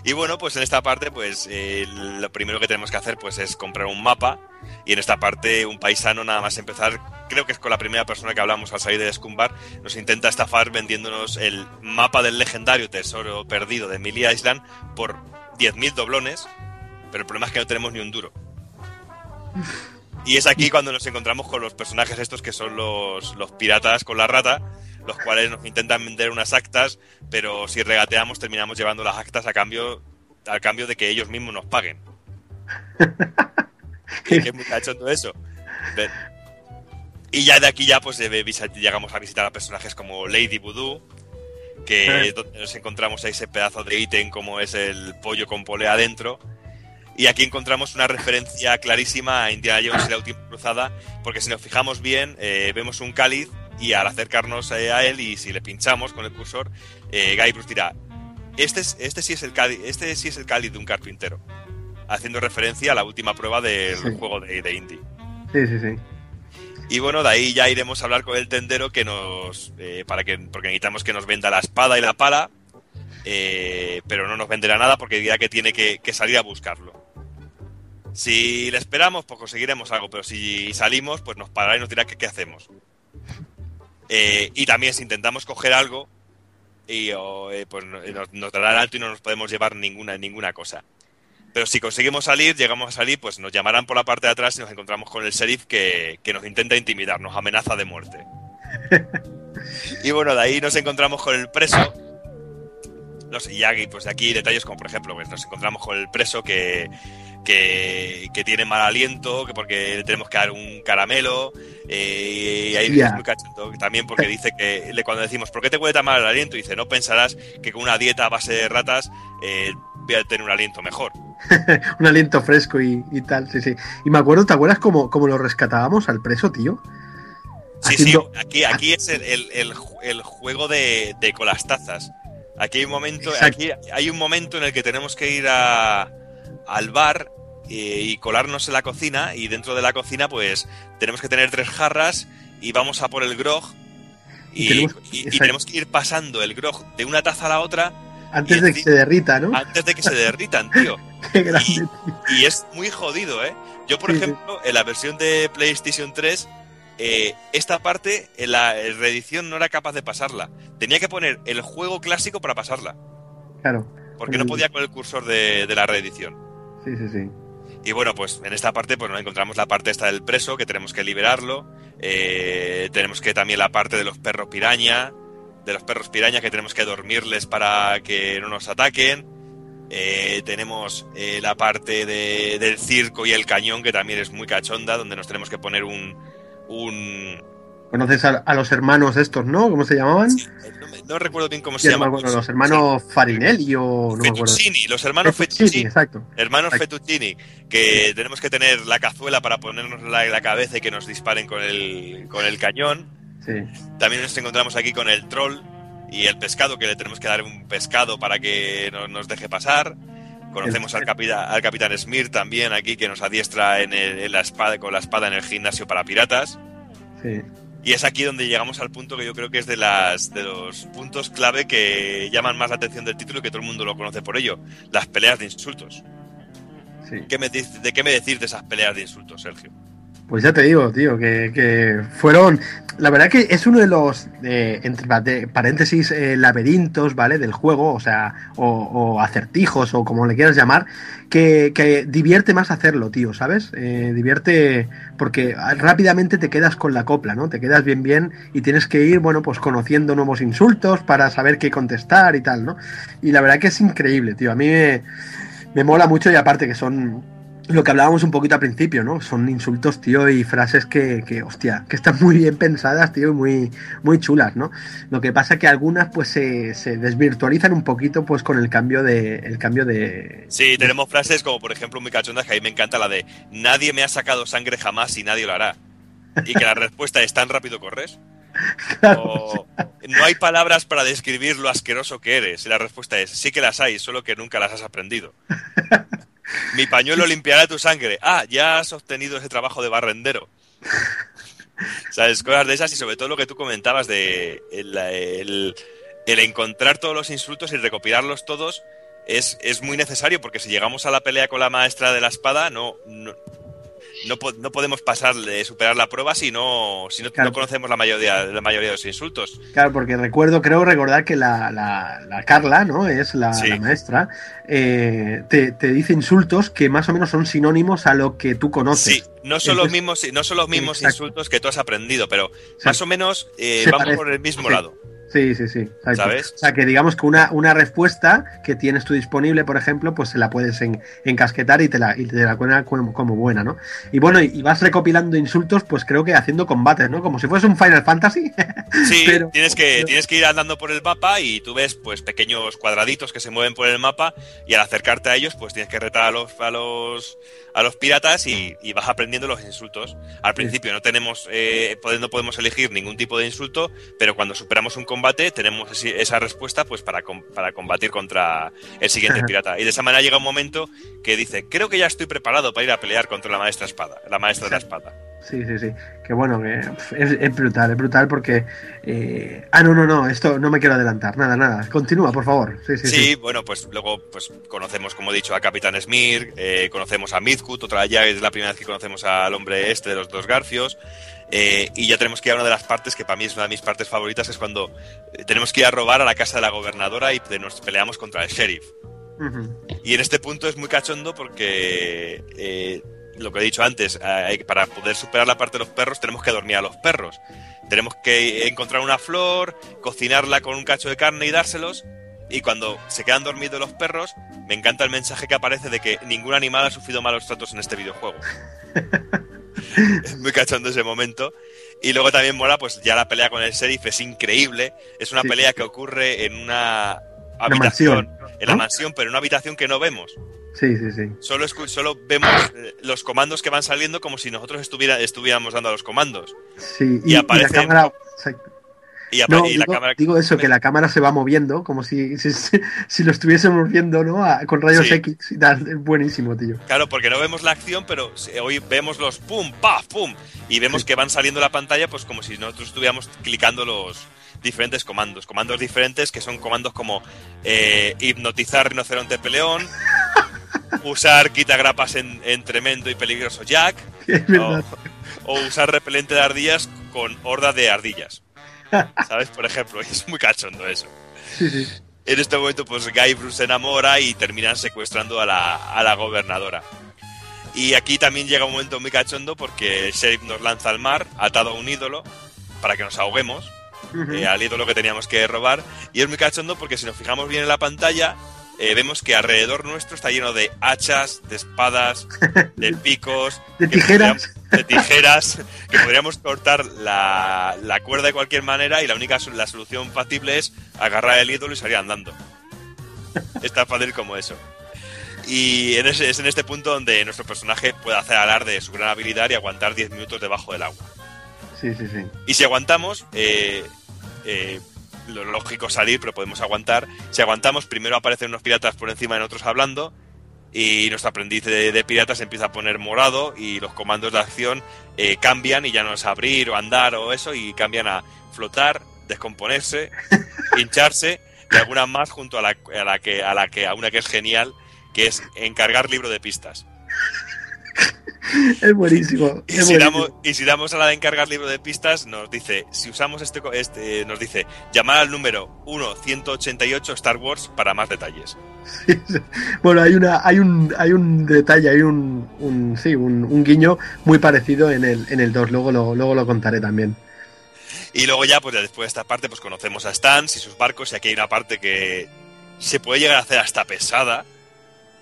Y bueno, pues en esta parte, pues eh, lo primero que tenemos que hacer pues es comprar un mapa. Y en esta parte, un paisano, nada más empezar, creo que es con la primera persona que hablamos al salir de Scumbar, nos intenta estafar vendiéndonos el mapa del legendario tesoro perdido de Emilia Island por 10.000 doblones. Pero el problema es que no tenemos ni un duro. Y es aquí cuando nos encontramos con los personajes estos que son los, los piratas con la rata, los cuales nos intentan vender unas actas, pero si regateamos terminamos llevando las actas a cambio, al cambio de que ellos mismos nos paguen. que es muy cachondo eso. Y ya de aquí ya pues llegamos a visitar a personajes como Lady Voodoo, que Eh. donde nos encontramos a ese pedazo de ítem como es el pollo con polea adentro. Y aquí encontramos una referencia clarísima a Indiana Jones y la última cruzada, porque si nos fijamos bien, eh, vemos un cáliz y al acercarnos eh, a él y si le pinchamos con el cursor, eh, Guybrush dirá, este, es, este, sí es el cáliz, este sí es el cáliz de un carpintero, haciendo referencia a la última prueba del Sí. juego de, de Indy. Sí, sí, sí. Y bueno, de ahí ya iremos a hablar con el tendero que nos. eh, para que, porque necesitamos que nos venda la espada y la pala. eh, pero no nos venderá nada porque dirá que tiene que, que salir a buscarlo. Si le esperamos, pues conseguiremos algo. Pero si salimos, pues nos parará y nos dirá que qué hacemos. Eh, y también si intentamos coger algo, y, eh, pues no- nos, nos dará el alto y no nos podemos llevar ninguna, ninguna cosa. Pero si conseguimos salir, llegamos a salir, pues nos llamarán por la parte de atrás y nos encontramos con el sheriff que, que nos intenta intimidar, nos amenaza de muerte. y bueno, de ahí nos encontramos con el preso. No sé, y aquí, pues de aquí detalles como por ejemplo, pues nos encontramos con el preso que, que, que tiene mal aliento, que porque le tenemos que dar un caramelo, eh, y ahí es muy también porque dice que le- cuando decimos, ¿por qué te huele tan mal el aliento? Dice, no pensarás que con una dieta a base de ratas eh, voy a tener un aliento mejor. Un aliento fresco y, y tal, sí, sí. Y me acuerdo, ¿te acuerdas cómo, cómo lo rescatábamos al preso, tío? Sí, Haciendo- sí, aquí, aquí es el, el- el juego de, de con las tazas. Aquí hay un momento, aquí hay un momento en el que tenemos que ir a, al bar eh, y colarnos en la cocina y dentro de la cocina pues tenemos que tener tres jarras y vamos a por el grog Y y, tenemos- y- y exacto. tenemos que ir pasando el grog de una taza a la otra Antes de que se derrita, ¿no? antes de que se derritan, tío. Qué grande, Y, tío. y es muy jodido, ¿eh? Yo, por Sí, sí. ejemplo, en la versión de PlayStation 3, eh, esta parte, en la reedición, no era capaz de pasarla. Tenía que poner el juego clásico para pasarla, Claro. porque no Mm. podía con el cursor de, de la reedición. Sí, sí, sí. Y bueno, pues en esta parte pues nos encontramos la parte esta del preso, que tenemos que liberarlo. eh, tenemos que también la parte de los perros piraña, de los perros piraña que tenemos que dormirles para que no nos ataquen. Eh, tenemos eh, la parte de- del circo y el cañón, que también es muy cachonda, donde nos tenemos que poner un... un Conoces a, a los hermanos estos, ¿no? ¿Cómo se llamaban? no, me- no recuerdo bien cómo Sí, se no me llama. acuerdo, los hermanos Farinelli o no. Fettuccini, los hermanos Fettuccini, Fettuccini. exacto. Hermanos Exacto. Fettuccini, que tenemos que tener la cazuela para ponernos la, la cabeza y que nos disparen con el, con el cañón. Sí. También nos encontramos aquí con el troll y el pescado, que le tenemos que dar un pescado para que no nos deje pasar. Conocemos al, capita- al capitán Smir también aquí, que nos adiestra en, el- en la espada, con la espada en el gimnasio para piratas. Sí. Y es aquí donde llegamos al punto que yo creo que es de, las, de los puntos clave que llaman más la atención del título y que todo el mundo lo conoce por ello. Las peleas de insultos. Sí. ¿Qué me dices- ¿De qué me decís de esas peleas de insultos, Sergio? Pues ya te digo, tío, que, que fueron. La verdad que es uno de los, eh, entre paréntesis, eh, laberintos, ¿vale? Del juego, o sea, o, o acertijos, o como le quieras llamar, que, que divierte más hacerlo, tío, ¿sabes? Eh, divierte porque rápidamente te quedas con la copla, ¿no? Te quedas bien, bien y tienes que ir, bueno, pues conociendo nuevos insultos para saber qué contestar y tal, ¿no? Y la verdad que es increíble, tío. A mí me, me mola mucho y aparte que son lo que hablábamos un poquito al principio, ¿no? Son insultos, tío, y frases que, que hostia, que están muy bien pensadas, tío, y muy, muy chulas, ¿no? Lo que pasa que algunas, pues, se, se desvirtualizan un poquito, pues, con el cambio de, el cambio de... Sí, tenemos frases como, por ejemplo, muy cachondas que a mí me encanta la de nadie me ha sacado sangre jamás y nadie lo hará. Y que la respuesta es tan rápido corres. O no hay palabras para describir lo asqueroso que eres. Y la respuesta es sí que las hay, solo que nunca las has aprendido. Mi pañuelo limpiará tu sangre. Ah, ya has obtenido ese trabajo de barrendero. ¿Sabes? Cosas de esas y sobre todo lo que tú comentabas de el, el- el encontrar todos los insultos y recopilarlos todos es, es muy necesario porque si llegamos a la pelea con la maestra de la espada no, no, no, po- no podemos pasar de superar la prueba si no, si no, Claro. no conocemos la mayoría, la mayoría de los insultos. Claro, porque recuerdo, creo recordar que la, la- la Carla, ¿no? Es la, Sí. la maestra, eh, te, te dice insultos que más o menos son sinónimos a lo que tú conoces. Sí, no son los mismos, no son los mismos Exacto. insultos que tú has aprendido, pero más o menos eh, vamos parece. por el mismo Sí. lado. Sí, sí, sí. exacto. ¿Sabes? O sea, que digamos que una, una respuesta que tienes tú disponible, por ejemplo, pues se la puedes en- encasquetar y te la, y te la cuenta como, como buena, ¿no? Y bueno, y, vas recopilando insultos, pues creo que haciendo combates, ¿no? Como si fuese un Final Fantasy. Sí, Pero- tienes, que, tienes que ir andando por el mapa y tú ves pues pequeños cuadraditos que se mueven por el mapa y al acercarte a ellos pues tienes que retar a los, a los, a los piratas y, y vas aprendiendo los insultos. Al principio no tenemos eh, pode- no podemos elegir ningún tipo de insulto, pero cuando superamos un combate tenemos esi- esa respuesta pues para, com- para combatir contra el siguiente pirata. Y de esa manera llega un momento que dice, creo que ya estoy preparado para ir a pelear contra la maestra espada, la maestra de la espada. Sí, sí, sí. Que bueno, que es, es brutal, es brutal porque... eh, Ah, no, no, no, esto no me quiero adelantar, nada, nada. Continúa, por favor. Sí, sí, Sí, sí. bueno, pues luego pues conocemos, como he dicho, a Capitán Smirk, eh, conocemos a Midgut, otra ya es la primera vez que conocemos al hombre este de los dos garfios, eh, y ya tenemos que ir a una de las partes que para mí es una de mis partes favoritas, es cuando eh, tenemos que ir a robar a la casa de la gobernadora y nos peleamos contra el sheriff. Y en este punto es muy cachondo porque eh, lo que he dicho antes, eh, para poder superar la parte de los perros tenemos que dormir a los perros. Tenemos que encontrar una flor, cocinarla con un cacho de carne y dárselos. Y cuando se quedan dormidos los perros, me encanta el mensaje que aparece de que ningún animal ha sufrido malos tratos en este videojuego. es muy cachondo ese momento. Y luego también mola, pues ya la pelea con el sheriff es increíble. Es una Sí. pelea que ocurre en una habitación, mansión, en la mansión, pero en una habitación que no vemos. Sí, sí, sí. Solo, solo vemos eh, los comandos que van saliendo como si nosotros estuviera, estuviéramos dando los comandos. Sí, Y y, y aparece- la cámara... Y, No, y la digo, cámara... digo eso, que la cámara se va moviendo, como si, si, lo estuviésemos viendo, ¿no? A- con rayos Sí. X buenísimo, tío. Claro, porque no vemos la acción, pero hoy vemos los pum, paf, pum. Y vemos que van saliendo la pantalla, pues como si nosotros estuviéramos clicando los diferentes comandos. Comandos diferentes que son comandos como eh, hipnotizar rinoceronte peleón, usar quitagrapas en, en tremendo y peligroso Jack, o usar repelente de ardillas con horda de ardillas. ¿Sabes? Por ejemplo, es muy cachondo eso. Sí, sí. En este momento, pues Guybrush se enamora y terminan secuestrando a la, a la gobernadora. Y aquí también llega un momento muy cachondo porque el sheriff nos lanza al mar, atado a un ídolo, para que nos ahoguemos, eh, al ídolo que teníamos que robar. Y es muy cachondo porque si nos fijamos bien en la pantalla, eh, vemos que alrededor nuestro está lleno de hachas, de espadas, de picos, De tijeras. De tijeras, que podríamos cortar la, la cuerda de cualquier manera y la única la solución factible es agarrar el ídolo y salir andando. Es tan fácil como eso. Y en ese- es en este punto donde nuestro personaje puede hacer alarde de su gran habilidad y aguantar 10 minutos debajo del agua. Sí, sí, sí. Y si aguantamos, eh, eh, lo lógico es salir, pero podemos aguantar. Si aguantamos, primero aparecen unos piratas por encima de nosotros hablando. Y nuestro aprendiz de, de piratas se empieza a poner morado y los comandos de acción eh, cambian y ya no es abrir o andar o eso y cambian a flotar, descomponerse, hincharse y alguna más junto a la, a la que a la que a una que es genial que es encargar libro de pistas. Es buenísimo. Y si, buenísimo. damos, y si damos a la de encargar libro de pistas, nos dice, si usamos este, este nos dice, llamar al número 1-188 Star Wars para más detalles. Bueno, hay una, hay un, hay un detalle, hay un, un sí, un, un guiño muy parecido en el, en el 2, luego lo, luego lo contaré también. Y luego ya, pues ya después de esta parte, pues conocemos a Stans y sus barcos, y aquí hay una parte que se puede llegar a hacer hasta pesada,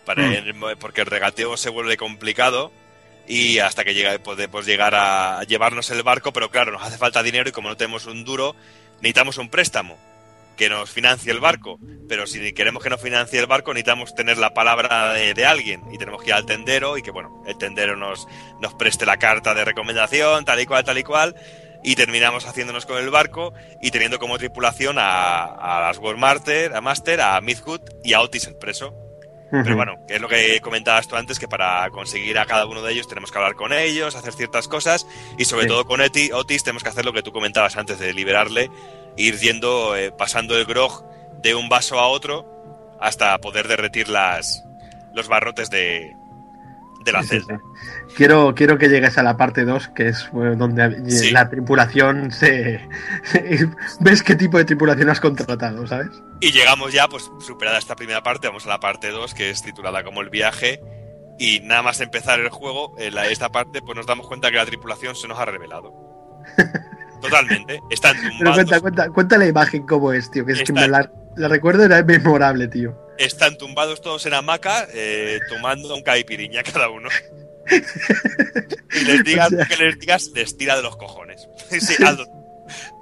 para, Mm. porque el regateo se vuelve complicado, y hasta que llega, podemos llegar a llevarnos el barco, pero claro, nos hace falta dinero y como no tenemos un duro, necesitamos un préstamo que nos financie el barco. Pero si queremos que nos financie el barco, necesitamos tener la palabra de, alguien y tenemos que ir al tendero y que, bueno, el tendero nos, nos preste la carta de recomendación, tal y cual, tal y cual. Y terminamos haciéndonos con el barco y teniendo como tripulación a, a las World Master, a Master, a Midgut y a Otis el preso. Pero bueno, que es lo que comentabas tú antes, que para conseguir a cada uno de ellos tenemos que hablar con ellos, hacer ciertas cosas y sobre Sí. todo con Eti, Otis tenemos que hacer lo que tú comentabas antes de liberarle, ir yendo, eh, pasando el grog de un vaso a otro hasta poder derretir las, los barrotes de, de la Sí, sí, celda. sí. Quiero, quiero que llegues a la parte 2, que es eh, donde Sí. la tripulación se... ¿Ves qué tipo de tripulación has contratado, sabes? Y llegamos ya, pues superada esta primera parte, vamos a la parte 2, que es titulada como el viaje. Y nada más empezar el juego, en la- esta parte, pues nos damos cuenta que la tripulación se nos ha revelado. Totalmente. Están Pero tumbados, cuenta, cuenta, cuenta la imagen cómo es, tío, que es que Está- me la, la recuerdo, era memorable, tío. están tumbados todos en hamaca, eh, tomando un caipiriña cada uno. y les digas O sea- que les digas, les tira de los cojones. sí, hazlo,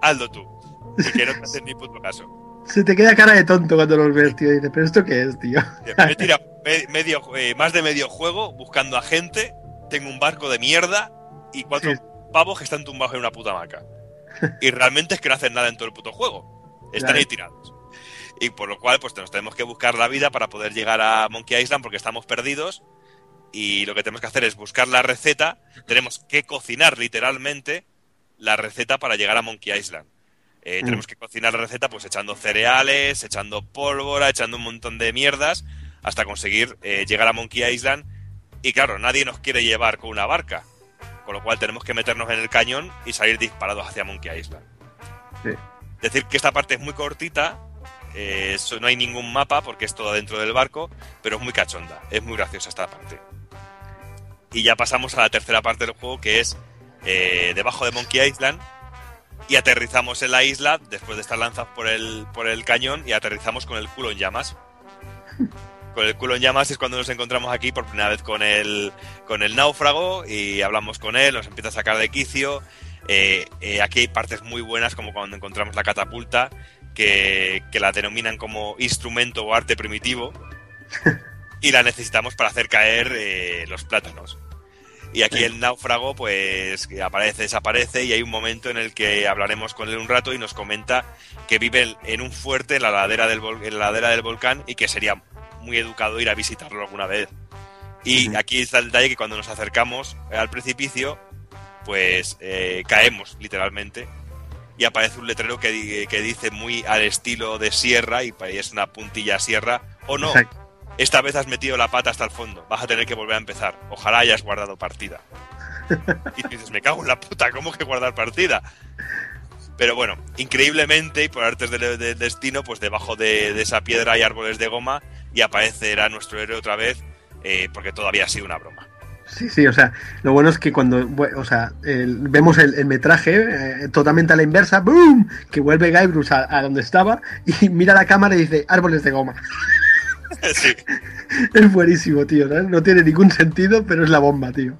hazlo tú. Y que no te hacen ni puto caso. Se te queda cara de tonto cuando los ves, tío. Y dices, ¿pero esto qué es, tío? Me he tirado me- medio, eh, más de medio juego buscando a gente. Tengo un barco de mierda y cuatro Sí. pavos que están tumbados en una puta hamaca. Y realmente es que no hacen nada en todo el puto juego. Están Claro. ahí tirados. Y por lo cual, pues nos tenemos que buscar la vida para poder llegar a Monkey Island porque estamos perdidos. Y lo que tenemos que hacer es buscar la receta. Tenemos que cocinar literalmente la receta para llegar a Monkey Island. Eh, Mm. Tenemos que cocinar la receta pues echando cereales, echando pólvora, echando un montón de mierdas hasta conseguir eh, llegar a Monkey Island. Y claro, nadie nos quiere llevar con una barca. Con lo cual tenemos que meternos en el cañón y salir disparados hacia Monkey Island. Sí. Decir que esta parte es muy cortita, eh, eso no hay ningún mapa porque es todo dentro del barco, pero es muy cachonda, es muy graciosa esta parte. Y ya pasamos a la tercera parte del juego que es eh, debajo de Monkey Island y aterrizamos en la isla después de estar lanzados por el, por el cañón y aterrizamos con el culo en llamas. Con el culo en llamas es cuando nos encontramos aquí por primera vez con el, con el náufrago y hablamos con él, nos empieza a sacar de quicio. Eh, eh, aquí hay partes muy buenas como cuando encontramos la catapulta que, que la denominan como instrumento o arte primitivo y la necesitamos para hacer caer eh, los plátanos. Y aquí el náufrago, pues, aparece, desaparece, y hay un momento en el que hablaremos con él un rato y nos comenta que vive en un fuerte en la ladera del, vol- en la ladera del volcán y que sería muy educado ir a visitarlo alguna vez. Y aquí está el detalle que cuando nos acercamos al precipicio, pues eh, caemos literalmente y aparece un letrero que, que dice muy al estilo de sierra y es una puntilla sierra o no. Exacto. Esta vez has metido la pata hasta el fondo. Vas a tener que volver a empezar. Ojalá hayas guardado partida. Y tú dices, me cago en la puta, ¿cómo que guardar partida? Pero bueno, increíblemente y por artes del del destino, pues debajo de, de esa piedra hay árboles de goma y aparecerá nuestro héroe otra vez eh, porque todavía ha sido una broma. Sí, sí, o sea, lo bueno es que cuando, o sea, vemos el, el metraje eh, totalmente a la inversa, ¡boom! Que vuelve Guybrush a, a donde estaba y mira la cámara y dice, árboles de goma. sí. Es buenísimo, tío, ¿sabes? No tiene ningún sentido, pero es la bomba, tío.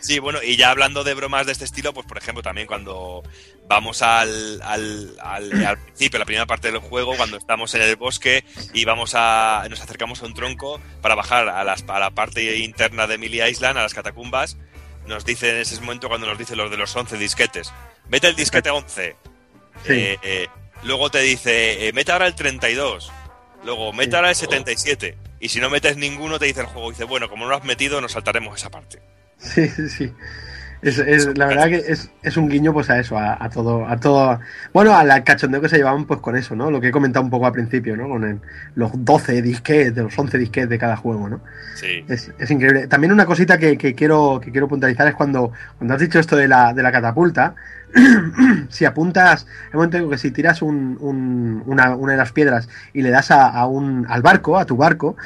Sí, bueno, y ya hablando de bromas de este estilo, pues por ejemplo también cuando vamos al, al, al, al principio, la primera parte del juego, cuando estamos en el bosque y vamos a, nos acercamos a un tronco para bajar a, las, a la parte interna de Millie Island, a las catacumbas, nos dice en ese momento cuando nos dice los de los 11 disquetes, mete el disquete 11. Sí. Eh, eh, luego te dice, eh, mete ahora el 32. Luego, mete ahora el 77. Y si no metes ninguno, te dice el juego, dice, bueno, como no lo has metido, nos saltaremos esa parte. Sí, sí, sí. Es, es- la verdad que es, es un guiño pues a eso, a, a todo, a todo, bueno, al cachondeo que se llevaban pues con eso, ¿no? Lo que he comentado un poco al principio, ¿no? Con el- los 12 disquetes, de los 11 disquetes de cada juego, ¿no? Sí. Es, es increíble. También una cosita que, que quiero, que quiero puntualizar es cuando, cuando has dicho esto de la, de la catapulta, si apuntas, hay momento en que si tiras un- un- una, de las piedras y le das a, un, al barco, a tu barco,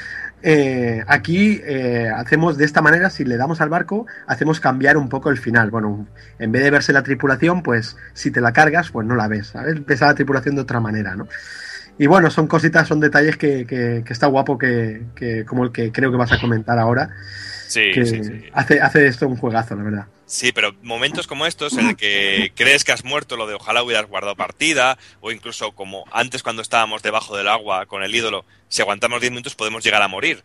eh, aquí eh, hacemos de esta manera, si le damos al barco, hacemos cambiar un poco el final. Bueno, en vez de verse la tripulación, pues si te la cargas, pues no la ves, ¿sabes? Ves la tripulación de otra manera, ¿no? Y bueno, son cositas, son detalles que, que- que está guapo, que, que- como el que creo que vas a comentar ahora, Sí, que sí, sí. Hace, hace esto un juegazo, la verdad. Sí, pero momentos como estos en el que crees que has muerto, lo de ojalá hubieras guardado partida, o incluso como antes cuando estábamos debajo del agua con el ídolo, si aguantamos 10 minutos podemos llegar a morir.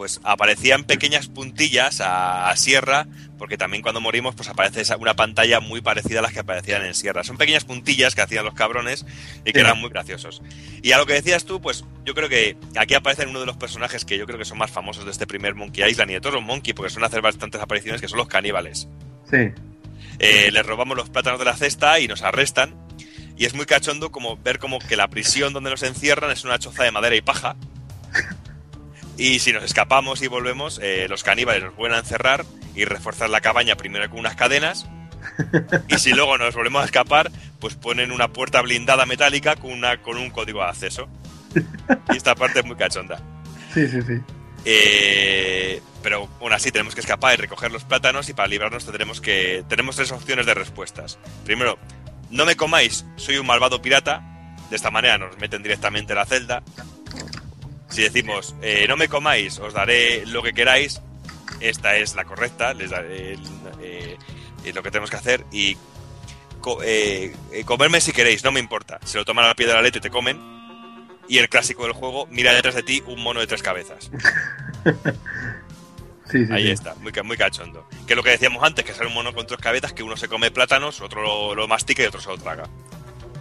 Pues aparecían pequeñas puntillas a, a Sierra, porque también cuando morimos pues aparece esa- una pantalla muy parecida a las que aparecían en Sierra. Son pequeñas puntillas que hacían los cabrones y que Sí. eran muy graciosos. Y a lo que decías tú, pues yo yo creo que aquí aparecen uno de los personajes que yo creo que son más famosos de este primer Monkey Island y de todos los Monkey, porque suelen hacer bastantes apariciones, que son los caníbales. Sí. Eh, les robamos los plátanos de la cesta y nos arrestan. Y es muy cachondo como ver como que la prisión donde nos encierran es una choza de madera y paja. Y si nos escapamos y volvemos, eh, los caníbales nos vuelven a encerrar y reforzar la cabaña primero con unas cadenas. Y si luego nos volvemos a escapar, pues ponen una puerta blindada metálica con, una, con un código de acceso. Y esta parte es muy cachonda. Sí, sí, sí. Eh, pero aún así tenemos que escapar y recoger los plátanos y para librarnos tendremos que tenemos tres opciones de respuestas. Primero, no me comáis, soy un malvado pirata. De esta manera nos meten directamente en la celda. Si decimos, eh, no me comáis, os daré lo que queráis, esta es la correcta, les daré el- eh, eh, lo que tenemos que hacer. Y co- eh, eh, comerme si queréis, no me importa. Se lo toman al pie de la letra y te comen. Y el clásico del juego, mira detrás de ti un mono de tres cabezas. Sí, sí, Ahí sí. está, muy, muy cachondo. Que es lo que decíamos antes, que sale un mono con tres cabezas, que uno se come plátanos, otro lo, lo mastica y otro se lo traga.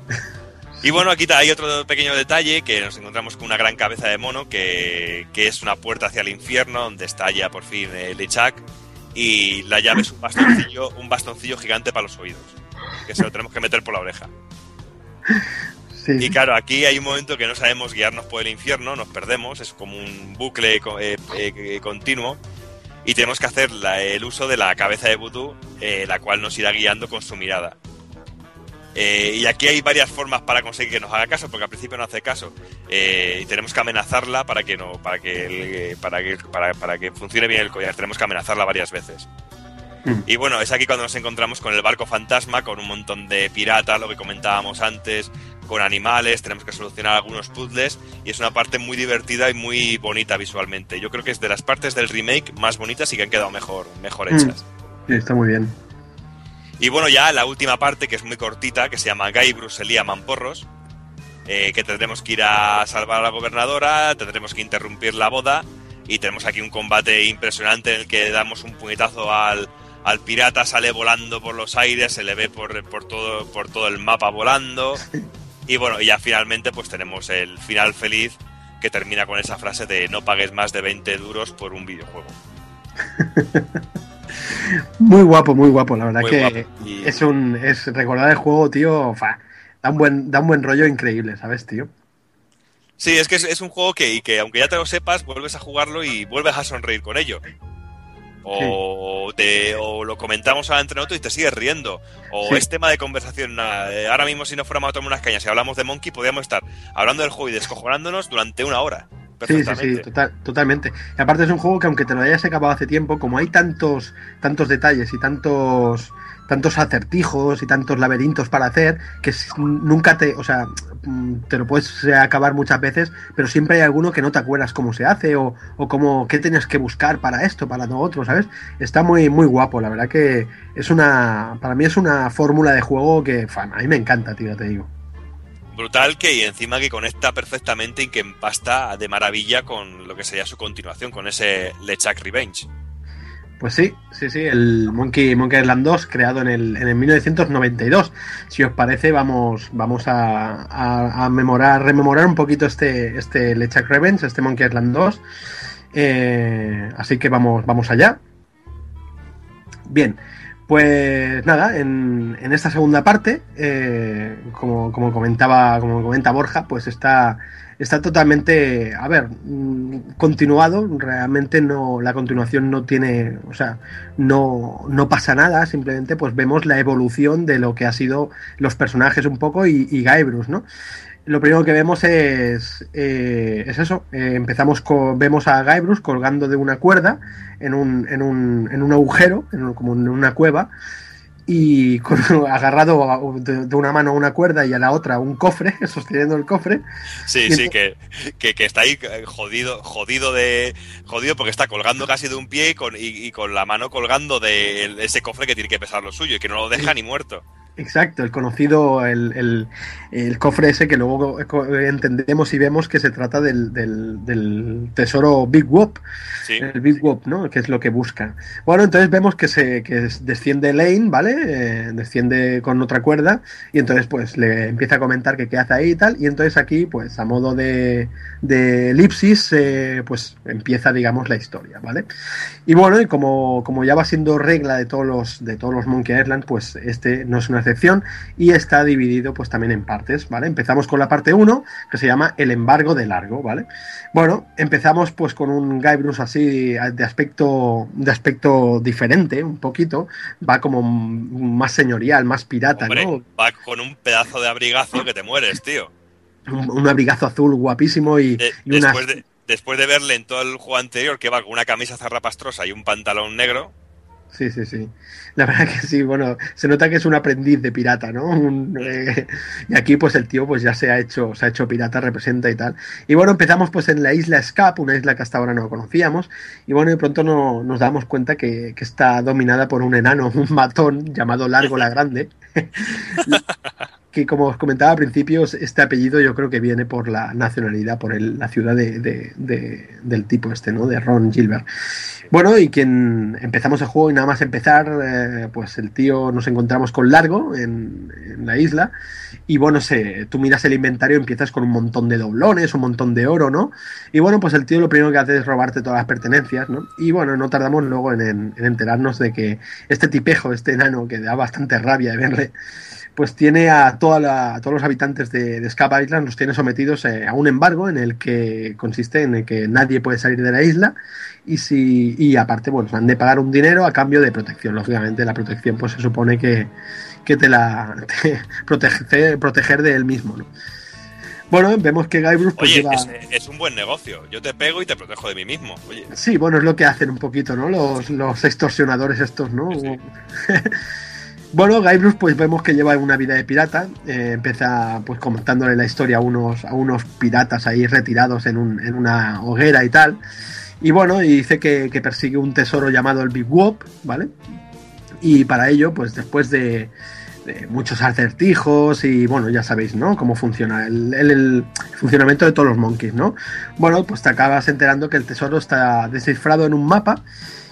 Y bueno, aquí hay otro pequeño detalle, que nos encontramos con una gran cabeza de mono, que, que es una puerta hacia el infierno, donde está ya por fin el Lechak, y la llave es un bastoncillo, un bastoncillo gigante para los oídos, que se lo tenemos que meter por la oreja. Sí, Y claro, aquí hay un momento que no sabemos guiarnos por el infierno, nos perdemos, es como un bucle eh, eh, continuo y tenemos que hacer la- el uso de la cabeza de vudú, eh, la cual nos irá guiando con su mirada. Eh, y aquí hay varias formas para conseguir que nos haga caso, porque al principio no hace caso. Eh, y tenemos que amenazarla para que no, para que, el- para que, para, para que funcione bien el collar. Tenemos que amenazarla varias veces. Mm. Y bueno, es aquí cuando nos encontramos con el barco fantasma, con un montón de piratas, lo que comentábamos antes, con animales, tenemos que solucionar algunos puzzles y es una parte muy divertida y muy bonita visualmente. Yo creo que es de las partes del remake más bonitas y que han quedado mejor, mejor Mm. hechas. Sí, está muy bien. Y bueno, ya la última parte, que es muy cortita, que se llama Guy Bruselía Mamporros, eh, que tendremos que ir a salvar a la gobernadora, tendremos que interrumpir la boda, y tenemos aquí un combate impresionante en el que damos un puñetazo al, al pirata, sale volando por los aires, se le ve por, por, todo, por todo el mapa volando, y bueno, y ya finalmente pues tenemos el final feliz que termina con esa frase de no pagues más de 20 duros por un videojuego. Muy guapo, muy guapo, la verdad Muy que. Y- es un es recordar el juego, tío, fa, da un buen da un buen rollo increíble, ¿sabes, tío? Sí, es que es, es un juego que, y que aunque ya te lo sepas, vuelves a jugarlo y vuelves a sonreír con ello. O, te, o lo comentamos ahora entre nosotros y te sigues riendo. O Sí. es tema de conversación. nada, eh, Ahora mismo, si no fuéramos a tomar unas cañas y hablamos de Monkey, podríamos estar hablando del juego y descojonándonos durante una hora. Sí, sí, sí, total- totalmente. Y aparte es un juego que aunque te lo hayas acabado hace tiempo, como hay tantos, tantos detalles y tantos, tantos acertijos y tantos laberintos para hacer, que nunca te, o sea, mm, te lo puedes eh, acabar muchas veces, pero siempre hay alguno que no te acuerdas cómo se hace o, o cómo, qué tienes que buscar para esto, para lo otro, ¿sabes? Está muy, muy guapo, la verdad que es una, para mí es una fórmula de juego que, fan, a mí me encanta, tío, te digo. Brutal que y encima que conecta perfectamente y que empasta de maravilla con lo que sería su continuación, con ese LeChuck Revenge. Pues sí, sí, sí, el Monkey, Monkey Island 2 creado en el, en el 1992. Si os parece, vamos, vamos a, a, a memorar, rememorar un poquito este, este Revenge, este Monkey Island 2. Eh, así que vamos, vamos allá. Bien, pues nada, en, en esta segunda parte, eh, como, como comentaba, como comenta Borja, pues está, está totalmente, a ver, mm, continuado. Realmente no, la continuación no tiene, o sea, no, no pasa nada. Simplemente, pues vemos la evolución de lo que ha sido los personajes un poco y, y ¿no? Lo primero que vemos es, eh, es eso. eh, empezamos con, vemos a Guybrush colgando de una cuerda en un, en un, en un agujero, en un- como en una cueva, y con, agarrado a- de, de una mano a una cuerda y a la otra un cofre, sosteniendo el cofre. Sí, Y sí, que, que, que está ahí eh, jodido, jodido de. jodido porque está colgando casi de un pie y con, y, y con la mano colgando de ese cofre que tiene que pesar lo suyo y que no lo deja ni muerto. Exacto, el conocido, el, el, el cofre ese que luego entendemos y vemos que se trata del, del, del tesoro Big Whoop, Sí. el Big Whoop, ¿no? Que es lo que busca. Bueno, entonces vemos que se que es- desciende Lane, ¿vale? Eh, desciende con otra cuerda y entonces pues le empieza a comentar que qué hace ahí y tal y entonces aquí pues a modo de, de elipsis eh, pues empieza digamos la historia, ¿vale? Y bueno, y como, como ya va siendo regla de todos los de todos los Monkey Island, pues este no es una y está dividido pues también en partes, ¿vale? Empezamos con la parte 1, que se llama El embargo de largo, ¿vale? Bueno, empezamos pues con un Guybrush así de aspecto de aspecto diferente, un poquito, va como más señorial, más pirata, Hombre, ¿no? va con un pedazo de abrigazo que te mueres, tío. Un, un abrigazo azul guapísimo y, De- y una después, de, después de verle en todo el juego anterior que va con una camisa zarrapastrosa y un pantalón negro, Sí, sí, sí. La verdad que sí, bueno, se nota que es un aprendiz de pirata, ¿no? Un, eh, y aquí pues el tío pues ya se ha hecho, se ha hecho pirata, representa y tal. Y bueno, empezamos pues en la isla Escape, una isla que hasta ahora no conocíamos, y bueno, de pronto no, nos damos cuenta que, que está dominada por un enano, un matón llamado Largo la Grande. que como os comentaba al principio, este apellido yo creo que viene por la nacionalidad, por el- la ciudad de, de- de- del tipo este, ¿no? De Ron Gilbert. Bueno, y quien empezamos el juego y nada más empezar, eh, pues el tío nos encontramos con Largo en, la isla. Y bueno, se, tú miras el inventario y empiezas con un montón de doblones, un montón de oro, ¿no? Y bueno, pues el tío lo primero que hace es robarte todas las pertenencias, ¿no? Y bueno, no tardamos luego en enterarnos de que este tipejo, este enano, que da bastante rabia de verle, pues tiene a, toda la- a todos los habitantes de, de Scapa Island, los tiene sometidos eh, a un embargo en el que consiste en el que nadie puede salir de la isla y si y aparte bueno han de pagar un dinero a cambio de protección lógicamente la protección pues se supone que, que te la te protege, proteger de él mismo ¿no? bueno vemos que Guybrush pues oye, lleva es, es un buen negocio. Yo te pego y te protejo de mí mismo. Oye, Sí, bueno, es lo que hacen un poquito, ¿no? Los, los extorsionadores estos, ¿no? bueno, Guybrush pues vemos que lleva una vida de pirata. eh, empieza pues contándole la historia a unos, a unos piratas ahí retirados en, un- en una hoguera y tal. Y bueno, y dice que, persigue un tesoro llamado el Big Whoop, ¿vale? Y para ello, pues después de, muchos acertijos y bueno, ya sabéis, ¿no? Cómo funciona el- el funcionamiento de todos los monkeys, ¿no? Bueno, pues te acabas enterando que el tesoro está descifrado en un mapa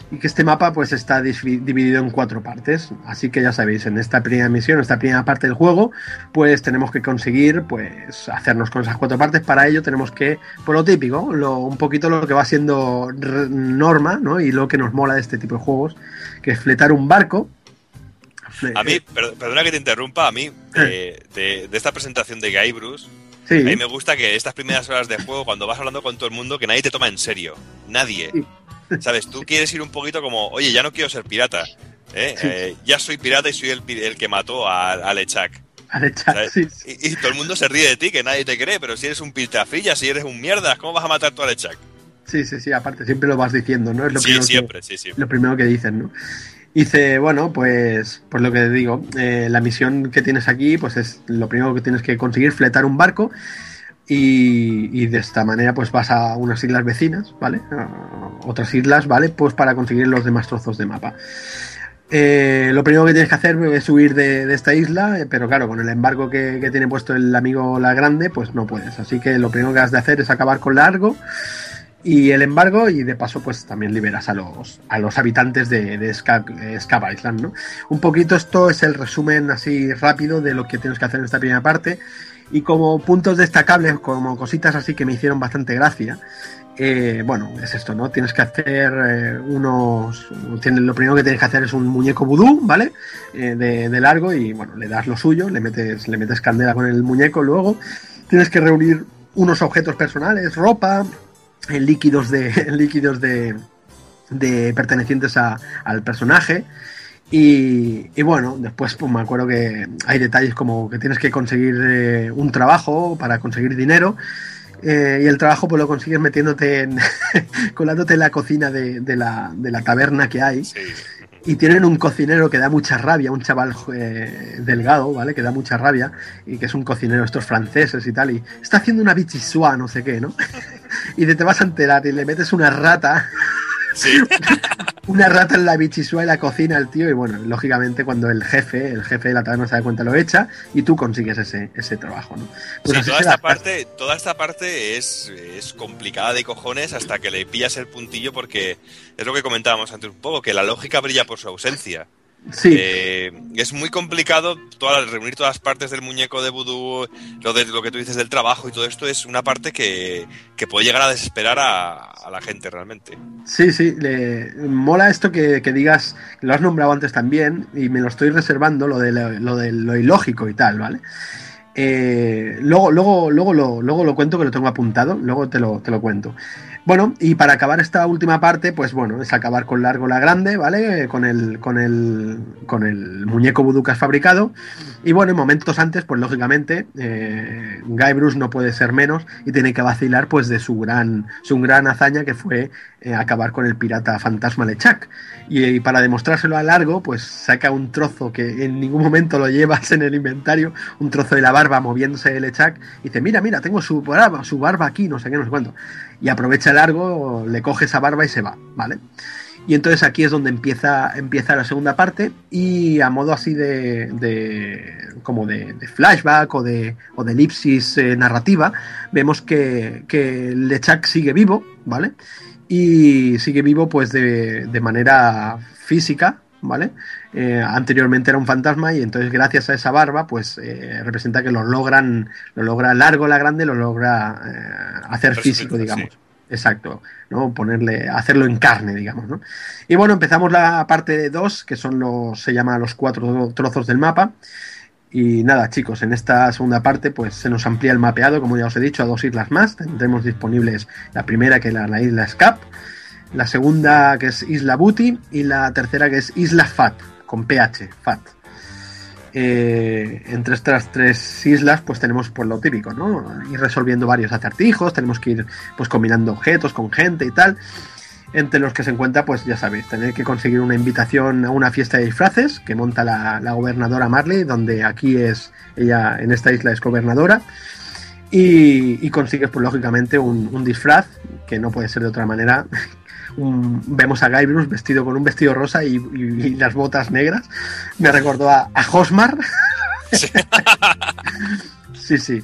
y que este mapa pues está dividido en cuatro partes. Así que ya sabéis, en esta primera misión, esta primera parte del juego, pues tenemos que conseguir pues hacernos con esas cuatro partes. Para ello tenemos que, por lo típico, lo, un poquito lo que va siendo norma, ¿no? Y lo que nos mola de este tipo de juegos, que es fletar un barco. A mí, per- perdona que te interrumpa, a mí, de, de- de esta presentación de Guybrush, Sí. a mí me gusta que estas primeras horas de juego, cuando vas hablando con todo el mundo, que nadie te toma en serio. Nadie. ¿Sabes? Tú quieres ir un poquito como, oye, ya no quiero ser pirata. ¿eh? Eh, ya soy pirata y soy el, el que mató a, a Lechak. Y, y todo el mundo se ríe de ti, que nadie te cree, pero si eres un piltrafilla, si eres un mierda, ¿cómo vas a matar tú a Lechak? sí, sí, sí, aparte siempre lo vas diciendo, ¿no? Es lo Sí, primero que- siempre, sí, sí. lo primero que dicen, ¿no? Dice, bueno, pues, pues lo que digo, eh, la misión que tienes aquí, pues es lo primero que tienes que conseguir, fletar un barco y, de esta manera pues vas a unas islas vecinas, ¿vale? Otras islas, ¿vale? Pues para conseguir los demás trozos de mapa. Eh, lo primero que tienes que hacer es huir de, esta isla, eh, pero claro, con el embargo que, tiene puesto el amigo La Grande, pues no puedes. Así que lo primero que has de hacer es acabar con Largo y el embargo y de paso pues también liberas a los a los habitantes de, de Scap, eh, Scap Island ¿no? un poquito esto es el resumen así rápido de lo que tienes que hacer en esta primera parte y como puntos destacables como cositas así que me hicieron bastante gracia eh, bueno es esto no tienes que hacer eh, unos tienes, lo primero que tienes que hacer es un muñeco vudú vale Eh, de, largo y bueno le das lo suyo le metes le metes candela con el muñeco. Luego tienes que reunir unos objetos personales ropa líquidos de líquidos de, de pertenecientes a- al personaje y, y bueno después pues me acuerdo que hay detalles como que tienes que conseguir eh, un trabajo para conseguir dinero eh, y el trabajo pues lo consigues metiéndote en colándote en la cocina de, de la, de la taberna que hay y tienen un cocinero que da mucha rabia, un chaval eh, delgado, ¿vale? Que da mucha rabia y que es un cocinero estos franceses y tal y está haciendo una bichisua, no sé qué, ¿no? y de te vas a enterar y le metes una rata. Sí. una rata en la bichisuela cocina el tío y bueno, lógicamente cuando el jefe, el jefe de la taberna se da cuenta lo echa y tú consigues ese, ese trabajo, ¿no? Pues Sí, toda esta la- parte, toda esta parte es, es complicada de cojones hasta que le pillas el puntillo porque es lo que comentábamos antes un poco, que la lógica brilla por su ausencia. Sí. Eh, es muy complicado todas- reunir todas las partes del muñeco de vudú, lo de lo que tú dices del trabajo y todo esto es una parte que, que puede llegar a desesperar a, a la gente realmente. Sí, sí, le mola esto que, que digas, lo has nombrado antes también, y me lo estoy reservando, lo de lo, lo de lo ilógico y tal, ¿vale? Eh, luego, luego, luego, lo, luego lo cuento que lo tengo apuntado, luego te lo, te lo cuento. Bueno, y para acabar esta última parte, pues bueno, es acabar con largo la grande, ¿vale? Con el, con el, con el muñeco vudú que has fabricado. Y bueno, en momentos antes, pues lógicamente, eh, Guy Bruce no puede ser menos y tiene que vacilar pues de su gran, su gran hazaña que fue eh, acabar con el pirata fantasma Lechak. Y, para demostrárselo a largo, pues saca un trozo que en ningún momento lo llevas en el inventario, un trozo de la barba moviéndose de Lechak, y dice, mira, mira, tengo su barba, su barba aquí, no sé qué, no sé cuánto. Y aprovecha el largo, le coge esa barba y se va, ¿vale? Y entonces aquí es donde empieza, empieza la segunda parte y a modo así de, como de, de flashback o de, o de elipsis eh, narrativa, vemos que, que Lechak sigue vivo, ¿vale? Y sigue vivo pues de, de manera física, ¿vale? Eh, anteriormente era un fantasma y entonces gracias a esa barba pues eh, representa que lo logran, lo logra largo la grande, lo logra eh, hacer físico, digamos. Exacto, ¿no? Ponerle, hacerlo en carne, digamos, ¿no? Y bueno, empezamos la parte 2, que son los, se llama los cuatro trozos del mapa. Y nada, chicos, en esta segunda parte, pues se nos amplía el mapeado, como ya os he dicho, a dos islas más. Tendremos disponibles la primera, que es la, la isla Scap, la segunda, que es Isla Booty, y la tercera, que es Isla Fat, con PH, Fat. Eh, entre estas tres islas pues tenemos pues lo típico, ¿no? Ir resolviendo varios acertijos, tenemos que ir pues combinando objetos con gente y tal. Entre los que se encuentra, pues ya sabéis, tener que conseguir una invitación a una fiesta de disfraces que monta la, la gobernadora Marley, donde aquí es, ella en esta isla es gobernadora. Y, consigues, pues lógicamente, un disfraz, que no puede ser de otra manera. Un- vemos a Guy Bruce vestido con un vestido rosa y, y- y las botas negras. Me recordó a, a Hosmar. sí, sí.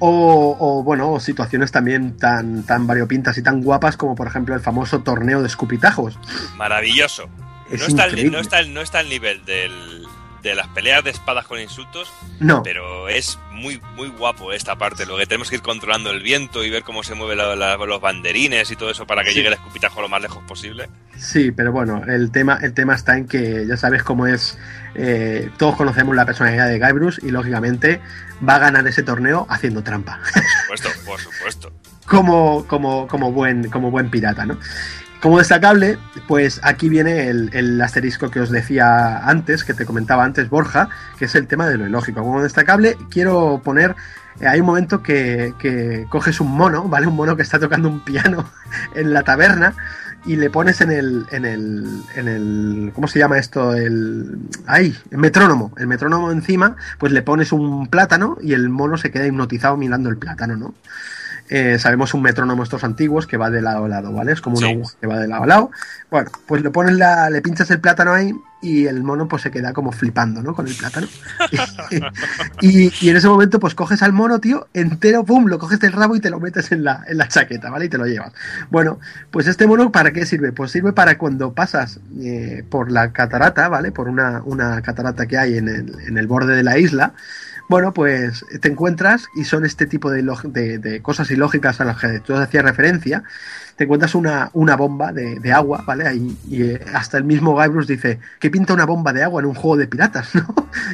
O, o, bueno, situaciones también tan, tan variopintas y tan guapas como por ejemplo el famoso torneo de escupitajos. Maravilloso. Es no, está al, no, está no está al nivel del- de las peleas de espadas con insultos, No. pero es muy muy guapo esta parte, lo que tenemos que ir controlando el viento y ver cómo se mueven la- la- los banderines y todo eso para que Sí. llegue el escupitajo lo más lejos posible. Sí, pero bueno, el tema, el tema está en que ya sabes cómo es. eh, todos conocemos la personalidad de Guy Bruce y lógicamente va a ganar ese torneo haciendo trampa. Por supuesto, por supuesto. como, como, como, buen, como buen pirata, ¿no? Como destacable, pues aquí viene el, asterisco que os decía antes, que te comentaba antes Borja, que es el tema de lo ilógico. Como destacable, quiero poner, eh, hay un momento que, que coges un mono, ¿vale? Un mono que está tocando un piano en la taberna y le pones en el, en el, en el, ¿cómo se llama esto? El, ay, el metrónomo, el metrónomo encima, pues le pones un plátano y el mono se queda hipnotizado mirando el plátano, ¿no? Eh, sabemos un metrónomo estos antiguos que va de lado a lado, ¿vale? Es como una Sí. aguja que va de lado a lado. Bueno, pues le pones la, le pinchas el plátano ahí y el mono pues se queda como flipando, ¿no? Con el plátano. y, y en ese momento pues coges al mono, tío, entero, pum, lo coges del rabo y te lo metes en la, en la chaqueta, ¿vale? Y te lo llevas. Bueno, pues este mono, ¿para qué sirve? Pues sirve para cuando pasas eh, por la catarata, ¿vale? Por una, una catarata que hay en el, en el borde de la isla. Bueno, pues te encuentras, y son este tipo de, de, cosas ilógicas a las que tú hacías referencia, te encuentras una, una bomba de, agua, ¿vale? Y eh, hasta el mismo Guy Bruce dice, ¿qué pinta una bomba de agua en un juego de piratas, no?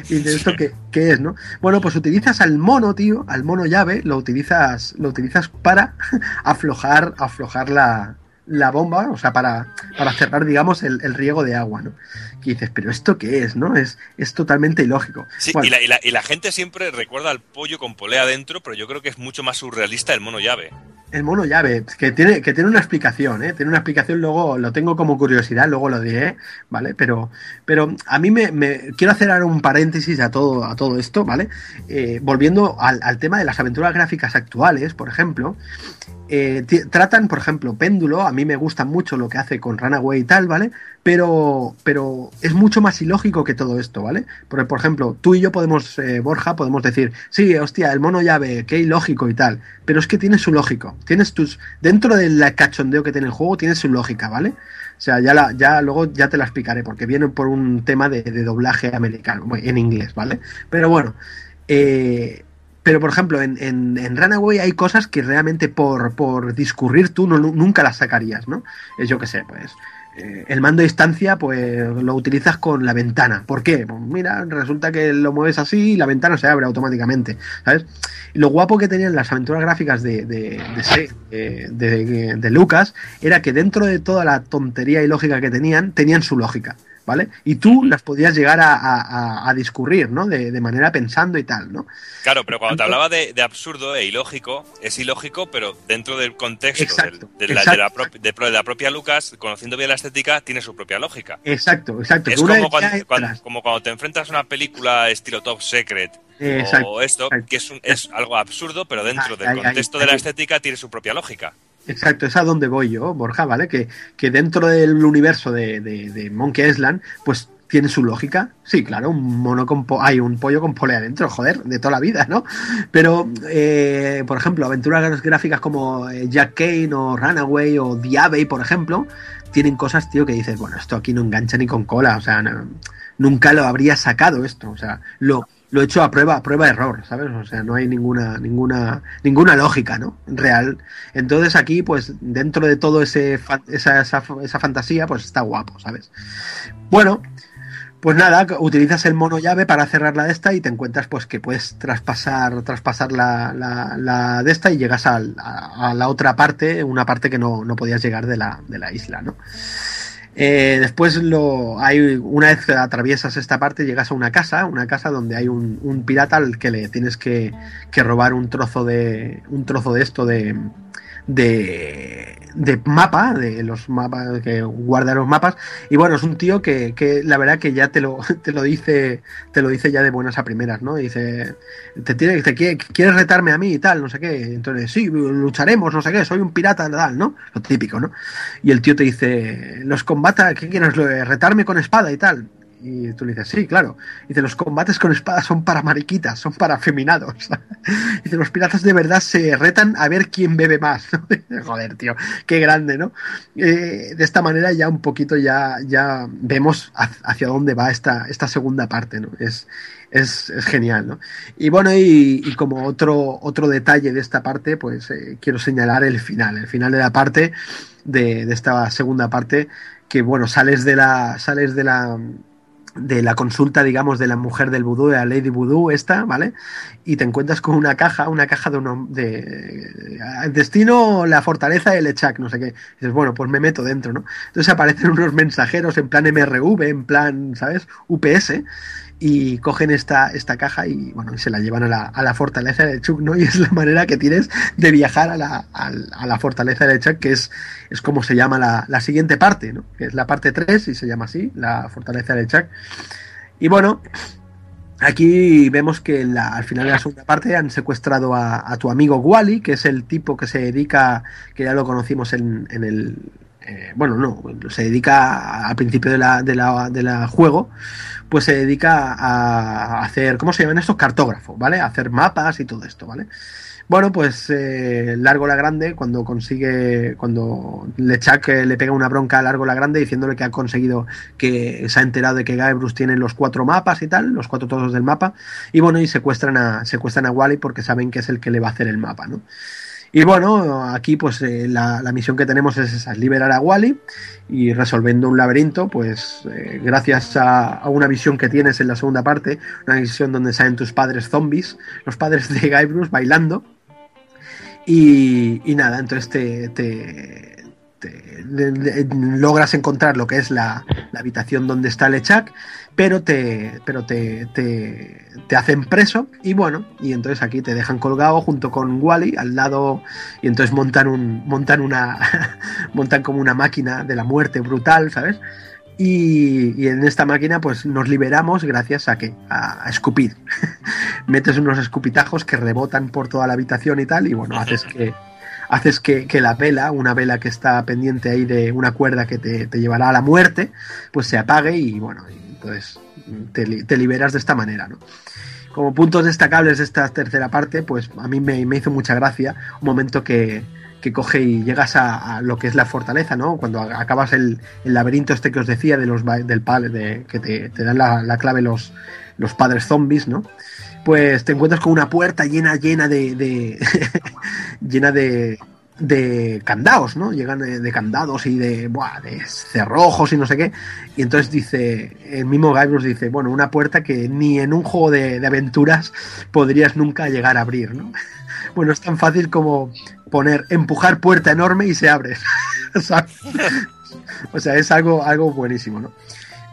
Y de esto, ¿qué, qué es, no? Bueno, pues utilizas al mono, tío, al mono llave, lo utilizas, lo utilizas para aflojar, aflojar la, la bomba, o sea, para, para cerrar, digamos, el, el riego de agua, ¿no? Que dices, pero ¿esto qué es, no? Es, es totalmente ilógico. Sí, Bueno, y, la, y, la, y la gente siempre recuerda al pollo con polea adentro, pero yo creo que es mucho más surrealista el mono llave. El mono llave, que tiene, que tiene una explicación, ¿eh? Tiene una explicación, luego lo tengo como curiosidad, luego lo diré, ¿vale? Pero, pero a mí me, me- quiero hacer ahora un paréntesis a todo, a todo esto, ¿vale? Eh, volviendo al, al tema de las aventuras gráficas actuales, por ejemplo, eh, tratan, por ejemplo, Péndulo, a mí me gusta mucho lo que hace con Runaway y tal, ¿vale? Pero, pero es mucho más ilógico que todo esto, ¿vale? Porque, por ejemplo, tú y yo podemos, eh, Borja, podemos decir, sí, hostia, el mono llave, qué ilógico y tal, pero es que tiene su lógico, tienes tus, dentro del cachondeo que tiene el juego, tiene su lógica, ¿vale? O sea, ya, la, ya luego ya te la explicaré, porque viene por un tema de, de doblaje americano, en inglés, ¿vale? Pero bueno, eh, pero por ejemplo, en, en, en Runaway hay cosas que realmente por, por discurrir tú no, nunca las sacarías, ¿no? Es yo que sé, pues. eh, el mando a distancia, pues lo utilizas con la ventana. ¿Por qué? Pues mira, resulta que lo mueves así y la ventana se abre automáticamente, ¿sabes? Lo guapo que tenían las aventuras gráficas de, de, de, eh, de- de- de Lucas era que dentro de toda la tontería y lógica que tenían, tenían su lógica, ¿vale? Y tú las podías llegar a, a- a- a discurrir, ¿no? De, de manera pensando y tal, ¿no? Claro, pero cuando te hablaba de, de absurdo e ilógico, es ilógico, pero dentro del contexto Exacto, del- de, la, pro- de propia Lucas, conociendo bien la estética, tiene su propia lógica. Exacto, exacto. Es como cuando, cuando- entras- como cuando te enfrentas a una película estilo Top Secret Exacto, o esto, que es, un- es algo absurdo, pero dentro del contexto de la estética tiene su propia lógica. Exacto, es a donde voy yo, Borja, ¿vale? Que, que dentro del universo de, Monkey Island, pues tiene su lógica. Sí, claro, un mono con po- hay un pollo con polea adentro, joder, de toda la vida, ¿no? Pero, eh, por ejemplo, aventuras gráficas como eh, Jack Kane o Runaway o Diabey, por ejemplo, tienen cosas, tío, que dices, bueno, esto aquí no engancha ni con cola, o sea, nunca lo habría sacado esto, o sea, lo, lo he hecho a prueba, a prueba error, ¿sabes? O sea, no hay ninguna, ninguna, ninguna lógica, ¿no? Real. Entonces aquí, pues, dentro de todo ese esa, esa, esa fantasía, pues está guapo, ¿sabes? Bueno, pues nada, utilizas el mono llave para cerrar la de esta y te encuentras pues que puedes traspasar, traspasar la, la, la de esta y llegas a, a la otra parte, una parte que no, no podías llegar de la, de la isla, ¿no? Eh, después lo hay una vez que atraviesas esta parte llegas a una casa una casa donde hay un, pirata al que le tienes que, que robar un trozo de un trozo de esto de de, de mapa de los mapas que guarda los mapas y bueno es un tío que, que la verdad que ya te lo te lo dice te lo dice ya de buenas a primeras no dice te tiene te quiere, quieres retarme a mí y tal no sé qué entonces sí lucharemos no sé qué soy un pirata tal no lo típico no y el tío te dice, los combates, ¿qué quieres? ¿Lo de ¿Retarme con espada y tal? Y tú le dices, sí, claro. Y dice, los combates con espada son para mariquitas, son para afeminados. Y dice, los piratas de verdad se retan a ver quién bebe más. Joder, tío, qué grande, ¿no? Eh, de esta manera ya un poquito ya, ya vemos ha- hacia dónde va esta, esta segunda parte, ¿no? Es, es, es genial, ¿no? Y bueno, y, y como otro, otro detalle de esta parte, pues eh, quiero señalar el final, el final de la parte, de, de esta segunda parte, que bueno, sales de la, sales de la, de la consulta, digamos, de la mujer del vudú, de la Lady Voodoo esta, ¿vale? Y te encuentras con una caja, una caja de, uno, de eh, destino, la fortaleza de Lechak, no sé qué. Y dices, bueno, pues me meto dentro, ¿no? Entonces aparecen unos mensajeros en plan MRV, en plan, ¿sabes? UPS, y cogen esta, esta caja y bueno, se la llevan a la, a la fortaleza de Chuck, ¿no? Y es la manera que tienes de viajar a la, a, la fortaleza de Chuck, que es, es como se llama la, la siguiente parte, ¿no? Que es la parte 3 y se llama así, la fortaleza de Chuck. Y bueno, aquí vemos que al final de la segunda parte han secuestrado a, a tu amigo Wally, que es el tipo que se dedica, que ya lo conocimos en, en el... eh, bueno, no, se dedica al principio de la, juego, pues se dedica a hacer, ¿cómo se llaman estos? Cartógrafos, ¿vale? A hacer mapas y todo esto, ¿vale? Bueno, pues eh, Largo la Grande, cuando consigue, cuando Lechak le pega una bronca a Largo la Grande diciéndole que ha conseguido, que se ha enterado de que Guybrush tiene los cuatro mapas y tal, los cuatro todos del mapa, y bueno, y secuestran a, secuestran a Wally porque saben que es el que le va a hacer el mapa, ¿no? Y bueno, aquí pues eh, la, la misión que tenemos es esa, es liberar a Wally y resolviendo un laberinto, pues eh, gracias a, a una visión que tienes en la segunda parte, una visión donde salen tus padres zombies, los padres de Guybrush bailando. Y, y nada, entonces te, te- logras encontrar lo que es la, la habitación donde está Lechak, pero te, pero te, te, te hacen preso y bueno, y entonces aquí te dejan colgado junto con Wally al lado y entonces montan un montan una montan como una máquina de la muerte brutal, ¿sabes? Y, y en esta máquina pues nos liberamos gracias a que a, a escupir. Metes unos escupitajos que rebotan por toda la habitación y tal y bueno, haces que haces que, que la vela, una vela que está pendiente ahí de una cuerda que te, te llevará a la muerte, pues se apague y bueno, entonces te, li- te liberas de esta manera, ¿no? Como puntos destacables de esta tercera parte, pues a mí me, hizo mucha gracia un momento que, que coge y llegas a, lo que es la fortaleza, ¿no? Cuando acabas el, laberinto este que os decía de los del padre, de, que te, dan la, la clave los, los padres zombies, ¿no? Pues te encuentras con una puerta llena, llena de- llena de. De candados, ¿no? Llegan de, candados y de. Buah, de cerrojos y no sé qué. Y entonces dice. El mismo Guybrush dice, bueno, una puerta que ni en un juego de, de aventuras podrías nunca llegar a abrir, ¿no? Bueno, es tan fácil como poner empujar puerta enorme y se abre. o sea, es algo, algo buenísimo, ¿no?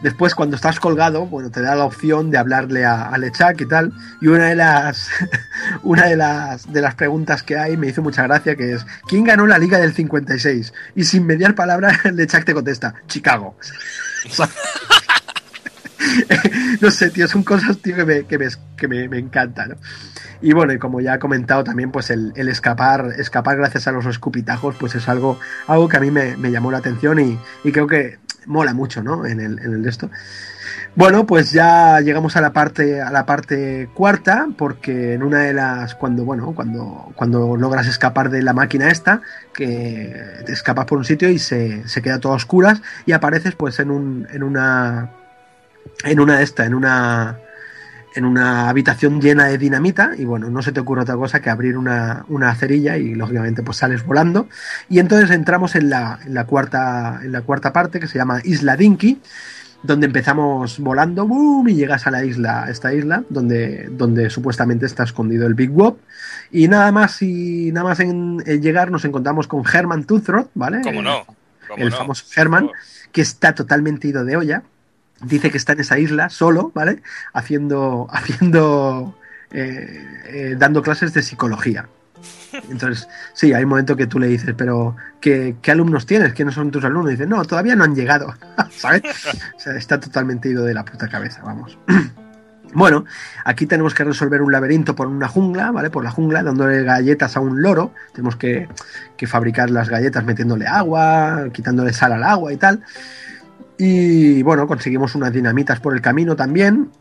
Después, cuando estás colgado, bueno, te da la opción de hablarle a, a Lechak y tal. Y una de las una de las de las preguntas que hay me hizo mucha gracia, que es ¿quién ganó la liga del 56? Y sin mediar palabra, Lechak te contesta, Chicago. No sé, tío, son cosas, tío, que me, que me, que me, me encantan, ¿no? Y bueno, y como ya he comentado también, pues el, el escapar, escapar gracias a los escupitajos, pues es algo, algo que a mí me, me llamó la atención y, y creo que mola mucho, ¿no? En el, en el de esto. Bueno, pues ya llegamos a la parte, a la parte cuarta, porque en una de las, cuando, bueno, cuando, cuando logras escapar de la máquina esta, que te escapas por un sitio y se, se queda todo a oscuras y apareces pues en un, en una, en una de esta, en una, en una habitación llena de dinamita y bueno, no se te ocurre otra cosa que abrir una, una cerilla y lógicamente pues sales volando y entonces entramos en la, en la cuarta en la cuarta parte que se llama Isla Dinky donde empezamos volando boom, y llegas a la isla, esta isla donde, donde supuestamente está escondido el Big Wop y nada más y nada más en, en llegar nos encontramos con Herman Toothroat, ¿vale? ¿Cómo no? ¿Cómo el no? famoso Herman, que está totalmente ido de olla. Dice que está en esa isla solo, ¿vale? Haciendo, haciendo, eh, eh, dando clases de psicología. Entonces, sí, hay un momento que tú le dices, pero ¿qué, qué alumnos tienes? ¿Quiénes son tus alumnos? Dice, no, todavía no han llegado, ¿sabes? O sea, está totalmente ido de la puta cabeza, vamos. Bueno, aquí tenemos que resolver un laberinto por una jungla, ¿vale? Por la jungla, dándole galletas a un loro. Tenemos que, que fabricar las galletas metiéndole agua, quitándole sal al agua y tal. Y bueno, conseguimos unas dinamitas por el camino también.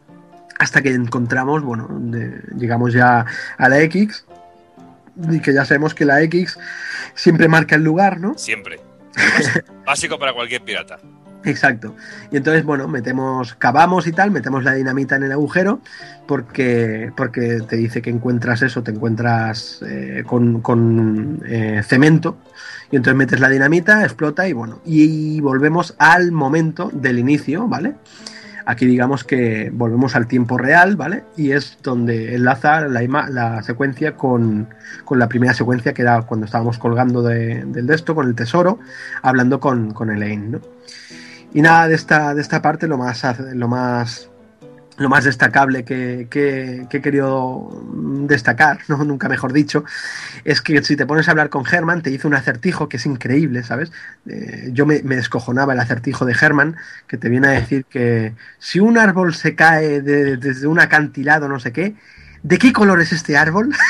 Hasta que encontramos, bueno, de- llegamos ya a la X. Y que ya sabemos que la X siempre marca el lugar, ¿no? Siempre. Básico, para cualquier pirata. Exacto. Y entonces, bueno, metemos, cavamos y tal, metemos la dinamita en el agujero porque, porque te dice que encuentras eso, te encuentras eh, con, con, eh, cemento y entonces metes la dinamita, explota y bueno, y volvemos al momento del inicio, ¿vale? Aquí digamos que volvemos al tiempo real, ¿vale? Y es donde enlaza la, la secuencia con, con la primera secuencia que era cuando estábamos colgando de- del de esto, con el tesoro, hablando con, con Elaine, ¿no? Y nada, de esta, de esta parte lo más, lo más, lo más destacable que, que- que he querido destacar, ¿no? nunca mejor dicho, es que si te pones a hablar con Herman, te hizo un acertijo que es increíble, ¿sabes? Eh, yo me, me descojonaba el acertijo de Herman, que te viene a decir que si un árbol se cae de- desde un acantilado, no sé qué, ¿de qué color es este árbol?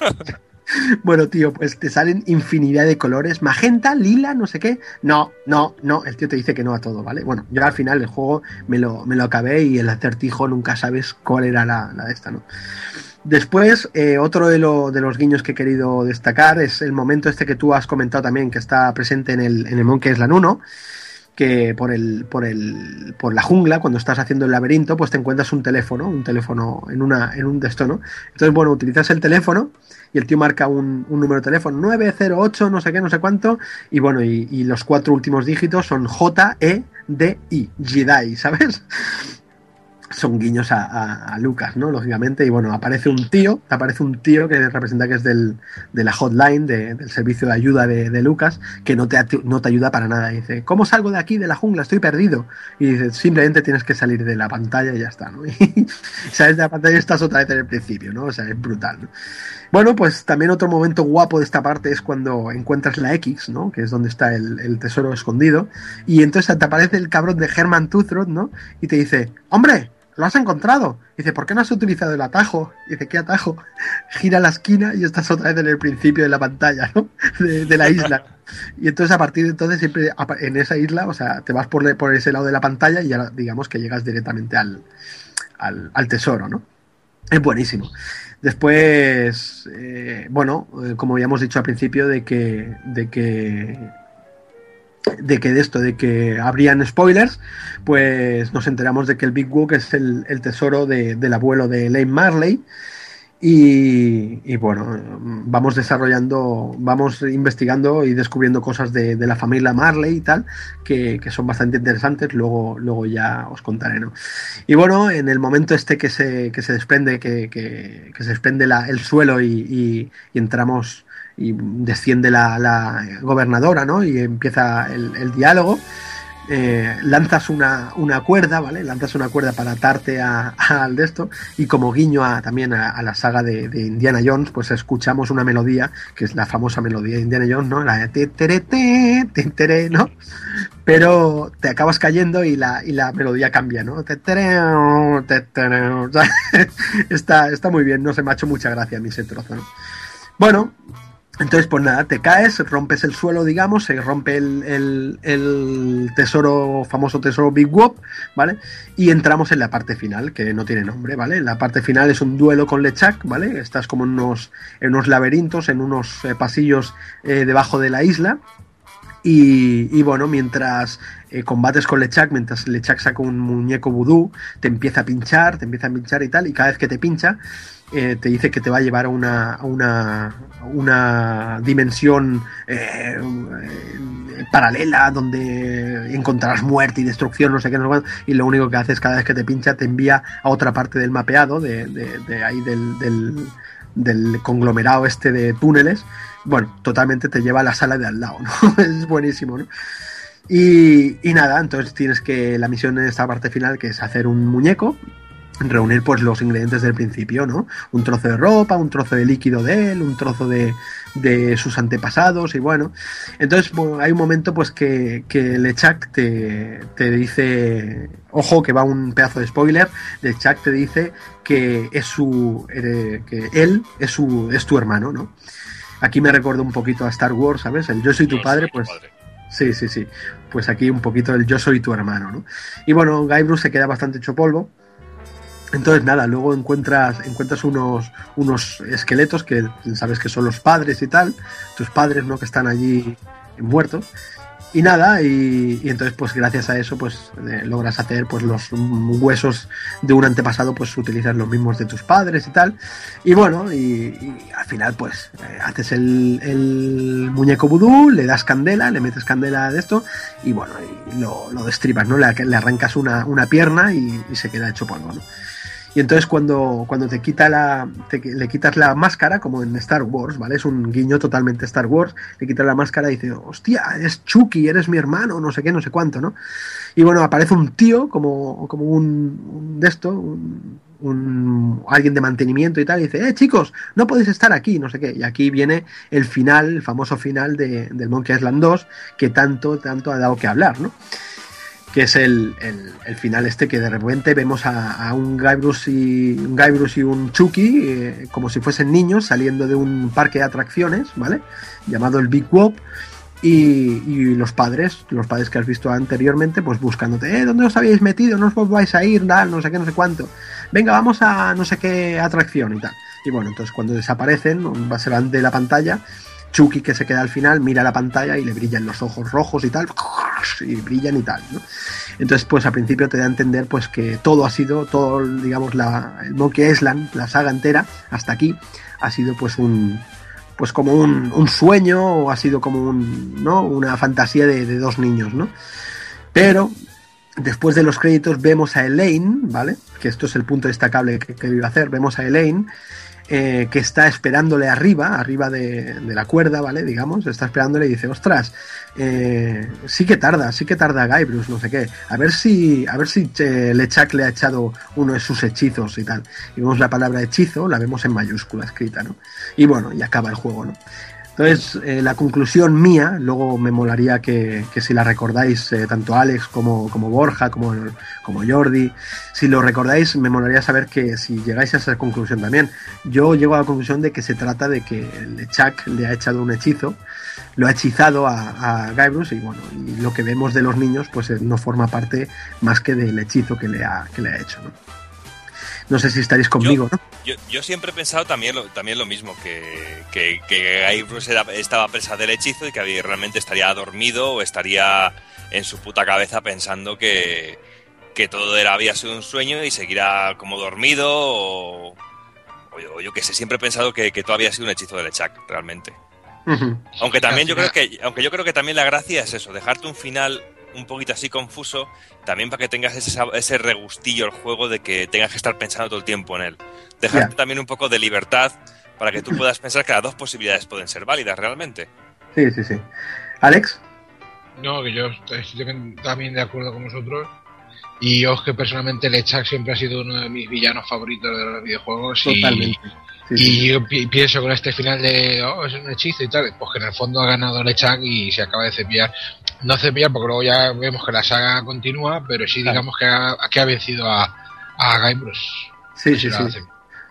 Bueno, tío, pues te salen infinidad de colores. Magenta, lila, no sé qué. No, no, no. El tío te dice que no a todo, ¿vale? Bueno, yo al final el juego me lo, me lo acabé y el acertijo nunca sabes cuál era la, la de esta, ¿no? Después, eh, otro de, lo- de los guiños que he querido destacar es el momento este que tú has comentado también, que está presente en el, en el Monkey Island 1, que por el, por el, por la jungla, cuando estás haciendo el laberinto, pues te encuentras un teléfono, un teléfono en una, en un desto, ¿no? Entonces, bueno, utilizas el teléfono y el tío marca un, número de teléfono 908, no sé qué, no sé cuánto, y bueno, y, los cuatro últimos dígitos son E, D, I, Jedi, ¿sabes? Son guiños a, Lucas, ¿no? Lógicamente, y bueno, aparece un tío, aparece un tío que representa que es del, de la hotline, de- del servicio de ayuda de, Lucas, que no te, no te ayuda para nada. Y dice, ¿cómo salgo de aquí, de la jungla? Estoy perdido. Y dice, simplemente tienes que salir de la pantalla y ya está, ¿no? Y sales de la pantalla y estás otra vez en el principio, ¿no? O sea, es brutal, ¿no? Bueno, pues también otro momento guapo de esta parte es cuando encuentras la X, ¿no? Que es donde está el, tesoro escondido. Y entonces te aparece el cabrón de Herman Toothroat, ¿no? Y te dice, hombre, lo has encontrado. Dice, ¿por qué no has utilizado el atajo? Dice, ¿qué atajo? Gira la esquina y estás otra vez en el principio de la pantalla, ¿no? De, la isla. Y entonces a partir de entonces siempre en esa isla, o sea, te vas por, por ese lado de la pantalla y ya digamos que llegas directamente al, al, al tesoro, ¿no? Es buenísimo. Después, eh, bueno, eh, como habíamos dicho al principio, de que, de que, de que de esto, de que habrían spoilers, pues nos enteramos de que el Big Book es el, el tesoro de- del abuelo de Lane Marley. Y, bueno, vamos desarrollando, vamos investigando y descubriendo cosas de, de la familia Marley y tal, que, son bastante interesantes, luego, luego ya os contaré, ¿no? Y bueno, en el momento este que se, que se desprende, que, que- se desprende la- el suelo y, entramos y desciende la, gobernadora, ¿no? Y empieza el diálogo. Eh, lanzas una, una cuerda, ¿vale? Lanzas una cuerda para atarte al de esto y como guiño también a, la saga de, Indiana Jones, pues escuchamos una melodía, que es la famosa melodía de Indiana Jones, ¿no? La de te, tere, te, te, tere, ¿no? Pero te acabas cayendo y la, y la melodía cambia, ¿no? Te, tere, te, tere, está, está muy bien, no se me ha hecho mucha gracia a mí ese trozo, ¿no? Bueno, entonces, pues nada, te caes, rompes el suelo, digamos, se rompe el, el- tesoro, famoso tesoro Big Wop, ¿vale? Y entramos en la parte final, que no tiene nombre, ¿vale? La parte final es un duelo con Lechak, ¿vale? Estás como en unos, unos laberintos, en unos eh, pasillos eh, debajo de la isla. Y, y bueno, mientras eh, combates con Lechak, mientras Lechak saca un muñeco vudú, te empieza a pinchar, te empieza a pinchar y tal, y cada vez que te pincha, eh, te dice que te va a llevar a una, una, una dimensión eh, eh, paralela donde encontrarás muerte y destrucción, no sé qué, no sé y lo único que haces cada vez que te pincha te envía a otra parte del mapeado, de, ahí del, del, del conglomerado este de túneles. Bueno, totalmente te lleva a la sala de al lado, ¿no? es buenísimo, ¿no? Y, y nada, entonces tienes que la misión en esta parte final que es hacer un muñeco, reunir pues los ingredientes del principio, ¿no? Un trozo de ropa, un trozo de líquido de él, un trozo de, de sus antepasados y bueno. Entonces bueno, hay un momento pues que, que Lechak te, te dice, ojo que va un pedazo de spoiler, Lechak te dice que es su, eh, que él es su, es tu hermano, ¿no? Aquí me recuerdo un poquito a Star Wars, ¿sabes? El yo soy tu padre, pues Sí, sí, sí. Pues aquí un poquito el yo soy tu hermano, ¿no? Y bueno, Guybrush se queda bastante hecho polvo. Entonces nada, luego encuentras, encuentras unos, unos esqueletos que sabes que son los padres y tal, tus padres, ¿no? Que están allí muertos. Y nada, y, entonces pues gracias a eso pues eh, logras hacer pues los huesos de un antepasado pues utilizas los mismos de tus padres y tal. Y bueno, y, al final pues eh, haces el, el muñeco vudú, le das candela, le metes candela de esto y bueno, y lo, lo destripas, ¿no? Le, arrancas una, una pierna y se queda hecho polvo, ¿no? Y entonces cuando, cuando te quita la. te- le quitas la máscara, como en Star Wars, ¿vale? Es un guiño totalmente Star Wars. Le quitas la máscara y dice, hostia, eres Chucky, eres mi hermano, no sé qué, no sé cuánto, ¿no? Y bueno, aparece un tío, como, como un, un de esto, un, alguien de mantenimiento y tal, y dice, eh, chicos, no podéis estar aquí, no sé qué. Y aquí viene el final, el famoso final de, del Monkey Island 2, que tanto, tanto ha dado que hablar, ¿no? Que es el, el- final este que de repente vemos a, un Guybrush y un Guybrush y un Chucky eh, como si fuesen niños saliendo de un parque de atracciones, ¿vale? Llamado el Big Wop y, los padres, los padres que has visto anteriormente, pues buscándote, eh, ¿dónde os habéis metido? No os vais a ir, tal, no sé qué, no sé cuánto. Venga, vamos a no sé qué atracción y tal. Y bueno, entonces cuando desaparecen, van de la pantalla, Chucky que se queda al final mira la pantalla y le brillan los ojos rojos y tal, y brillan y tal, ¿no? Entonces, pues al principio te da a entender pues que todo ha sido, todo, digamos, la, el Monkey Island, la saga entera, hasta aquí, ha sido pues un pues como un, un sueño o ha sido como un, ¿no? una fantasía de, de dos niños, ¿no? Pero después de los créditos vemos a Elaine, ¿vale? Que esto es el punto destacable que, que iba a hacer. Vemos a Elaine eh, que está esperándole arriba, arriba de, la cuerda, ¿vale? Digamos, está esperándole y dice, ostras, eh, sí que tarda, sí que tarda Guybrush, no sé qué. A ver si, a ver si eh, Lechak le ha echado uno de sus hechizos y tal. Y vemos la palabra hechizo, la vemos en mayúscula escrita, ¿no? Y bueno, y acaba el juego, ¿no? Entonces, eh, la conclusión mía, luego me molaría que, que si la recordáis, eh, tanto Alex como, como Borja, como, como Jordi, si lo recordáis, me molaría saber que si llegáis a esa conclusión también. Yo llego a la conclusión de que se trata de que Lechak le ha echado un hechizo, lo ha hechizado a, a Guybrush y bueno, y lo que vemos de los niños pues eh, no forma parte más que del hechizo que le ha, que le ha hecho. ¿no? No sé si estaréis conmigo, yo, ¿no? Yo, yo, siempre he pensado también lo, también lo mismo, que, que, que Guybrush era, estaba presa del hechizo y que realmente estaría dormido o estaría en su puta cabeza pensando que, que todo era, había sido un sueño y seguirá como dormido o, o, o yo que sé, siempre he pensado que, que todo había sido un hechizo de Lechak, realmente. Uh -huh. Aunque también yo creo que, aunque yo creo que también la gracia es eso, dejarte un final un poquito así confuso, también para que tengas ese, ese regustillo el juego de que tengas que estar pensando todo el tiempo en él. Dejarte yeah. también un poco de libertad para que tú puedas pensar que las dos posibilidades pueden ser válidas realmente. Sí, sí, sí. Alex. No, que yo estoy también de acuerdo con vosotros. Y yo es que personalmente Lechak siempre ha sido uno de mis villanos favoritos de los videojuegos. Totalmente. Y, sí, sí. y yo pi pienso con este final de, oh, es un hechizo y tal, pues que en el fondo ha ganado Lechak y se acaba de cepillar no cepillar porque luego ya vemos que la saga continúa, pero sí digamos que ha, que ha vencido a, a Guybrush. Sí, sí, sí.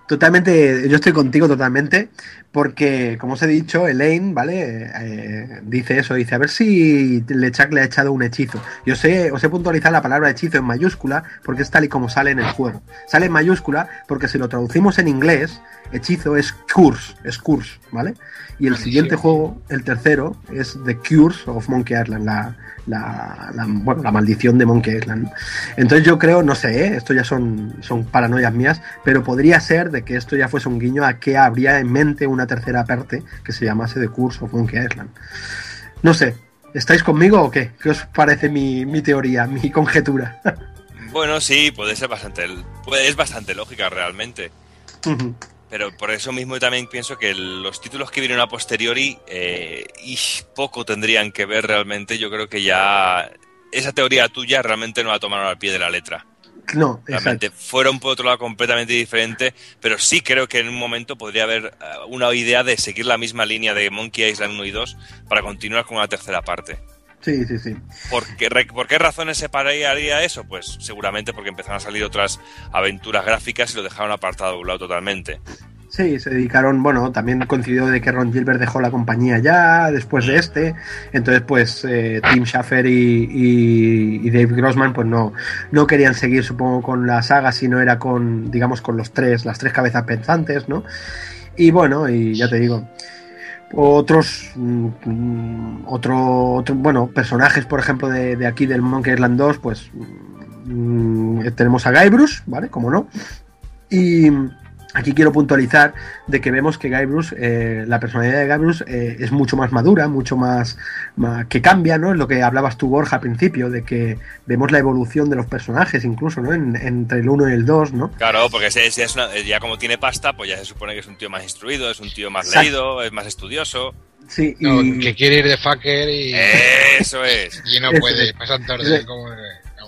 Totalmente, yo estoy contigo totalmente, porque como os he dicho, Elaine, ¿vale? Eh, dice eso, dice, a ver si Lechak le ha echado un hechizo. Yo sé, os he puntualizado la palabra hechizo en mayúscula, porque es tal y como sale en el juego. Sale en mayúscula porque si lo traducimos en inglés, hechizo es curse, es curse, ¿vale? Y el siguiente juego, el tercero, es The Curse of Monkey Island, la, la, la, bueno, la maldición de Monkey Island. Entonces yo creo, no sé, ¿eh? esto ya son, son paranoias mías, pero podría ser de que esto ya fuese un guiño a que habría en mente una tercera parte que se llamase The Curse of Monkey Island. No sé, ¿estáis conmigo o qué? ¿Qué os parece mi, mi teoría, mi conjetura? bueno, sí, puede ser bastante, es bastante lógica realmente. Uh -huh. Pero por eso mismo también pienso que los títulos que vienen a posteriori eh, y poco tendrían que ver realmente. Yo creo que ya esa teoría tuya realmente no la tomaron al pie de la letra. No, realmente exacto. fueron por otro lado completamente diferente, pero sí creo que en un momento podría haber uh, una idea de seguir la misma línea de Monkey Island 1 y 2 para continuar con una tercera parte. Sí, sí, sí. ¿Por qué, ¿Por qué razones se pararía eso? Pues seguramente porque empezaron a salir otras aventuras gráficas y lo dejaron apartado de un lado totalmente. Sí, se dedicaron, bueno, también coincidió de que Ron Gilbert dejó la compañía ya después de este, entonces pues eh, Tim Schafer y, y, y, Dave Grossman pues no, no querían seguir supongo con la saga, sino era con, digamos, con los tres, las tres cabezas pensantes, ¿no? Y bueno, y ya te digo, otros mm, otro, otro, bueno personajes por ejemplo de, de, aquí del Monkey Island 2 pues mm, tenemos a Guybrush vale como no y aquí quiero puntualizar de que vemos que Guybrush eh, la personalidad de Guybrush eh, es mucho más madura mucho más, más, que cambia no es lo que hablabas tú Borja al principio de que vemos la evolución de los personajes incluso no en, entre el 1 y el 2 no claro porque si es una, ya como tiene pasta pues ya se supone que es un tío más instruido es un tío más Exacto. leído es más estudioso Sí, no, y... que quiere ir de fucker y. Eso es. y no puede, pasan tarde como.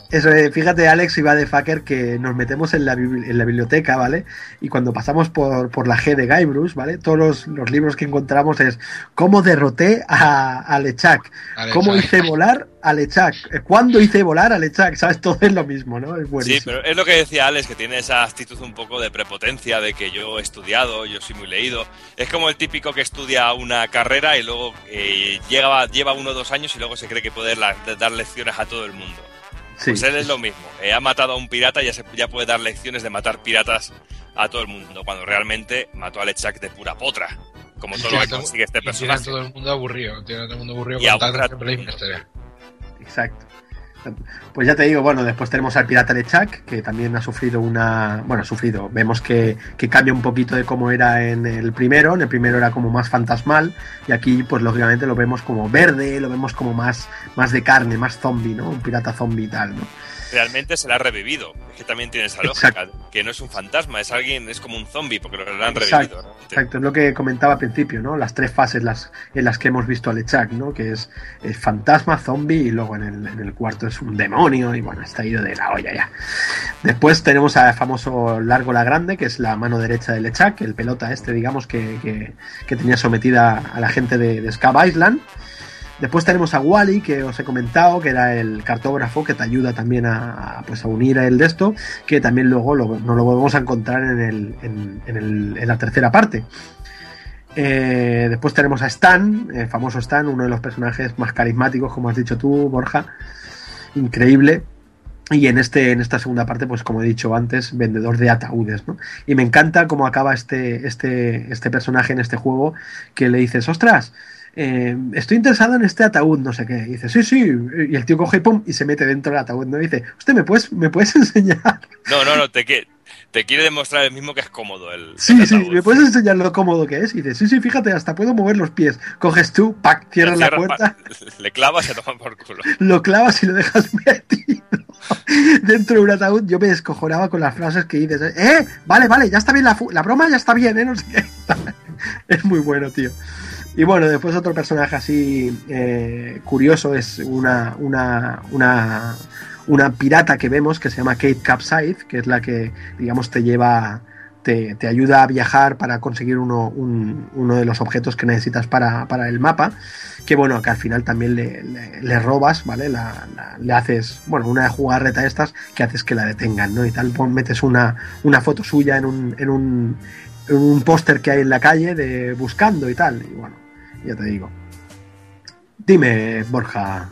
Eso, eh, fíjate, Alex iba de fucker que nos metemos en la, en la, biblioteca, ¿vale? Y cuando pasamos por, por la G de Guybrush, ¿vale? Todos los, los, libros que encontramos es cómo derroté a, a Lechak, cómo hice volar a Lechak, cuándo hice volar a Lechak, ¿sabes? Todo es lo mismo, ¿no? Es sí, pero es lo que decía Alex, que tiene esa actitud un poco de prepotencia, de que yo he estudiado, yo soy muy leído. Es como el típico que estudia una carrera y luego eh, lleva, lleva uno o dos años y luego se cree que puede la, dar lecciones a todo el mundo. Sí. Pues él es lo mismo. Eh, ha matado a un pirata y ya, se, ya puede dar lecciones de matar piratas a todo el mundo, cuando realmente mató a Lechak de pura potra. Como todo lo que consigue este personaje. Tiene a todo el mundo aburrido. Tiene a todo el mundo aburrido y contando la historia. Exacto. Pues ya te digo, bueno, después tenemos al pirata Lechak, que también ha sufrido una. Bueno, ha sufrido. Vemos que, que, cambia un poquito de cómo era en el primero. En el primero era como más fantasmal. Y aquí, pues lógicamente lo vemos como verde, lo vemos como más, más de carne, más zombie, ¿no? Un pirata zombie y tal, ¿no? Realmente se la ha revivido. Es que también tiene esa lógica, que no es un fantasma, es alguien, es como un zombie, porque lo han revivido. Exacto, exacto, es lo que comentaba al principio, ¿no? Las tres fases las, en las que hemos visto a Lechak, ¿no? Que es, es fantasma, zombie y luego en el, en el, cuarto es un demonio y bueno, está ido de la olla ya. Después tenemos al famoso Largo la Grande, que es la mano derecha de Lechak, el pelota este, digamos, que, que, que tenía sometida a la gente de, de Scab Island. Después tenemos a Wally, que os he comentado, que era el cartógrafo que te ayuda también a, pues, a unir a el de esto, que también luego lo, nos lo volvemos a encontrar en, el, en, la tercera parte. Eh, después tenemos a Stan, el famoso Stan, uno de los personajes más carismáticos, como has dicho tú, Borja. Increíble. Y en, este, en esta segunda parte, pues como he dicho antes, vendedor de ataúdes. Y me encanta cómo acaba este, este, este personaje en este juego, que le dices, ostras, eh, estoy interesado en este ataúd, no sé qué. Y dice, sí, sí. Y el tío coge y pum, y se mete dentro del ataúd, ¿no? Y dice, usted, ¿me puedes, ¿me puedes enseñar? No, no, no, te, que, te quiere demostrar el mismo que es cómodo. El, sí, el sí, ¿me puedes enseñar lo cómodo que es? Y dice, sí, sí, fíjate, hasta puedo mover los pies. Coges tú, pack, cierras la puerta. Pa, le clavas y se toma por culo. Lo clavas y lo dejas metido dentro de un ataúd. Yo me descojonaba con las frases que dices, eh, vale, vale, ya está bien la, la broma, ya está bien, eh, no sé qué. es muy bueno, tío. Y bueno, después otro personaje así eh, curioso es una, una, una, una, pirata que vemos que se llama Kate Capside, que es la que, digamos, te lleva, te, te ayuda a viajar para conseguir uno, un, uno de los objetos que necesitas para, para, el mapa. Que bueno, que al final también le, le, robas, ¿vale? Le haces, bueno, una jugarreta estas que haces que la detengan, ¿no? Y tal, metes una, una foto suya en un, en un, un póster que hay en la calle de buscando y tal. Y bueno, ya te digo. Dime, Borja.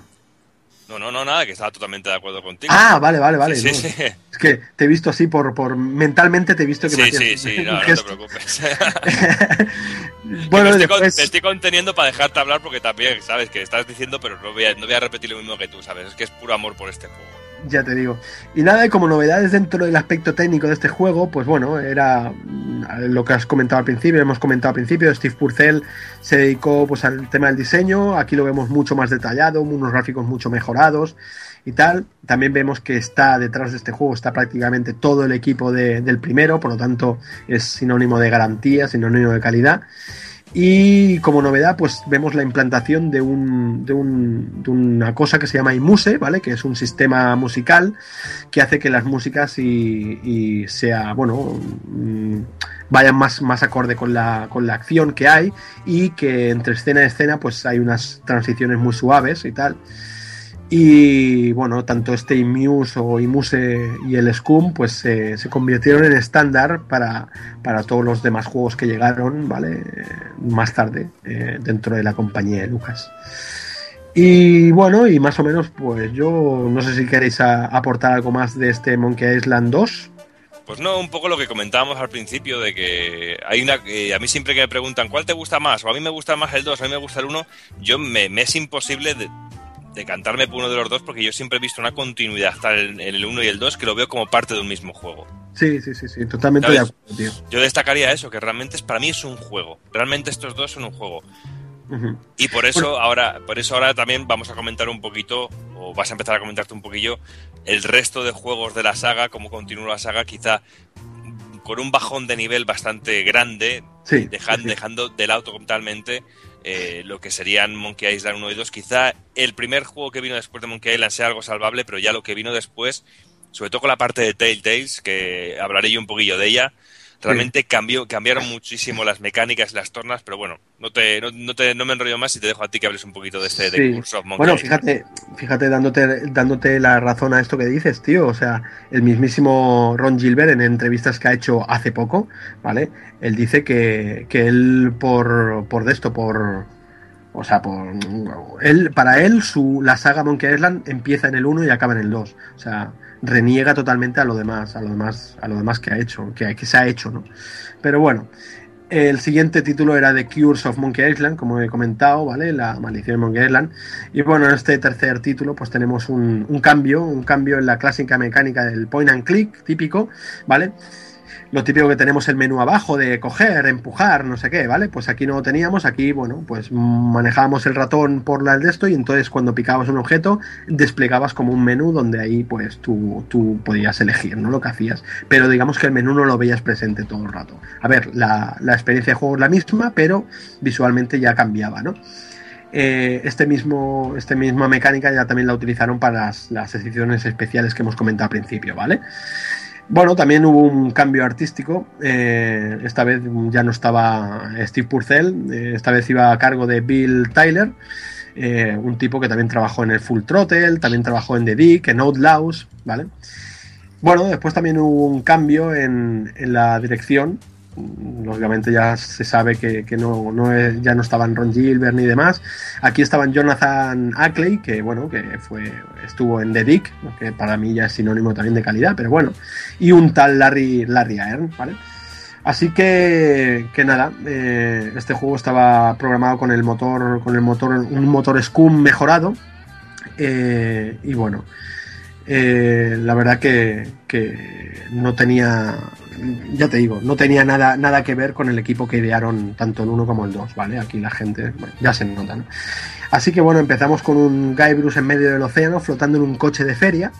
No, no, no, nada, que estaba totalmente de acuerdo contigo. Ah, vale, vale, vale. Sí, no. sí, sí. Es que te he visto así por, por mentalmente te he visto que sí, me Sí, sí, no, no te preocupes. bueno, me, estoy después... con, me estoy conteniendo para dejarte hablar porque también, sabes, que estás diciendo, pero no voy, a, no voy a repetir lo mismo que tú, sabes, es que es puro amor por este juego. Ya te digo. Y nada, como novedades dentro del aspecto técnico de este juego, pues bueno, era lo que has comentado al principio, hemos comentado al principio, Steve Purcell se dedicó pues al tema del diseño, aquí lo vemos mucho más detallado, unos gráficos mucho mejorados y tal. También vemos que está detrás de este juego, está prácticamente todo el equipo de, del primero, por lo tanto es sinónimo de garantía, sinónimo de calidad. Y como novedad, pues vemos la implantación de, un, de, un, de, una cosa que se llama iMuse, ¿vale? Que es un sistema musical que hace que las músicas y, sea, bueno, mmm, vayan más, más acorde con la, con la acción que hay y que entre escena y escena pues hay unas transiciones muy suaves y tal. Y bueno, tanto este Imuse o Imuse y el Scum pues se convirtieron en estándar para, para, todos los demás juegos que llegaron, ¿vale? Más tarde eh, dentro de la compañía de Lucas. Y bueno, y más o menos pues yo no sé si queréis aportar algo más de este Monkey Island 2. Pues no, un poco lo que comentábamos al principio de que hay eh, a mí siempre que me preguntan cuál te gusta más o a mí me gusta más el 2, a mí me gusta el 1, yo me, me es imposible de, decantarme por uno de los dos porque yo siempre he visto una continuidad en el 1 y el 2 que lo veo como parte de un mismo juego. Sí, sí, sí, sí, totalmente ¿Sabes? de acuerdo, tío. Yo destacaría eso, que realmente es, para mí es un juego. Realmente estos dos son un juego. Uh -huh. Y por eso bueno. ahora, por eso ahora también vamos a comentar un poquito, o vas a empezar a comentarte un poquillo, el resto de juegos de la saga, cómo continúa la saga, quizá con un bajón de nivel bastante grande, sí, dejan, sí. dejando de lado totalmente eh, lo que serían Monkey Island 1 y 2. Quizá el primer juego que vino después de Monkey Island sea algo salvable, pero ya lo que vino después, sobre todo con la parte de Telltales, que hablaré yo un poquillo de ella, realmente sí. cambió, cambiaron muchísimo las mecánicas y las tornas, pero bueno, no, te, no, no, te, no me enrollo más y te dejo a ti que hables un poquito de este sí. de Curse of Monkey Bueno, fíjate, fíjate dándote, dándote la razón a esto que dices, tío. O sea, el mismísimo Ron Gilbert en entrevistas que ha hecho hace poco, ¿vale? Él dice que, que él por, por de esto, por, o sea, por él, para él su, la saga Monkey Island empieza en el 1 y acaba en el 2. O sea, reniega totalmente a lo demás, a lo demás, a lo demás que ha hecho, que, que se ha hecho, ¿no? Pero bueno, el siguiente título era The Cures of Monkey Island, como he comentado, ¿vale? La maldición de Monkey Island. Y bueno, en este tercer título, pues tenemos un, un cambio, un cambio en la clásica mecánica del point and click típico, ¿vale? Lo típico que tenemos el menú abajo de coger, empujar, no sé qué, ¿vale? Pues aquí no lo teníamos, aquí, bueno, pues manejábamos el ratón por la de esto y entonces cuando picabas un objeto desplegabas como un menú donde ahí pues tú, tú podías elegir, ¿no? Lo que hacías. Pero digamos que el menú no lo veías presente todo el rato. A ver, la, la experiencia de juego es la misma, pero visualmente ya cambiaba, ¿no? Eh, este mismo, esta misma mecánica ya también la utilizaron para las, las ediciones especiales que hemos comentado al principio, ¿vale? Bueno, también hubo un cambio artístico. Eh, esta vez ya no estaba Steve Purcell, eh, esta vez iba a cargo de Bill Tyler, eh, un tipo que también trabajó en el Full Throttle, también trabajó en The Dick, en Outlaws, ¿vale? Bueno, después también hubo un cambio en, en la dirección lógicamente ya se sabe que, no, ya no estaban Ron Gilbert ni demás. Aquí estaban Jonathan Ackley, que bueno, que fue estuvo en The Dick, que para mí ya es sinónimo también de calidad, pero bueno, y un tal Larry, Larry Aern, ¿vale? Así que, que nada, eh, este juego estaba programado con el motor, con el motor, un motor Scum mejorado. Eh, y bueno, eh, la verdad que, no tenía ya te digo, no tenía nada, nada que ver con el equipo que idearon tanto el 1 como el 2, ¿vale? Aquí la gente, ya se nota, Así que bueno, empezamos con un Guy Bruce en medio del océano, flotando en un coche de feria,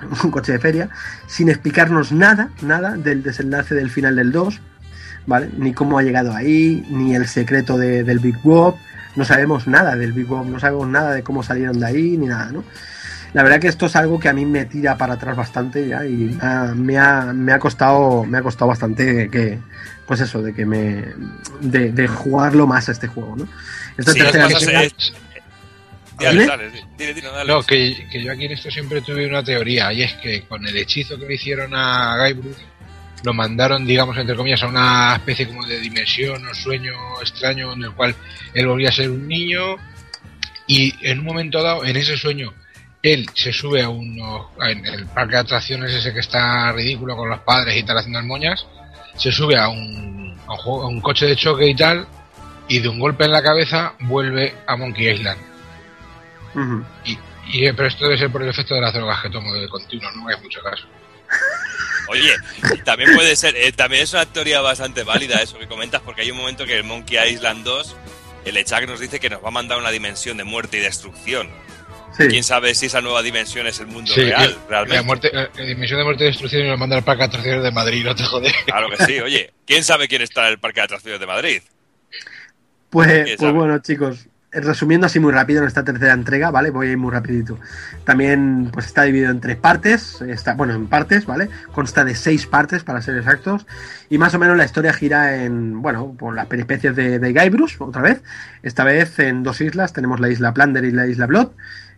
un coche de feria, sin explicarnos nada, nada del desenlace del final del 2, ¿vale? Ni cómo ha llegado ahí, ni el secreto del Big Bob, no sabemos nada del Big Bob, no sabemos nada de cómo salieron de ahí, ni nada, ¿no? La verdad que esto es algo que a mí me tira para atrás bastante ya y me, ha, me ha costado me ha costado bastante que pues eso de que me de, jugarlo más a este juego no Esta no, que, que, yo aquí en esto siempre tuve una teoría y es que con el hechizo que le hicieron a Guybrush lo mandaron, digamos, entre comillas, a una especie como de dimensión o sueño extraño en el cual él volvía a ser un niño y en un momento dado, en ese sueño, él se sube a uno en el parque de atracciones ese que está ridículo con los padres y tal haciendo moñas, se sube a un, a un, coche de choque y tal, y de un golpe en la cabeza vuelve a Monkey Island. y, y, pero esto debe ser por el efecto de las drogas que tomo de continuo, no hay mucho caso. Oye, también puede ser, eh, también es una teoría bastante válida eso que comentas, porque hay un momento que el Monkey Island 2, el Echak nos dice que nos va a mandar una dimensión de muerte y destrucción. Quién sabe si esa nueva dimensión es el mundo real, realmente. La, dimensión de muerte y destrucción y nos manda al Parque de Atracciones de Madrid, no te jodes. Claro que sí, oye, ¿quién sabe quién está en el Parque de Atracciones de Madrid? Pues, pues bueno, chicos, resumiendo así muy rápido en esta tercera entrega, ¿vale? Voy a ir muy rapidito. También pues está dividido en tres partes, está, bueno, en partes, ¿vale? Consta de seis partes para ser exactos. Y más o menos la historia gira en, bueno, por las peripecias de, de Guybrush, otra vez. Esta vez en dos islas, tenemos la isla Plunder y la isla Blood.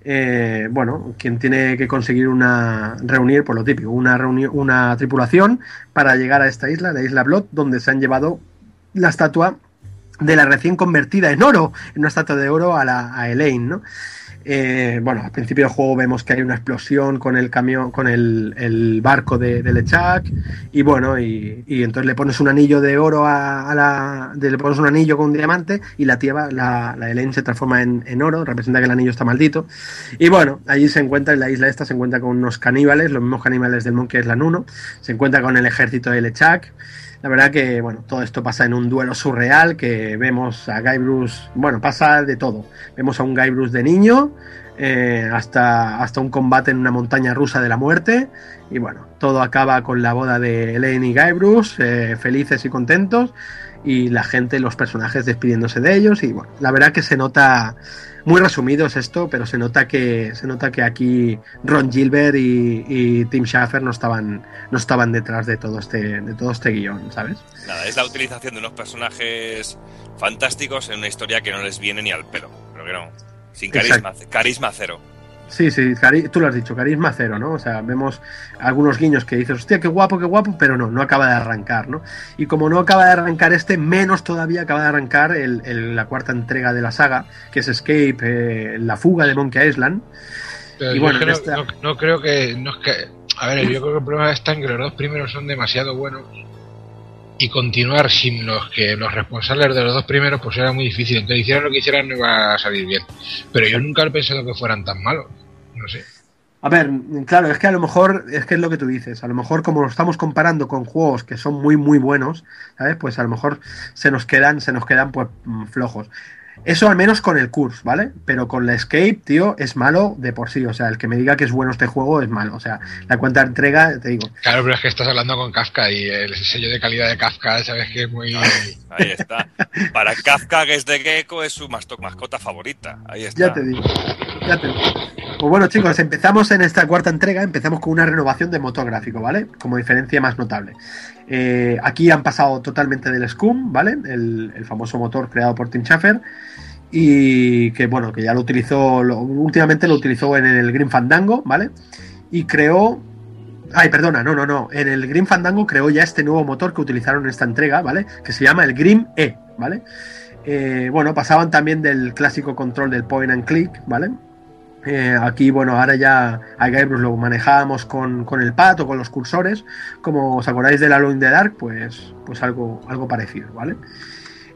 Eh, bueno, quien tiene que conseguir una reunir, por lo típico, una una tripulación para llegar a esta isla, la isla Blood, donde se han llevado la estatua de la recién convertida en oro, en una estatua de oro a, la, a Elaine, ¿no? Eh, bueno, al principio del juego vemos que hay una explosión con el camión, con el, barco de, Lechak, y bueno, y, entonces le pones un anillo de oro a, la. le pones un anillo con un diamante, y la tía, la, la Elaine se transforma en, oro, representa que el anillo está maldito. Y bueno, allí se encuentra, en la isla esta, se encuentra con unos caníbales, los mismos caníbales del Monkey Island 1, se encuentra con el ejército de Lechak. La verdad que, bueno, todo esto pasa en un duelo surreal que vemos a Guy Bruce, bueno, pasa de todo. Vemos a un Guy Bruce de niño, eh, hasta, hasta un combate en una montaña rusa de la muerte. Y bueno, todo acaba con la boda de Elaine y Guy Bruce, eh, felices y contentos. Y la gente, los personajes despidiéndose de ellos. Y bueno, la verdad que se nota muy resumido es esto, pero se nota que se nota que aquí Ron Gilbert y, Tim Schafer no estaban no estaban detrás de todo este de todo este guion, ¿sabes? Nada, es la utilización de unos personajes fantásticos en una historia que no les viene ni al pelo, pero que no, sin carisma, carisma cero. Sí, sí, tú lo has dicho, carisma cero, ¿no? O sea, vemos algunos guiños que dices, hostia, qué guapo, qué guapo, pero no, no acaba de arrancar, ¿no? Y como no acaba de arrancar este, menos todavía acaba de arrancar el, la cuarta entrega de la saga, que es Escape, eh, la fuga de Monkey Island. y bueno, no, creo que, no es que... A ver, yo creo que el problema está en que los dos primeros son demasiado buenos y continuar sin los que los responsables de los dos primeros pues era muy difícil. Entonces hicieran lo que hicieran no iba a salir bien. Pero yo nunca he pensado que fueran tan malos no sé. A ver, claro, es que a lo mejor, es que es lo que tú dices, a lo mejor como lo estamos comparando con juegos que son muy, muy buenos, ¿sabes? Pues a lo mejor se nos quedan, se nos quedan pues mm, flojos. Eso al menos con el curse, ¿vale? Pero con la Escape, tío, es malo de por sí. O sea, el que me diga que es bueno este juego es malo. O sea, la cuenta de entrega, te digo. Claro, pero es que estás hablando con Kafka y el sello de calidad de Kafka, sabes que es muy. Ahí está. Para Kafka, que es de Gecko, es su mascota favorita. Ahí está. Ya te digo. Ya te digo. Pues bueno, chicos, empezamos en esta cuarta entrega. Empezamos con una renovación de motor gráfico, ¿vale? Como diferencia más notable. Eh, aquí han pasado totalmente del Scum, ¿vale? El, famoso motor creado por Tim Schafer. Y que bueno, que ya lo utilizó, últimamente lo utilizó en el Green Fandango, ¿vale? Y creó. Ay, perdona, no, no, no. En el Green Fandango creó ya este nuevo motor que utilizaron en esta entrega, ¿vale? Que se llama el Grim E, ¿vale? Eh, bueno, pasaban también del clásico control del point and click, ¿vale? Eh, aquí, bueno, ahora ya a Guybrush lo manejábamos con, con el pad o con los cursores. Como os acordáis del Alone in the Dark, pues, pues algo, algo parecido, ¿vale?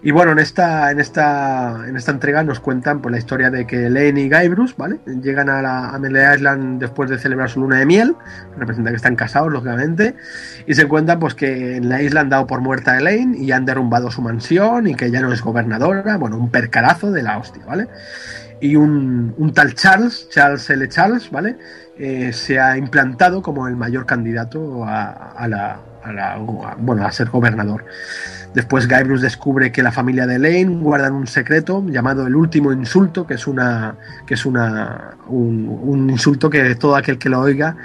Y bueno, en esta, en esta, en esta entrega nos cuentan pues, la historia de que Lane y Guybrush, ¿vale? Llegan a, la, a Melee Island después de celebrar su luna de miel, representa que están casados, lógicamente, y se encuentran pues que en la isla han dado por muerta a Elaine y han derrumbado su mansión y que ya no es gobernadora, bueno, un percarazo de la hostia, ¿vale? Y un, tal Charles, Charles L. Charles, ¿vale? Eh, se ha implantado como el mayor candidato a, a la, a la- bueno, a ser gobernador. Después Guybrush descubre que la familia de Elaine guardan un secreto llamado el último insulto, que es una que es una un, insulto que todo aquel que lo oiga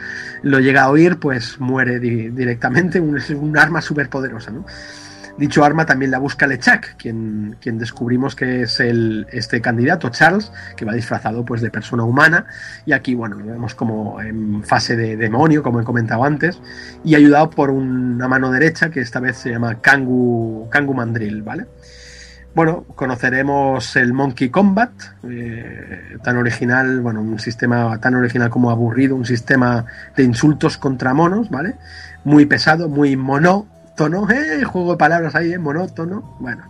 lo llega a oír, pues muere di- directamente. Un, es un arma súper poderosa, ¿no? Dicho arma también la busca Lechak, quien, quien descubrimos que es el, este candidato, Charles, que va disfrazado pues, de persona humana. Y aquí, bueno, lo vemos como en fase de demonio, como he comentado antes, y ayudado por una mano derecha que esta vez se llama Kangu, Kangu Mandrill, ¿vale? Bueno, conoceremos el Monkey Combat, eh, tan original, bueno, un sistema tan original como aburrido, un sistema de insultos contra monos, ¿vale? Muy pesado, muy monótono, ¿eh? Juego de palabras ahí, ¿eh? Monótono, bueno.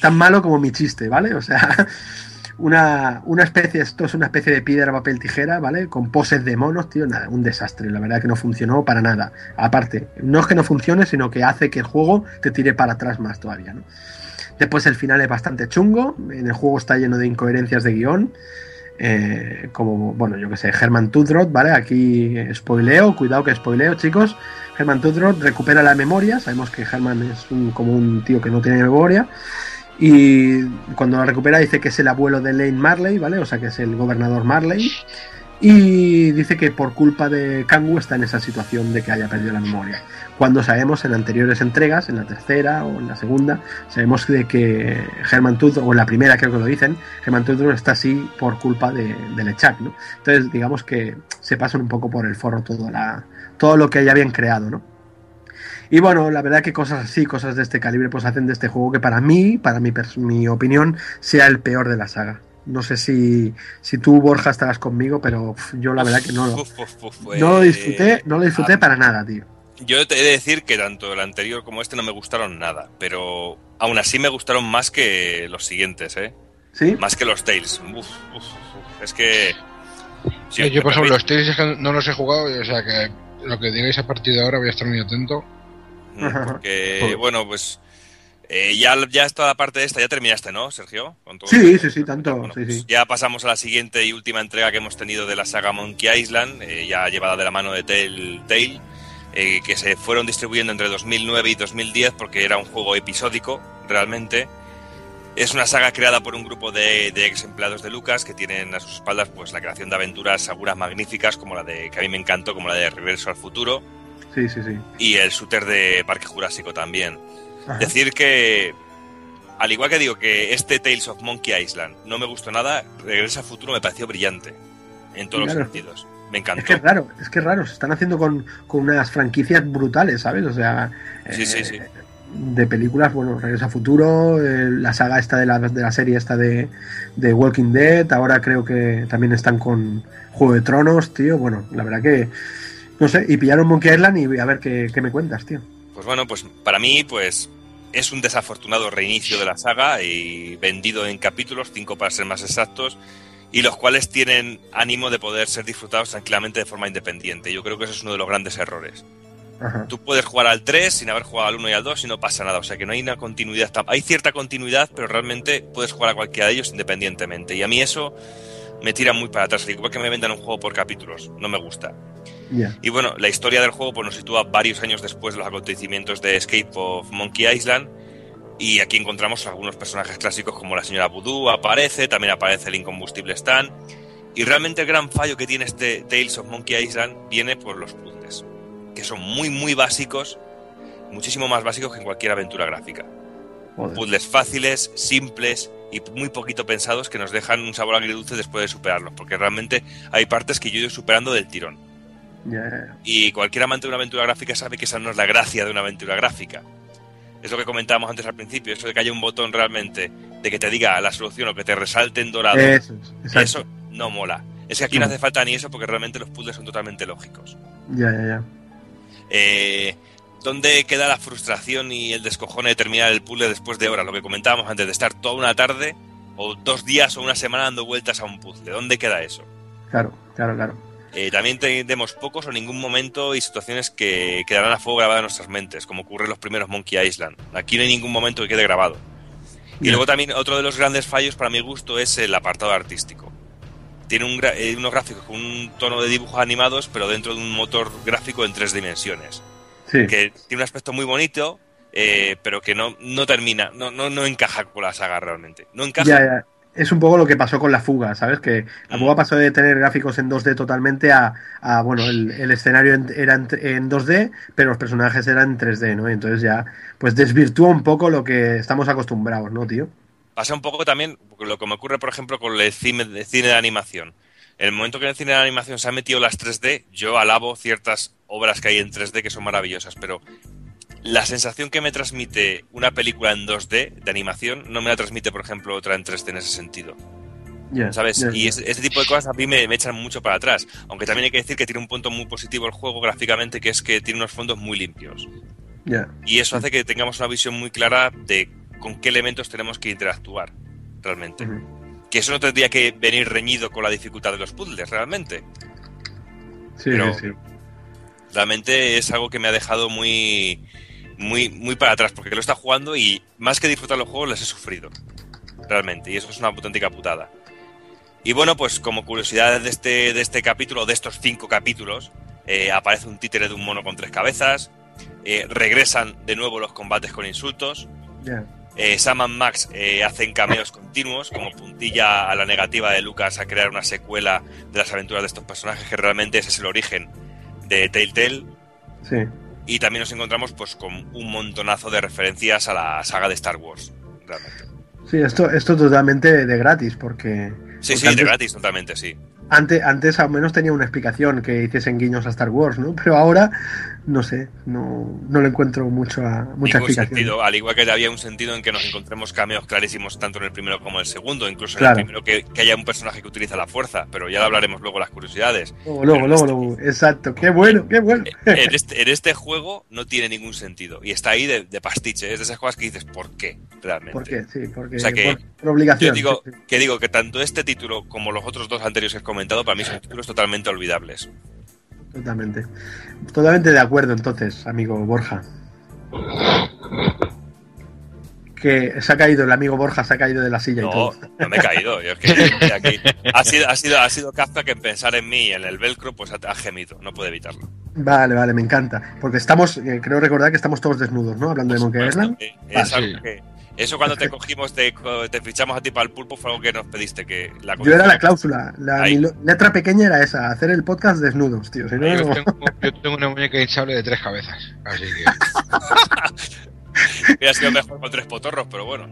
Tan malo como mi chiste, ¿vale? O sea, una, una especie, esto es una especie de piedra, papel, tijera, ¿vale? Con poses de monos, tío, nada, un desastre, la verdad que no funcionó para nada. Aparte, no es que no funcione, sino que hace que el juego te tire para atrás más todavía, ¿no? Después el final es bastante chungo, en el juego está lleno de incoherencias de guion, eh, como, bueno, yo que sé, Herman Tudrot, ¿vale? Aquí eh, spoileo, cuidado que spoileo, chicos. Herman Tudrot recupera la memoria, sabemos que Herman es un- como un tío que no tiene memoria, y cuando la recupera dice que es el abuelo de Lane Marley, ¿vale? O sea que es el gobernador Marley. Y dice que por culpa de Kangu está en esa situación de que haya perdido la memoria. Cuando sabemos en anteriores entregas, en la tercera o en la segunda, sabemos de que Herman Tudor, o en la primera creo que lo dicen, Herman Tudor está así por culpa de, de Lechak, ¿no? Entonces digamos que se pasan un poco por el forro todo, la, todo lo que ya habían creado, ¿no? Y bueno, la verdad que cosas así, cosas de este calibre, pues hacen de este juego que para mí, para mi, pers- mi opinión, sea el peor de la saga. No sé si, si tú, Borja, estarás conmigo, pero uf, yo la verdad que no lo, Uf, uf, uf, no lo eh, disfruté, no lo disfruté para nada, tío. Yo te he de decir que tanto el anterior como este no me gustaron nada, pero aún así me gustaron más que los siguientes, ¿eh? ¿Sí? Más que los Tales. Uf, uf, uf. Es que... yo, por ejemplo, los Tales es que no los he jugado, o sea que lo que digáis a partir de ahora voy a estar muy atento. Mm, Porque, bueno, pues... eh, ya, ya esta parte de esta ya terminaste, ¿no, Sergio? Con todo Sí, sí, sí, tanto, sí, sí. Ya pasamos a la siguiente y última entrega que hemos tenido de la saga Monkey Island, eh, ya llevada de la mano de Telltale, eh, que se fueron distribuyendo entre 2009 y 2010 porque era un juego episódico, realmente. Es una saga creada por un grupo de, de ex empleados de Lucas que tienen a sus espaldas pues la creación de aventuras seguras magníficas como la de que a mí me encantó, como la de Regreso al Futuro Sí, sí, sí. y el shooter de Parque Jurásico también. Ajá. Decir que, al igual que digo que este Tales of Monkey Island no me gustó nada, Regresa al Futuro me pareció brillante. En todos Claro. los sentidos. Me encantó. Es que es raro, es que es raro, se están haciendo con, con unas franquicias brutales, ¿sabes? O sea, Sí, eh, sí, sí. De películas, bueno, Regresa a Futuro, eh, la saga esta de la, de la serie esta de, de Walking Dead, ahora creo que también están con Juego de Tronos, tío, bueno, la verdad que, no sé, y pillaron Monkey Island y a ver qué, qué me cuentas, tío. Pues bueno, pues para mí, pues es un desafortunado reinicio de la saga y vendido en capítulos, cinco para ser más exactos. y los cuales tienen ánimo de poder ser disfrutados tranquilamente de forma independiente. Yo creo que eso es uno de los grandes errores. Ajá. Tú puedes jugar al 3 sin haber jugado al 1 y al 2 y no pasa nada. O sea que no hay una continuidad. Hay cierta continuidad, pero realmente puedes jugar a cualquiera de ellos independientemente. Y a mí eso me tira muy para atrás. Igual que me vendan un juego por capítulos. No me gusta. Ya. Y bueno, la historia del juego pues, nos sitúa varios años después de los acontecimientos de Escape of Monkey Island. Y aquí encontramos algunos personajes clásicos como la señora Voodoo aparece, también aparece el incombustible Stan. Y realmente el gran fallo que tiene este Tales of Monkey Island viene por los que son muy muy básicos, muchísimo más básicos que en cualquier aventura gráfica. Joder. Puzzles fáciles, simples y muy poquito pensados que nos dejan un sabor agridulce después de superarlos, porque realmente hay partes que yo he ido superando del tirón. Y cualquier amante de una aventura gráfica sabe que esa no es la gracia de una aventura gráfica. Es lo que comentábamos antes al principio, eso de que haya un botón realmente de que te diga la solución o que te resalte en dorado. Eso es, exacto. Eso no mola. Es que aquí no No. hace falta ni eso porque realmente los puzzles son totalmente lógicos. Ya, ya, ya. Eh, ¿Dónde queda la frustración y el descojone de terminar el puzzle después de horas? Lo que comentábamos antes, de estar toda una tarde o dos días o una semana dando vueltas a un puzzle. ¿Dónde queda eso? Claro, claro, claro. Eh, también tenemos pocos o ningún momento y situaciones que quedarán a fuego grabadas en nuestras mentes, como ocurre en los primeros Monkey Island. Aquí no hay ningún momento que quede grabado. Y luego también otro de los grandes fallos para mi gusto es el apartado artístico. Tiene un gra- eh, unos gráficos con un tono de dibujos animados, pero dentro de un motor gráfico en tres dimensiones. Sí. Que tiene un aspecto muy bonito, eh, pero que no, no termina, no, no, no encaja con la saga realmente. No encaja. Ya, ya. Es un poco lo que pasó con la fuga, ¿sabes? Que la Mm. fuga pasó de tener gráficos en 2D totalmente a, a, bueno, el, el escenario en- era en, en 2D, pero los personajes eran en 3D, ¿no? Y entonces ya, pues desvirtúa un poco lo que estamos acostumbrados, ¿no, tío? Pasa un poco también lo que me ocurre, por ejemplo, con el cine de, cine de animación. En el momento que en el cine de animación se han metido las 3D, yo alabo ciertas obras que hay en 3D que son maravillosas, pero la sensación que me transmite una película en 2D de animación no me la transmite, por ejemplo, otra en 3D en ese sentido. Ya, ¿Sabes? Y ese tipo de cosas a mí me, me echan mucho para atrás. Aunque también hay que decir que tiene un punto muy positivo el juego gráficamente, que es que tiene unos fondos muy limpios. Y eso hace que tengamos una visión muy clara de con qué elementos tenemos que interactuar realmente. Que eso no tendría que venir reñido con la dificultad de los puzzles, realmente. Sí, Pero- sí. Realmente es algo que me ha dejado muy, muy, muy para atrás, porque lo está jugando y más que disfrutar los juegos, les he sufrido. Realmente, y eso es una auténtica putada. Y bueno, pues como curiosidad de este, de este capítulo, de estos cinco capítulos, eh, aparece un títere de un mono con tres cabezas, eh, regresan de nuevo los combates con insultos. Eh, Sam and Max eh, hacen cameos continuos como puntilla a la negativa de Lucas a crear una secuela de las aventuras de estos personajes, que realmente ese es el origen de Telltale. Sí. Y también nos encontramos pues con un montonazo de referencias a la saga de Star Wars, realmente. Sí, esto, esto totalmente de gratis, porque. Sí, porque sí, de gratis totalmente, sí. Antes, antes al menos tenía una explicación que hiciesen guiños a Star Wars, ¿no? Pero ahora, no sé, no, no le encuentro mucho a, mucha Ningún explicación. sentido, al igual que había un sentido en que nos encontremos cameos clarísimos tanto en el primero como en el segundo, incluso Claro. en el primero que, que haya un personaje que utiliza la fuerza, pero ya lo hablaremos luego las curiosidades. Luego, luego, luego, luego. Exacto, qué bueno, qué bueno. en este, en este juego no tiene ningún sentido y está ahí de, de pastiche, es de esas cosas que dices, ¿por qué? Realmente. ¿Por qué? Sí, porque O sea que por, por obligación. Yo digo que digo que tanto este título como los otros dos anteriores que he comentado para mí son títulos totalmente olvidables. Totalmente. Totalmente de acuerdo, entonces, amigo Borja. Que se ha caído, el amigo Borja se ha caído de la silla y No, todo. no me he caído. yo es que aquí- ha, sido, ha, sido, ha sido Kafka que en pensar en mí y en el velcro pues ha, gemido, no puede evitarlo. Vale, vale, me encanta. Porque estamos, eh, creo recordar que estamos todos desnudos, ¿no? Hablando de Monkey Island. Es Ah, algo que- eso cuando te cogimos, te, te fichamos a ti para el pulpo fue algo que nos pediste que la Yo era la cláusula. La, mi letra pequeña era esa, hacer el podcast desnudos, tío. Si no, Yo no- tengo, yo tengo una muñeca hinchable de tres cabezas. Así que. Hubiera sido mejor con tres potorros, pero bueno.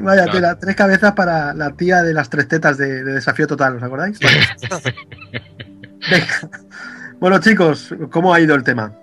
Vaya No. tela, tres cabezas para la tía de las tres tetas de, de Desafío Total, ¿os acordáis? Venga. Bueno, chicos, ¿cómo ha ido el tema?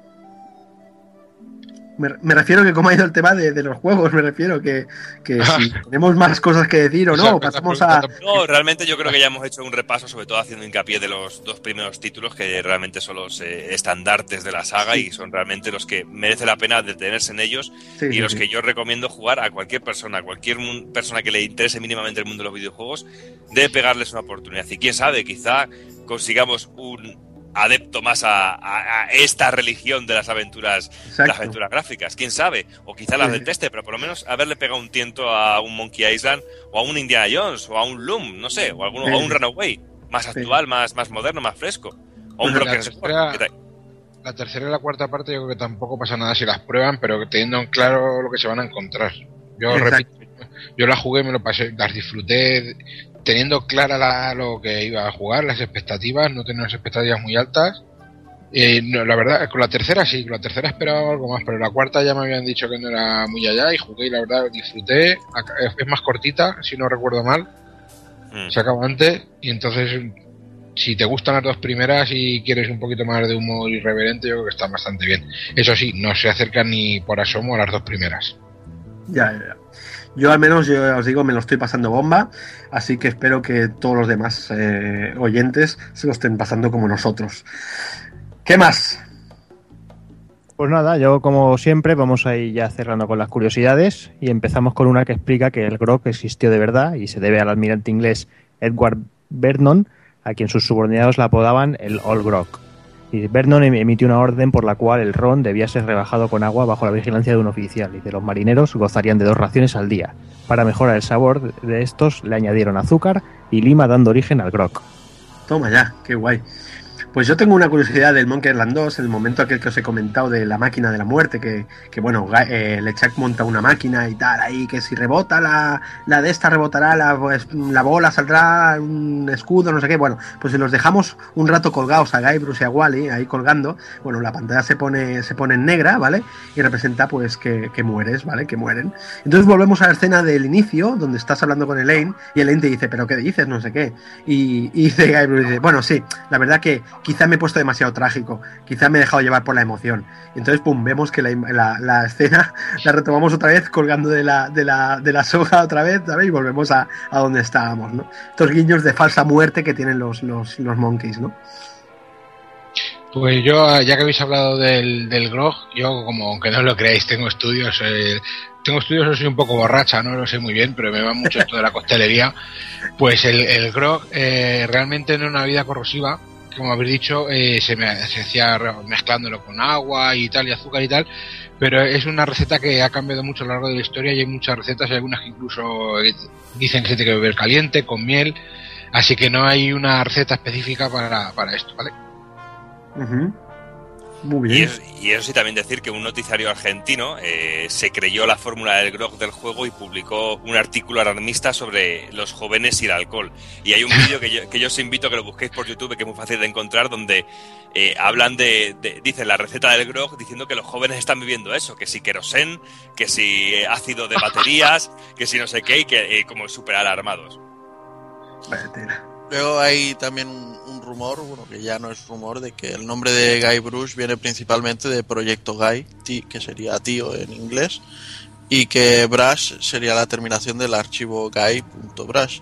Me, me refiero que como ha ido el tema de, de los juegos, me refiero que, que si tenemos más cosas que decir o no, pasamos a... No, realmente yo creo que ya hemos hecho un repaso, sobre todo haciendo hincapié de los dos primeros títulos, que realmente son los eh, estandartes de la saga y son realmente los que merece la pena detenerse en ellos Sí, y sí, los sí. que yo recomiendo jugar a cualquier persona, a cualquier persona que le interese mínimamente el mundo de los videojuegos, debe pegarles una oportunidad. Y quién sabe, quizá consigamos un adepto más a, a- a esta religión de las aventuras, de las aventuras gráficas, quién sabe, o quizá las deteste, pero por lo menos haberle pegado un tiento a un Monkey Island o a un Indiana Jones o a un Loom, no sé, o, a alguno, Sí. o a un Runaway, más actual, más, más moderno, más fresco, o un la tercera-. La tercera y la cuarta parte yo creo que tampoco pasa nada si las prueban, pero teniendo en claro lo que se van a encontrar. Yo repito, yo las jugué, me lo pasé, las disfruté teniendo clara la- lo que iba a jugar, las expectativas, no tenía unas expectativas muy altas. Eh, no, la verdad, con la tercera sí, con la tercera esperaba algo más, pero la cuarta ya me habían dicho que no era muy allá y jugué y la verdad disfruté. Es más cortita, si no recuerdo mal, Mm. se acaba antes y entonces si te gustan las dos primeras y quieres un poquito más de humor irreverente yo creo que están bastante bien eso sí no se acercan ni por asomo a las dos primeras Ya, ya, ya. Yo al menos, yo os digo, me lo estoy pasando bomba, así que espero que todos los demás eh, oyentes se lo estén pasando como nosotros. ¿Qué más? Pues nada, yo como siempre vamos a ir ya cerrando con las curiosidades y empezamos con una que explica que el grog existió de verdad y se debe al almirante inglés Edward Vernon, a quien sus subordinados la apodaban el All Grog. Y Vernon em- emitió una orden por la cual el ron debía ser rebajado con agua bajo la vigilancia de un oficial y de los marineros gozarían de dos raciones al día. Para mejorar el sabor de estos le añadieron azúcar y lima dando origen al grog. Toma ya, qué guay. Pues yo tengo una curiosidad del Monkey Island 2, el momento aquel que os he comentado de la máquina de la muerte, que, que bueno, eh, LeChuck monta una máquina y tal, ahí que si rebota la, la de esta, rebotará la, pues, la bola, saldrá un escudo, no sé qué. Bueno, pues si los dejamos un rato colgados a Guy, Bruce y a Wally, ahí colgando, bueno, la pantalla se pone, se pone en negra, ¿vale? Y representa pues que, que mueres, ¿vale? Que mueren. Entonces volvemos a la escena del inicio, donde estás hablando con Elaine, y Elaine te dice, pero ¿qué dices? No sé qué. Y, y dice Guy Bruce, dice, bueno, sí, la verdad que quizá me he puesto demasiado trágico, quizá me he dejado llevar por la emoción. Entonces, pum, vemos que la, la- la escena la retomamos otra vez colgando de la, de la, de la soga otra vez, ¿sabes? Y volvemos a, a donde estábamos, ¿no? Estos guiños de falsa muerte que tienen los, los, los monkeys, ¿no? pues yo ya que habéis hablado del, del grog yo como aunque no lo creáis tengo estudios eh, tengo estudios soy un poco borracha no lo sé muy bien pero me va mucho esto de la costelería pues el, el grog eh, realmente no es una bebida corrosiva como habéis dicho, eh, se, me, se hacía mezclándolo con agua y tal, y azúcar y tal, pero es una receta que ha cambiado mucho a lo largo de la historia y hay muchas recetas, hay algunas que incluso eh, dicen que se tiene que beber caliente, con miel, así que no hay una receta específica para, para esto, ¿vale? Ujú. Muy Y, bien. es- y eso sí, también decir que un noticiario argentino eh, se creyó la fórmula del grog del juego y publicó un artículo alarmista sobre los jóvenes y el alcohol. Y hay un vídeo que yo, que yo os invito a que lo busquéis por YouTube, que es muy fácil de encontrar, donde eh, hablan de, de- dicen la receta del grog, diciendo que los jóvenes están viviendo eso, que si querosén, que si ácido de baterías, que si no sé qué, y que eh, como súper alarmados. Luego hay también un rumor, bueno, que ya no es rumor, de que el nombre de Guy Bruce viene principalmente de Proyecto Guy, que sería tío en inglés, y que Brush sería la terminación del archivo guy.brush.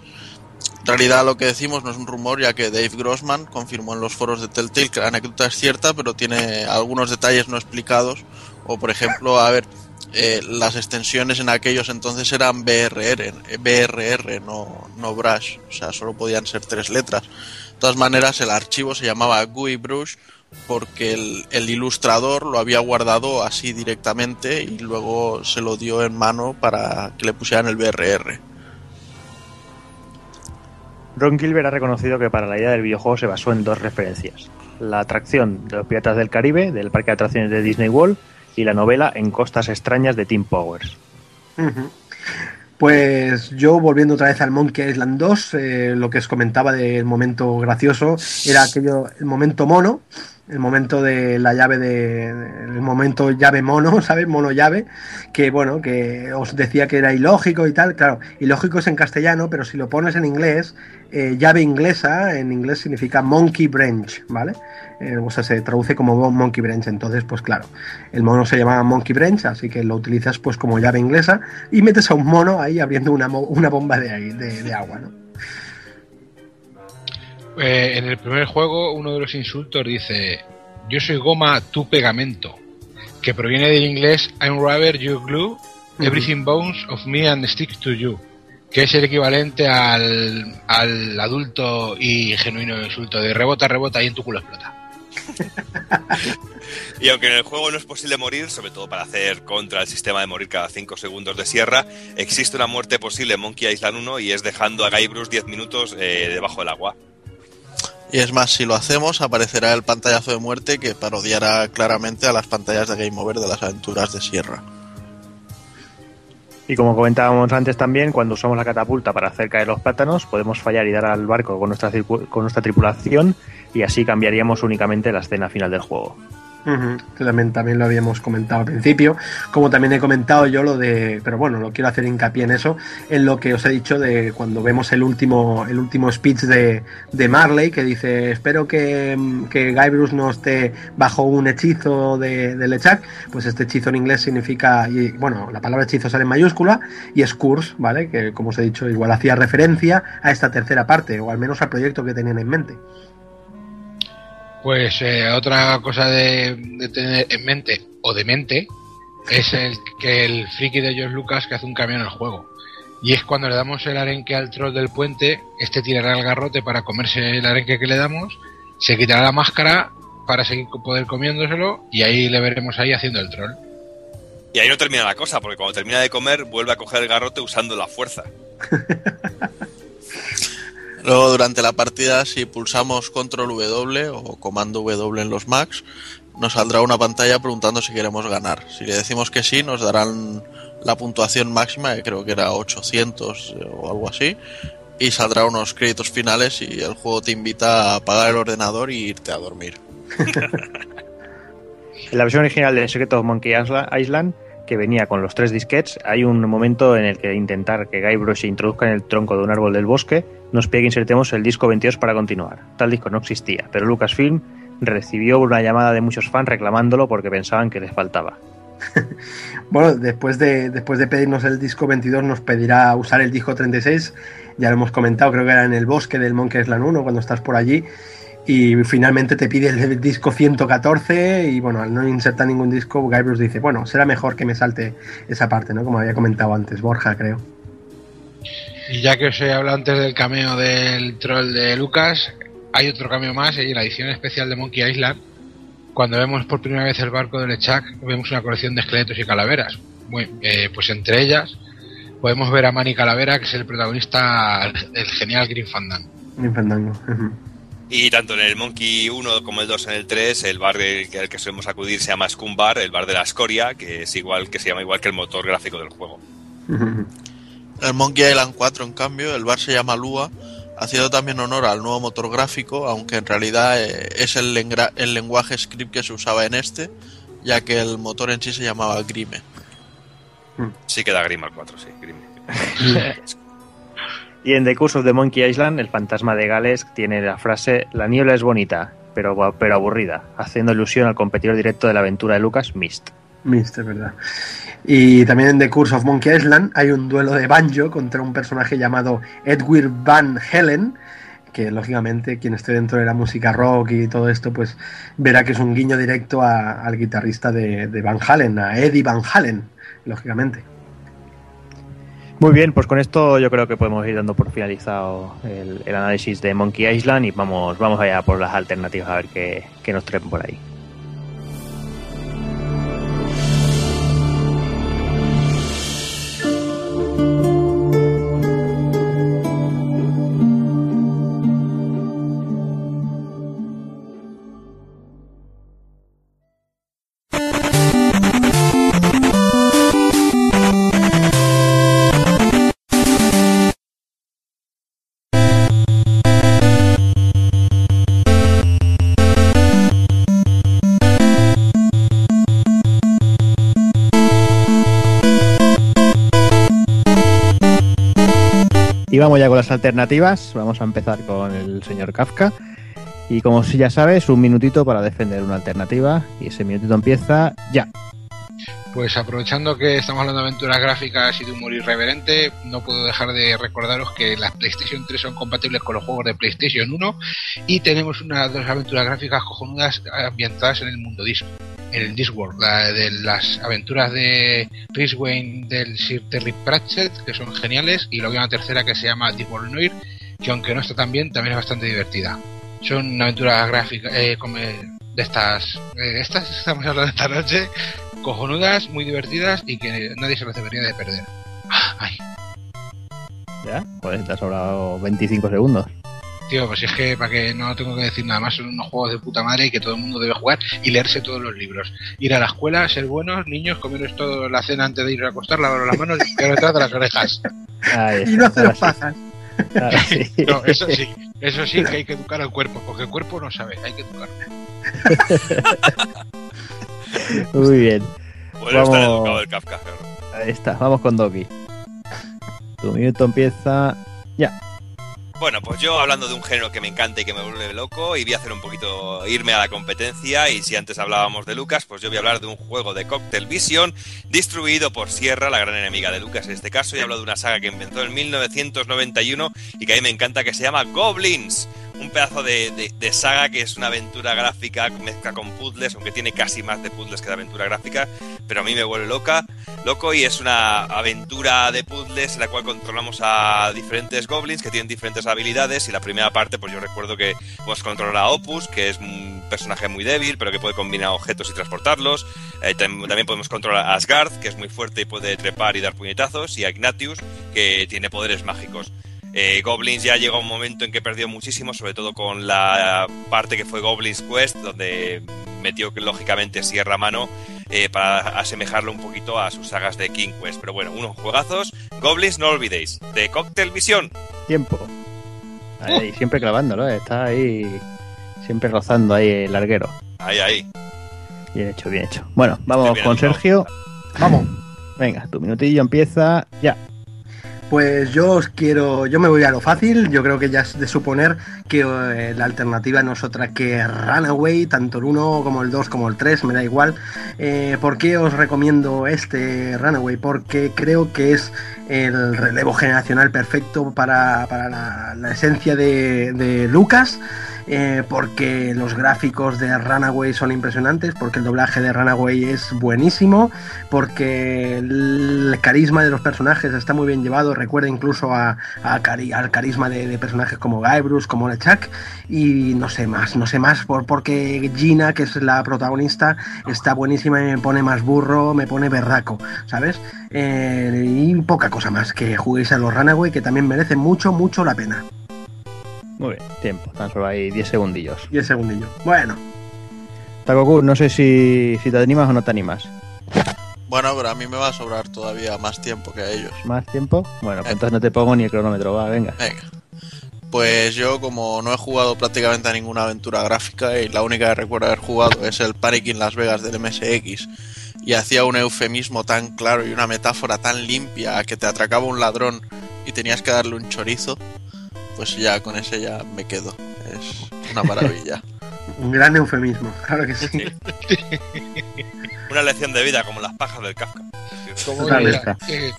En realidad lo que decimos no es un rumor, ya que Dave Grossman confirmó en los foros de Telltale que la anécdota es cierta, pero tiene algunos detalles no explicados, o por ejemplo, a ver, eh, las extensiones en aquellos entonces eran BRR, BRR, no, no Brush, o sea, solo podían ser tres letras. De todas maneras, el archivo se llamaba GUI Brush porque el, el ilustrador lo había guardado así directamente y luego se lo dio en mano para que le pusieran el BRR. Ron Gilbert ha reconocido que para la idea del videojuego se basó en dos referencias. La atracción de los Piratas del Caribe, del parque de atracciones de Disney World, y la novela En Costas Extrañas de Tim Powers. Pues yo volviendo otra vez al Monkey Island 2, eh, lo que os comentaba del momento gracioso era aquello, el momento mono, el momento de la llave de el momento llave mono, ¿sabes? Mono llave, que bueno, que os decía que era ilógico y tal, claro, ilógico es en castellano, pero si lo pones en inglés, eh, llave inglesa en inglés significa monkey branch, ¿vale? Eh, o sea, se traduce como monkey branch, entonces pues claro, el mono se llamaba monkey branch, así que lo utilizas pues como llave inglesa y metes a un mono ahí abriendo una, una bomba de, de, de agua, ¿no? Eh, en el primer juego, uno de los insultos dice: Yo soy goma, tu pegamento. Que proviene del inglés I'm rubber, you glue, everything bones of me and stick to you. Que es el equivalente al, al adulto y genuino insulto de rebota, rebota y en tu culo explota. y aunque en el juego no es posible morir, sobre todo para hacer contra el sistema de morir cada 5 segundos de sierra, existe una muerte posible en Monkey Island 1 y es dejando a Guybrush 10 minutos eh, debajo del agua. Y es más, si lo hacemos, aparecerá el pantallazo de muerte que parodiará claramente a las pantallas de Game Over de las aventuras de Sierra. Y como comentábamos antes también, cuando usamos la catapulta para hacer caer los plátanos, podemos fallar y dar al barco con nuestra, con nuestra tripulación y así cambiaríamos únicamente la escena final del juego. Uh -huh. también, también lo habíamos comentado al principio, como también he comentado yo lo de, pero bueno, lo quiero hacer hincapié en eso, en lo que os he dicho de cuando vemos el último, el último speech de, de Marley, que dice, espero que, que Guybrush no esté bajo un hechizo de, de Lechak, pues este hechizo en inglés significa, y bueno, la palabra hechizo sale en mayúscula, y es curse, ¿vale? Que como os he dicho, igual hacía referencia a esta tercera parte, o al menos al proyecto que tenían en mente. Pues eh, otra cosa de, de, tener en mente o de mente es el que el friki de George Lucas que hace un cambio en el juego. Y es cuando le damos el arenque al troll del puente, este tirará el garrote para comerse el arenque que le damos, se quitará la máscara para seguir poder comiéndoselo y ahí le veremos ahí haciendo el troll. Y ahí no termina la cosa, porque cuando termina de comer vuelve a coger el garrote usando la fuerza. Luego durante la partida si pulsamos control W o comando W en los Macs nos saldrá una pantalla preguntando si queremos ganar. Si le decimos que sí nos darán la puntuación máxima, que creo que era 800 o algo así, y saldrá unos créditos finales y el juego te invita a apagar el ordenador y irte a dormir. en la versión original de Secret of Monkey Island que venía con los tres disquets, hay un momento en el que intentar que Guybrush se introduzca en el tronco de un árbol del bosque nos pide que insertemos el disco 22 para continuar. Tal disco no existía, pero Lucasfilm recibió una llamada de muchos fans reclamándolo porque pensaban que les faltaba. bueno, después de, después de pedirnos el disco 22 nos pedirá usar el disco 36, ya lo hemos comentado, creo que era en el bosque del Monkey Island 1 cuando estás por allí y finalmente te pide el disco 114 y bueno, al no insertar ningún disco, Guybrush dice, bueno, será mejor que me salte esa parte, ¿no? Como había comentado antes, Borja, creo. Y ya que os he hablado antes del cameo del troll de Lucas, hay otro cameo más en la edición especial de Monkey Island. Cuando vemos por primera vez el barco de Lechak, vemos una colección de esqueletos y calaveras. Muy, eh, pues entre ellas podemos ver a Manny Calavera, que es el protagonista del genial Green Fandango. Green Fandango. Y tanto en el Monkey 1 como el 2 en el 3, el bar del que, que solemos acudir se llama Scum Bar, el bar de la escoria, que es igual que se llama igual que el motor gráfico del juego. El Monkey Island 4, en cambio, el bar se llama Lua, haciendo también honor al nuevo motor gráfico, aunque en realidad eh, es el, el, lenguaje script que se usaba en este, ya que el motor en sí se llamaba Grime. Sí queda Grime al 4, sí, Grime. y en The Curse of the Monkey Island, el fantasma de Gales tiene la frase La niebla es bonita, pero, pero aburrida, haciendo alusión al competidor directo de la aventura de Lucas, Mist. Mist, es verdad. Y también en The Curse of Monkey Island hay un duelo de banjo contra un personaje llamado Edwin Van Helen, que lógicamente quien esté dentro de la música rock y todo esto, pues verá que es un guiño directo al guitarrista de, de, Van Halen, a Eddie Van Halen, lógicamente. Muy bien, pues con esto yo creo que podemos ir dando por finalizado el, el análisis de Monkey Island y vamos, vamos allá por las alternativas a ver qué, qué nos traen por ahí. Y vamos ya con las alternativas. Vamos a empezar con el señor Kafka. Y como si ya sabes, un minutito para defender una alternativa. Y ese minutito empieza ya. Pues aprovechando que estamos hablando de aventuras gráficas y de humor irreverente, no puedo dejar de recordaros que las PlayStation 3 son compatibles con los juegos de PlayStation 1 y tenemos unas dos aventuras gráficas cojonudas ambientadas en el mundo disco, en el Discworld, la de las aventuras de Chris Wayne del Sir Terry Pratchett, que son geniales, y luego hay una tercera que se llama Discworld Noir, que aunque no está tan bien, también es bastante divertida. Son aventuras gráficas eh, como de estas, eh, estas estamos hablando esta noche, cojonudas, muy divertidas y que nadie se las debería de perder. Ah, Ay, ¿Ya? Pues te ha sobrado 25 segundos. tío, pues es que para que no tengo que decir nada más, son unos juegos de puta madre y que todo el mundo debe jugar y leerse todos los libros. Ir a la escuela, ser buenos, niños, comeros toda la cena antes de ir a acostar, lavaros las manos y detrás de las orejas. Ahí Y no hacer ahora pajas. No, eso sí, eso sí que hay que educar al cuerpo, porque el cuerpo no sabe, hay que educarlo. Muy bien. Bueno, estar Vamos. educado el Kafka. Ahí está. Vamos con Doki. Tu minuto empieza ya. Bueno, pues yo hablando de un género que me encanta y que me vuelve loco, y voy a hacer un poquito, irme a la competencia, y si antes hablábamos de Lucas, pues yo voy a hablar de un juego de Cocktail Vision, distribuido por Sierra, la gran enemiga de Lucas en este caso, y hablo de una saga que empezó en 1991 y que a mí me encanta, que se llama Goblins. Un pedazo de, saga que es una aventura gráfica, mezcla con puzzles, aunque tiene casi más de puzzles que de aventura gráfica, pero a mí me vuelve loca, loco y es una aventura de puzzles en la cual controlamos a diferentes goblins que tienen diferentes habilidades y la primera parte pues yo recuerdo que podemos controlar a Opus que es un personaje muy débil pero que puede combinar objetos y transportarlos. Eh, tam- también podemos controlar a Asgard que es muy fuerte y puede trepar y dar puñetazos y a Ignatius que tiene poderes mágicos eh, Goblins ya llegó un momento en que perdió muchísimo, sobre todo con la parte que fue Goblins Quest, donde metió lógicamente Sierra mano eh, para asemejarlo un poquito a sus sagas de King Quest. Pero bueno, unos juegazos. Goblins, no olvidéis, de Cocktail Vision. Tiempo. Ahí, siempre clavándolo, ¿eh? está ahí. Siempre rozando ahí el larguero. Ahí, ahí. Bien hecho, bien hecho. Bueno, vamos con. Sergio. Vamos. Venga, tu minutillo empieza ya. Pues yo os quiero, yo me voy a lo fácil, yo creo que ya es de suponer que eh, la alternativa no es otra que Runaway, tanto el 1 como el 2 como el 3, me da igual. Eh, ¿Por qué os recomiendo este Runaway? Porque creo que es el relevo generacional perfecto para, para la, esencia de Lucas. Eh, porque los gráficos de Runaway son impresionantes, porque el doblaje de Runaway es buenísimo, porque el carisma de los personajes está muy bien llevado, recuerda incluso al carisma de, personajes como Guybrush, como LeChuck, y no sé más, no sé más, por, porque Gina, que es la protagonista, está buenísima y me pone más burro, me pone berraco, ¿sabes? Eh, y poca cosa más, que juguéis a los Runaway, que también merecen mucho, mucho la pena. Muy bien, tiempo. Tan solo hay 10 segundillos. Y el segundillo. Bueno, Takoku, no sé si, si te animas o no te animas. Bueno, pero a mí me va a sobrar todavía más tiempo que a ellos. ¿Más tiempo? Bueno, pues entonces no te pongo ni el cronómetro, va, venga. Venga. Pues yo, como no he jugado prácticamente a ninguna aventura gráfica y la única que recuerdo haber jugado es el Panic in Las Vegas del MSX, y hacía un eufemismo tan claro y una metáfora tan limpia a que te atracaba un ladrón y tenías que darle un chorizo, pues ya con ese ya me quedo. Es una maravilla. un gran eufemismo, claro que sí. Una lección de vida como las pajas del Kafka. Como la- eh,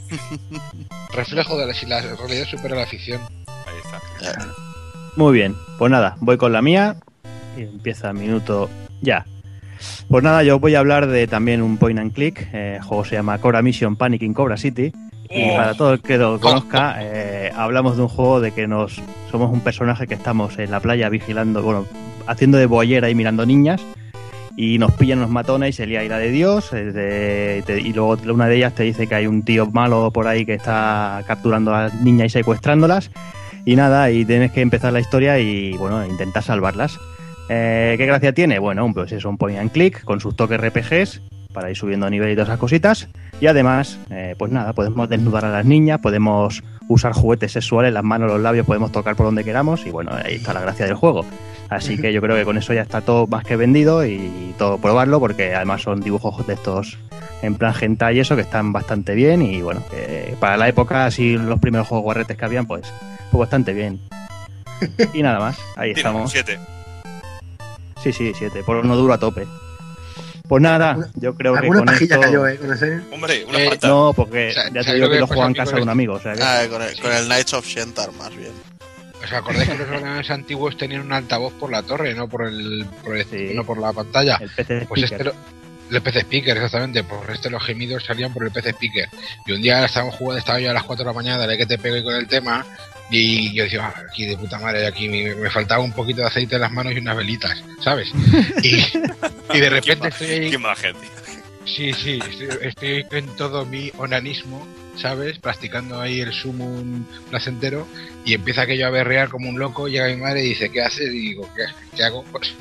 reflejo de la, si la realidad supera la ficción. Ahí está. Muy bien, pues nada, voy con la mía y empieza el minuto ya. Pues nada, yo voy a hablar de también un point and click. eh, el juego se llama Cobra Mission Panic in Cobra City. Y para todo el que lo conozca, eh, hablamos de un juego de que nos somos un personaje que estamos en la playa vigilando, bueno, haciendo de boyera y mirando niñas. Y nos pillan los matones y se lía ira de Dios. eh, de- te- y luego una de ellas te dice que hay un tío malo por ahí que está capturando a las niñas y secuestrándolas. Y nada, y tienes que empezar la historia y bueno, intentar salvarlas. Eh, ¿Qué gracia tiene? Bueno, pues es un point and click con sus toques RPGs para ir subiendo nivel y todas esas cositas. Y además, eh, pues nada, podemos desnudar a las niñas, podemos usar juguetes sexuales, las manos, los labios, podemos tocar por donde queramos y bueno, ahí está la gracia del juego. Así que yo creo que con eso ya está todo más que vendido y todo probarlo porque además son dibujos de estos en plan hentai y eso que están bastante bien y bueno, que para la época así los primeros juegos guarretes que habían pues, pues bastante bien. Y nada más, ahí estamos. 7. Sí, sí, siete, por uno duro a tope. Pues nada, yo creo que con pajilla esto... cayó, ¿eh? Con ese. Hombre, una Eh. No, porque O sea, ya te ¿sabes digo que que lo juego en casa de un amigo. O sea que... Ah, con, el, con el Knights of Shentar, más bien. ¿Os acordáis que los ordenadores antiguos tenían un altavoz por la torre, no por el, por el- Sí. no por la pantalla? El PC Pues este lo- el PC Speaker, exactamente. Por este los gemidos salían por el PC Speaker. Y un día estábamos jugando, estaba yo a las 4 de la mañana, dale que te pegué con el tema. Y yo decía, "Ah, aquí de puta madre, aquí me, me faltaba un poquito de aceite en las manos y unas velitas, ¿sabes? Y, y de repente estoy ahí, Qué sí, sí, estoy, estoy en todo mi onanismo, ¿sabes? Practicando ahí el sumum placentero y empieza aquello a berrear como un loco, llega mi madre y dice, ¿qué haces? Y digo, ¿qué, qué hago? Pues,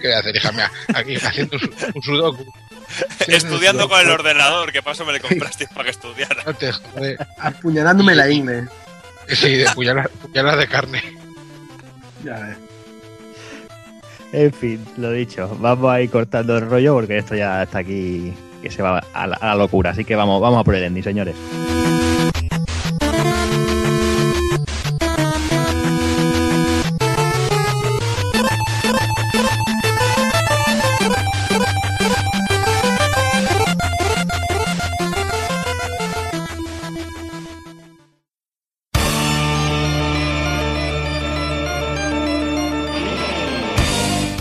¿qué voy a hacer, hija mía? Aquí haciendo un, un sudoku. Estudiando con el ordenador, que paso me le compraste para que estudiara. No te jode. Apuñalándome la ingle. Sí, de puñalas, puñalas de carne. Ya ves. En fin, lo dicho, vamos a ir cortando el rollo porque esto ya está aquí que se va a la, a la locura. Así que vamos, vamos a por el ending, señores.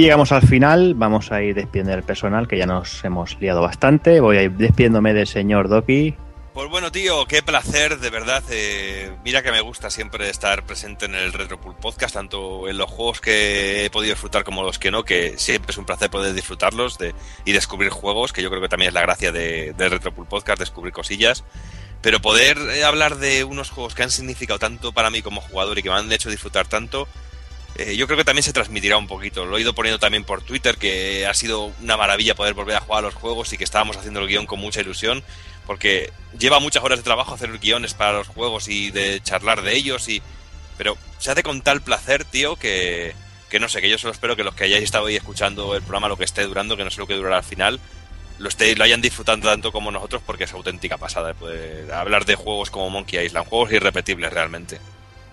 Llegamos al final, vamos a ir despidiendo del personal, que ya nos hemos liado bastante. Voy a ir despidiéndome del señor Doki. Pues bueno, tío, qué placer, de verdad. eh, mira que me gusta siempre estar presente en el Retropool Podcast, tanto en los juegos que he podido disfrutar como los que no, que siempre es un placer poder disfrutarlos de, y descubrir juegos, que yo creo que también es la gracia de, del Retropool Podcast, descubrir cosillas. Pero poder eh, hablar de unos juegos que han significado tanto para mí como jugador y que me han hecho disfrutar tanto, eh, yo creo que también se transmitirá un poquito. Lo he ido poniendo también por Twitter, que ha sido una maravilla poder volver a jugar a los juegos y que estábamos haciendo el guion con mucha ilusión, porque lleva muchas horas de trabajo hacer guiones para los juegos y de charlar de ellos, y pero se hace con tal placer, tío, que, que no sé, que yo solo espero que los que hayáis estado ahí escuchando el programa, lo que esté durando, que no sé lo que durará al final, lo, estéis, lo hayan disfrutado tanto como nosotros, porque es auténtica pasada eh, poder hablar de juegos como Monkey Island, juegos irrepetibles realmente.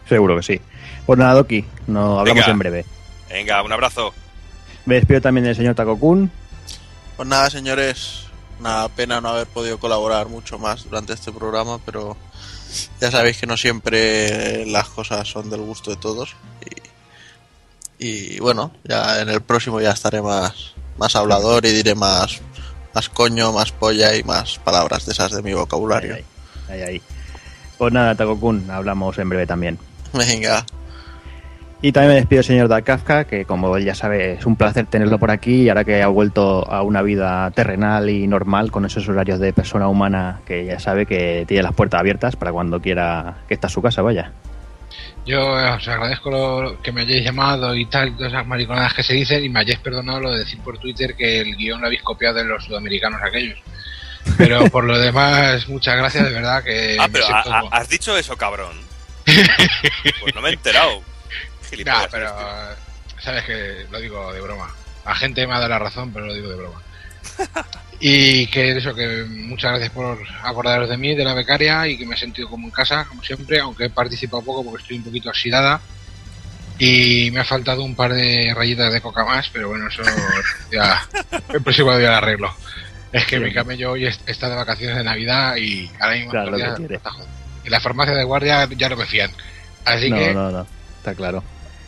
Seguro que sí. Pues nada, Doki, nos hablamos Venga. en breve. Venga, un abrazo. Me despido también del señor Takokun. Pues nada, señores, una pena no haber podido colaborar mucho más durante este programa, pero ya sabéis que no siempre las cosas son del gusto de todos. Y, y bueno, ya en el próximo ya estaré más, más hablador y diré más, más coño, más polla y más palabras de esas de mi vocabulario. Ahí, ahí, ahí. Pues nada, Takokun, hablamos en breve también. Venga, Y también me despido señor Dakafka, que como él ya sabe, es un placer tenerlo por aquí y ahora que ha vuelto a una vida terrenal y normal con esos horarios de persona humana que ya sabe que tiene las puertas abiertas para cuando quiera que está a su casa, vaya. Yo eh, os agradezco lo- que me hayáis llamado y tal, todas esas mariconadas que se dicen, y me hayáis perdonado lo de decir por Twitter que el guion lo habéis copiado de los sudamericanos aquellos. Pero por lo demás, muchas gracias, de verdad que. Ah, pero has dicho eso, cabrón. Pues no me he enterado. Nah, Gilipollas, pero tío. sabes que lo digo de broma. La gente me ha dado la razón, pero lo digo de broma. Y que eso, que muchas gracias por acordaros de mí, de la becaria, y que me he sentido como en casa, como siempre, aunque he participado poco porque estoy un poquito oxidada. Y me ha faltado un par de rayitas de coca más, pero bueno, eso ya el próximo día lo arreglo. Es que Sí. mi camello hoy es- está de vacaciones de Navidad y ahora mismo Claro, todavía lo que quiere. está jodido. en la farmacia de guardia ya no me fían. Así no, que no, no, está claro.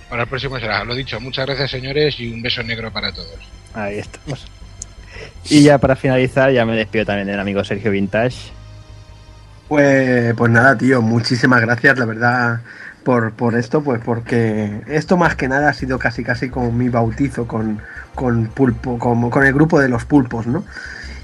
Para el próximo será. Lo dicho, muchas gracias señores y un beso negro para todos. Ahí estamos. Y ya para finalizar, ya me despido también del amigo Sergio Vintage. Pues, pues nada, tío, muchísimas gracias, la verdad, por, por esto, pues porque esto más que nada ha sido casi casi como mi bautizo con, con pulpo, como con el grupo de los pulpos, ¿no?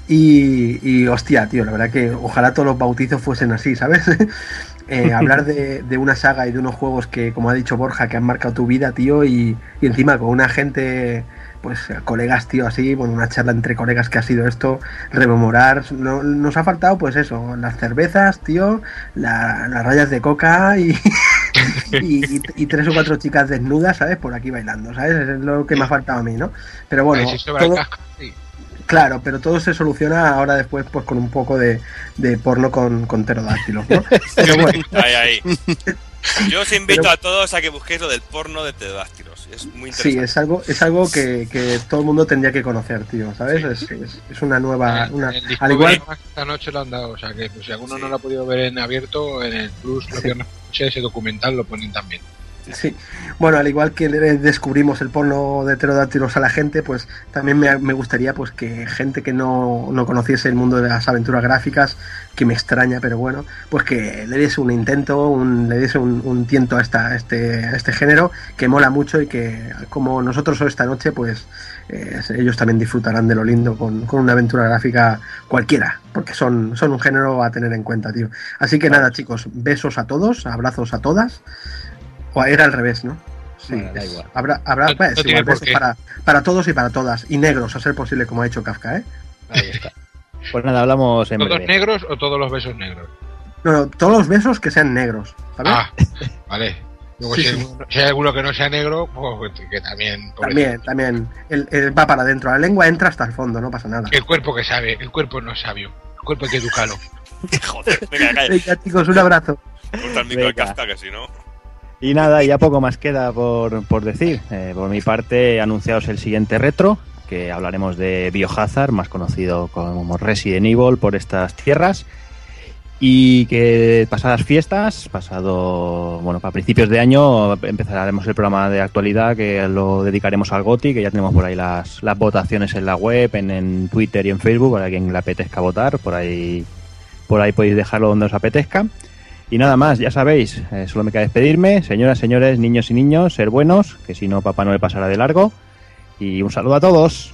Y, y hostia, tío, la verdad que ojalá todos los bautizos fuesen así, ¿sabes? Eh, hablar de, de una saga y de unos juegos que, como ha dicho Borja, que han marcado tu vida, tío, y, y encima con una gente pues colegas, tío, así, bueno, una charla entre colegas que ha sido esto, rememorar, no- nos ha faltado pues eso, las cervezas, tío, la- las rayas de coca y, y, y tres o cuatro chicas desnudas, ¿sabes? Por aquí bailando, ¿sabes? Es lo que me ha faltado a mí, ¿no? Pero bueno, todo-. Claro, pero todo se soluciona ahora después pues con un poco de, de porno con, con pterodáctilos, ¿no? Pero bueno, Ahí, ahí. Yo os invito Pero- a todos a que busquéis lo del porno de pterodáctilos. Es muy sí, interesante. es algo, es algo que, que todo el mundo tendría que conocer, tío, ¿sabes? Es, es- es una nueva... Una, En al Discovery igual, esta noche lo han dado, o sea que pues, si alguno Sí. no lo ha podido ver en abierto, en el Plus, los Sí. noche, ese documental lo ponen también. Sí, bueno, al igual que descubrimos el porno de pterodáctilos a la gente, pues también me, me gustaría pues que gente que no, no conociese el mundo de las aventuras gráficas, que me extraña, pero bueno, pues que le diese un intento, un, le diese un, un tiento a, esta, a este, a este género, que mola mucho y que como nosotros hoy esta noche, pues eh, ellos también disfrutarán de lo lindo con, con una aventura gráfica cualquiera, porque son, son un género a tener en cuenta, tío. Así que nada, chicos, besos a todos, abrazos a todas. O era al revés, ¿no? Sí, Bueno, da es- igual. habrá, habrá No- pues, no igual, para, para todos y para todas. Y negros, a ser posible, como ha hecho Kafka, ¿eh? Ahí está. Pues nada, hablamos en ¿Todos breve. negros o todos los besos negros? No, no, todos los besos que sean negros, ¿sabes? Ah, vale. Luego, Sí, si, sí. hay alguno- si hay alguno que no sea negro, pues que también. también, también. El, el va para adentro, la lengua entra hasta el fondo, no pasa nada. El cuerpo que sabe, el cuerpo no es sabio. El cuerpo hay que educarlo. Joder, venga, calla. Venga, chicos, un abrazo. Corta el micro de. Kafka, que si no. Y nada, ya poco más queda por, por decir. Eh, por mi parte, anunciaos el siguiente retro, que hablaremos de Biohazard, más conocido como Resident Evil por estas tierras. Y que pasadas fiestas, pasado, bueno, para principios de año, empezaremos el programa de actualidad que lo dedicaremos al GOTI, que ya tenemos por ahí las, las votaciones en la web, en, en Twitter y en Facebook, para quien le apetezca votar, por ahí, por ahí podéis dejarlo donde os apetezca. Y nada más, ya sabéis, eh, solo me queda despedirme. Señoras, señores, niños y niños, ser buenos, que si no, papá no le pasará de largo. Y un saludo a todos.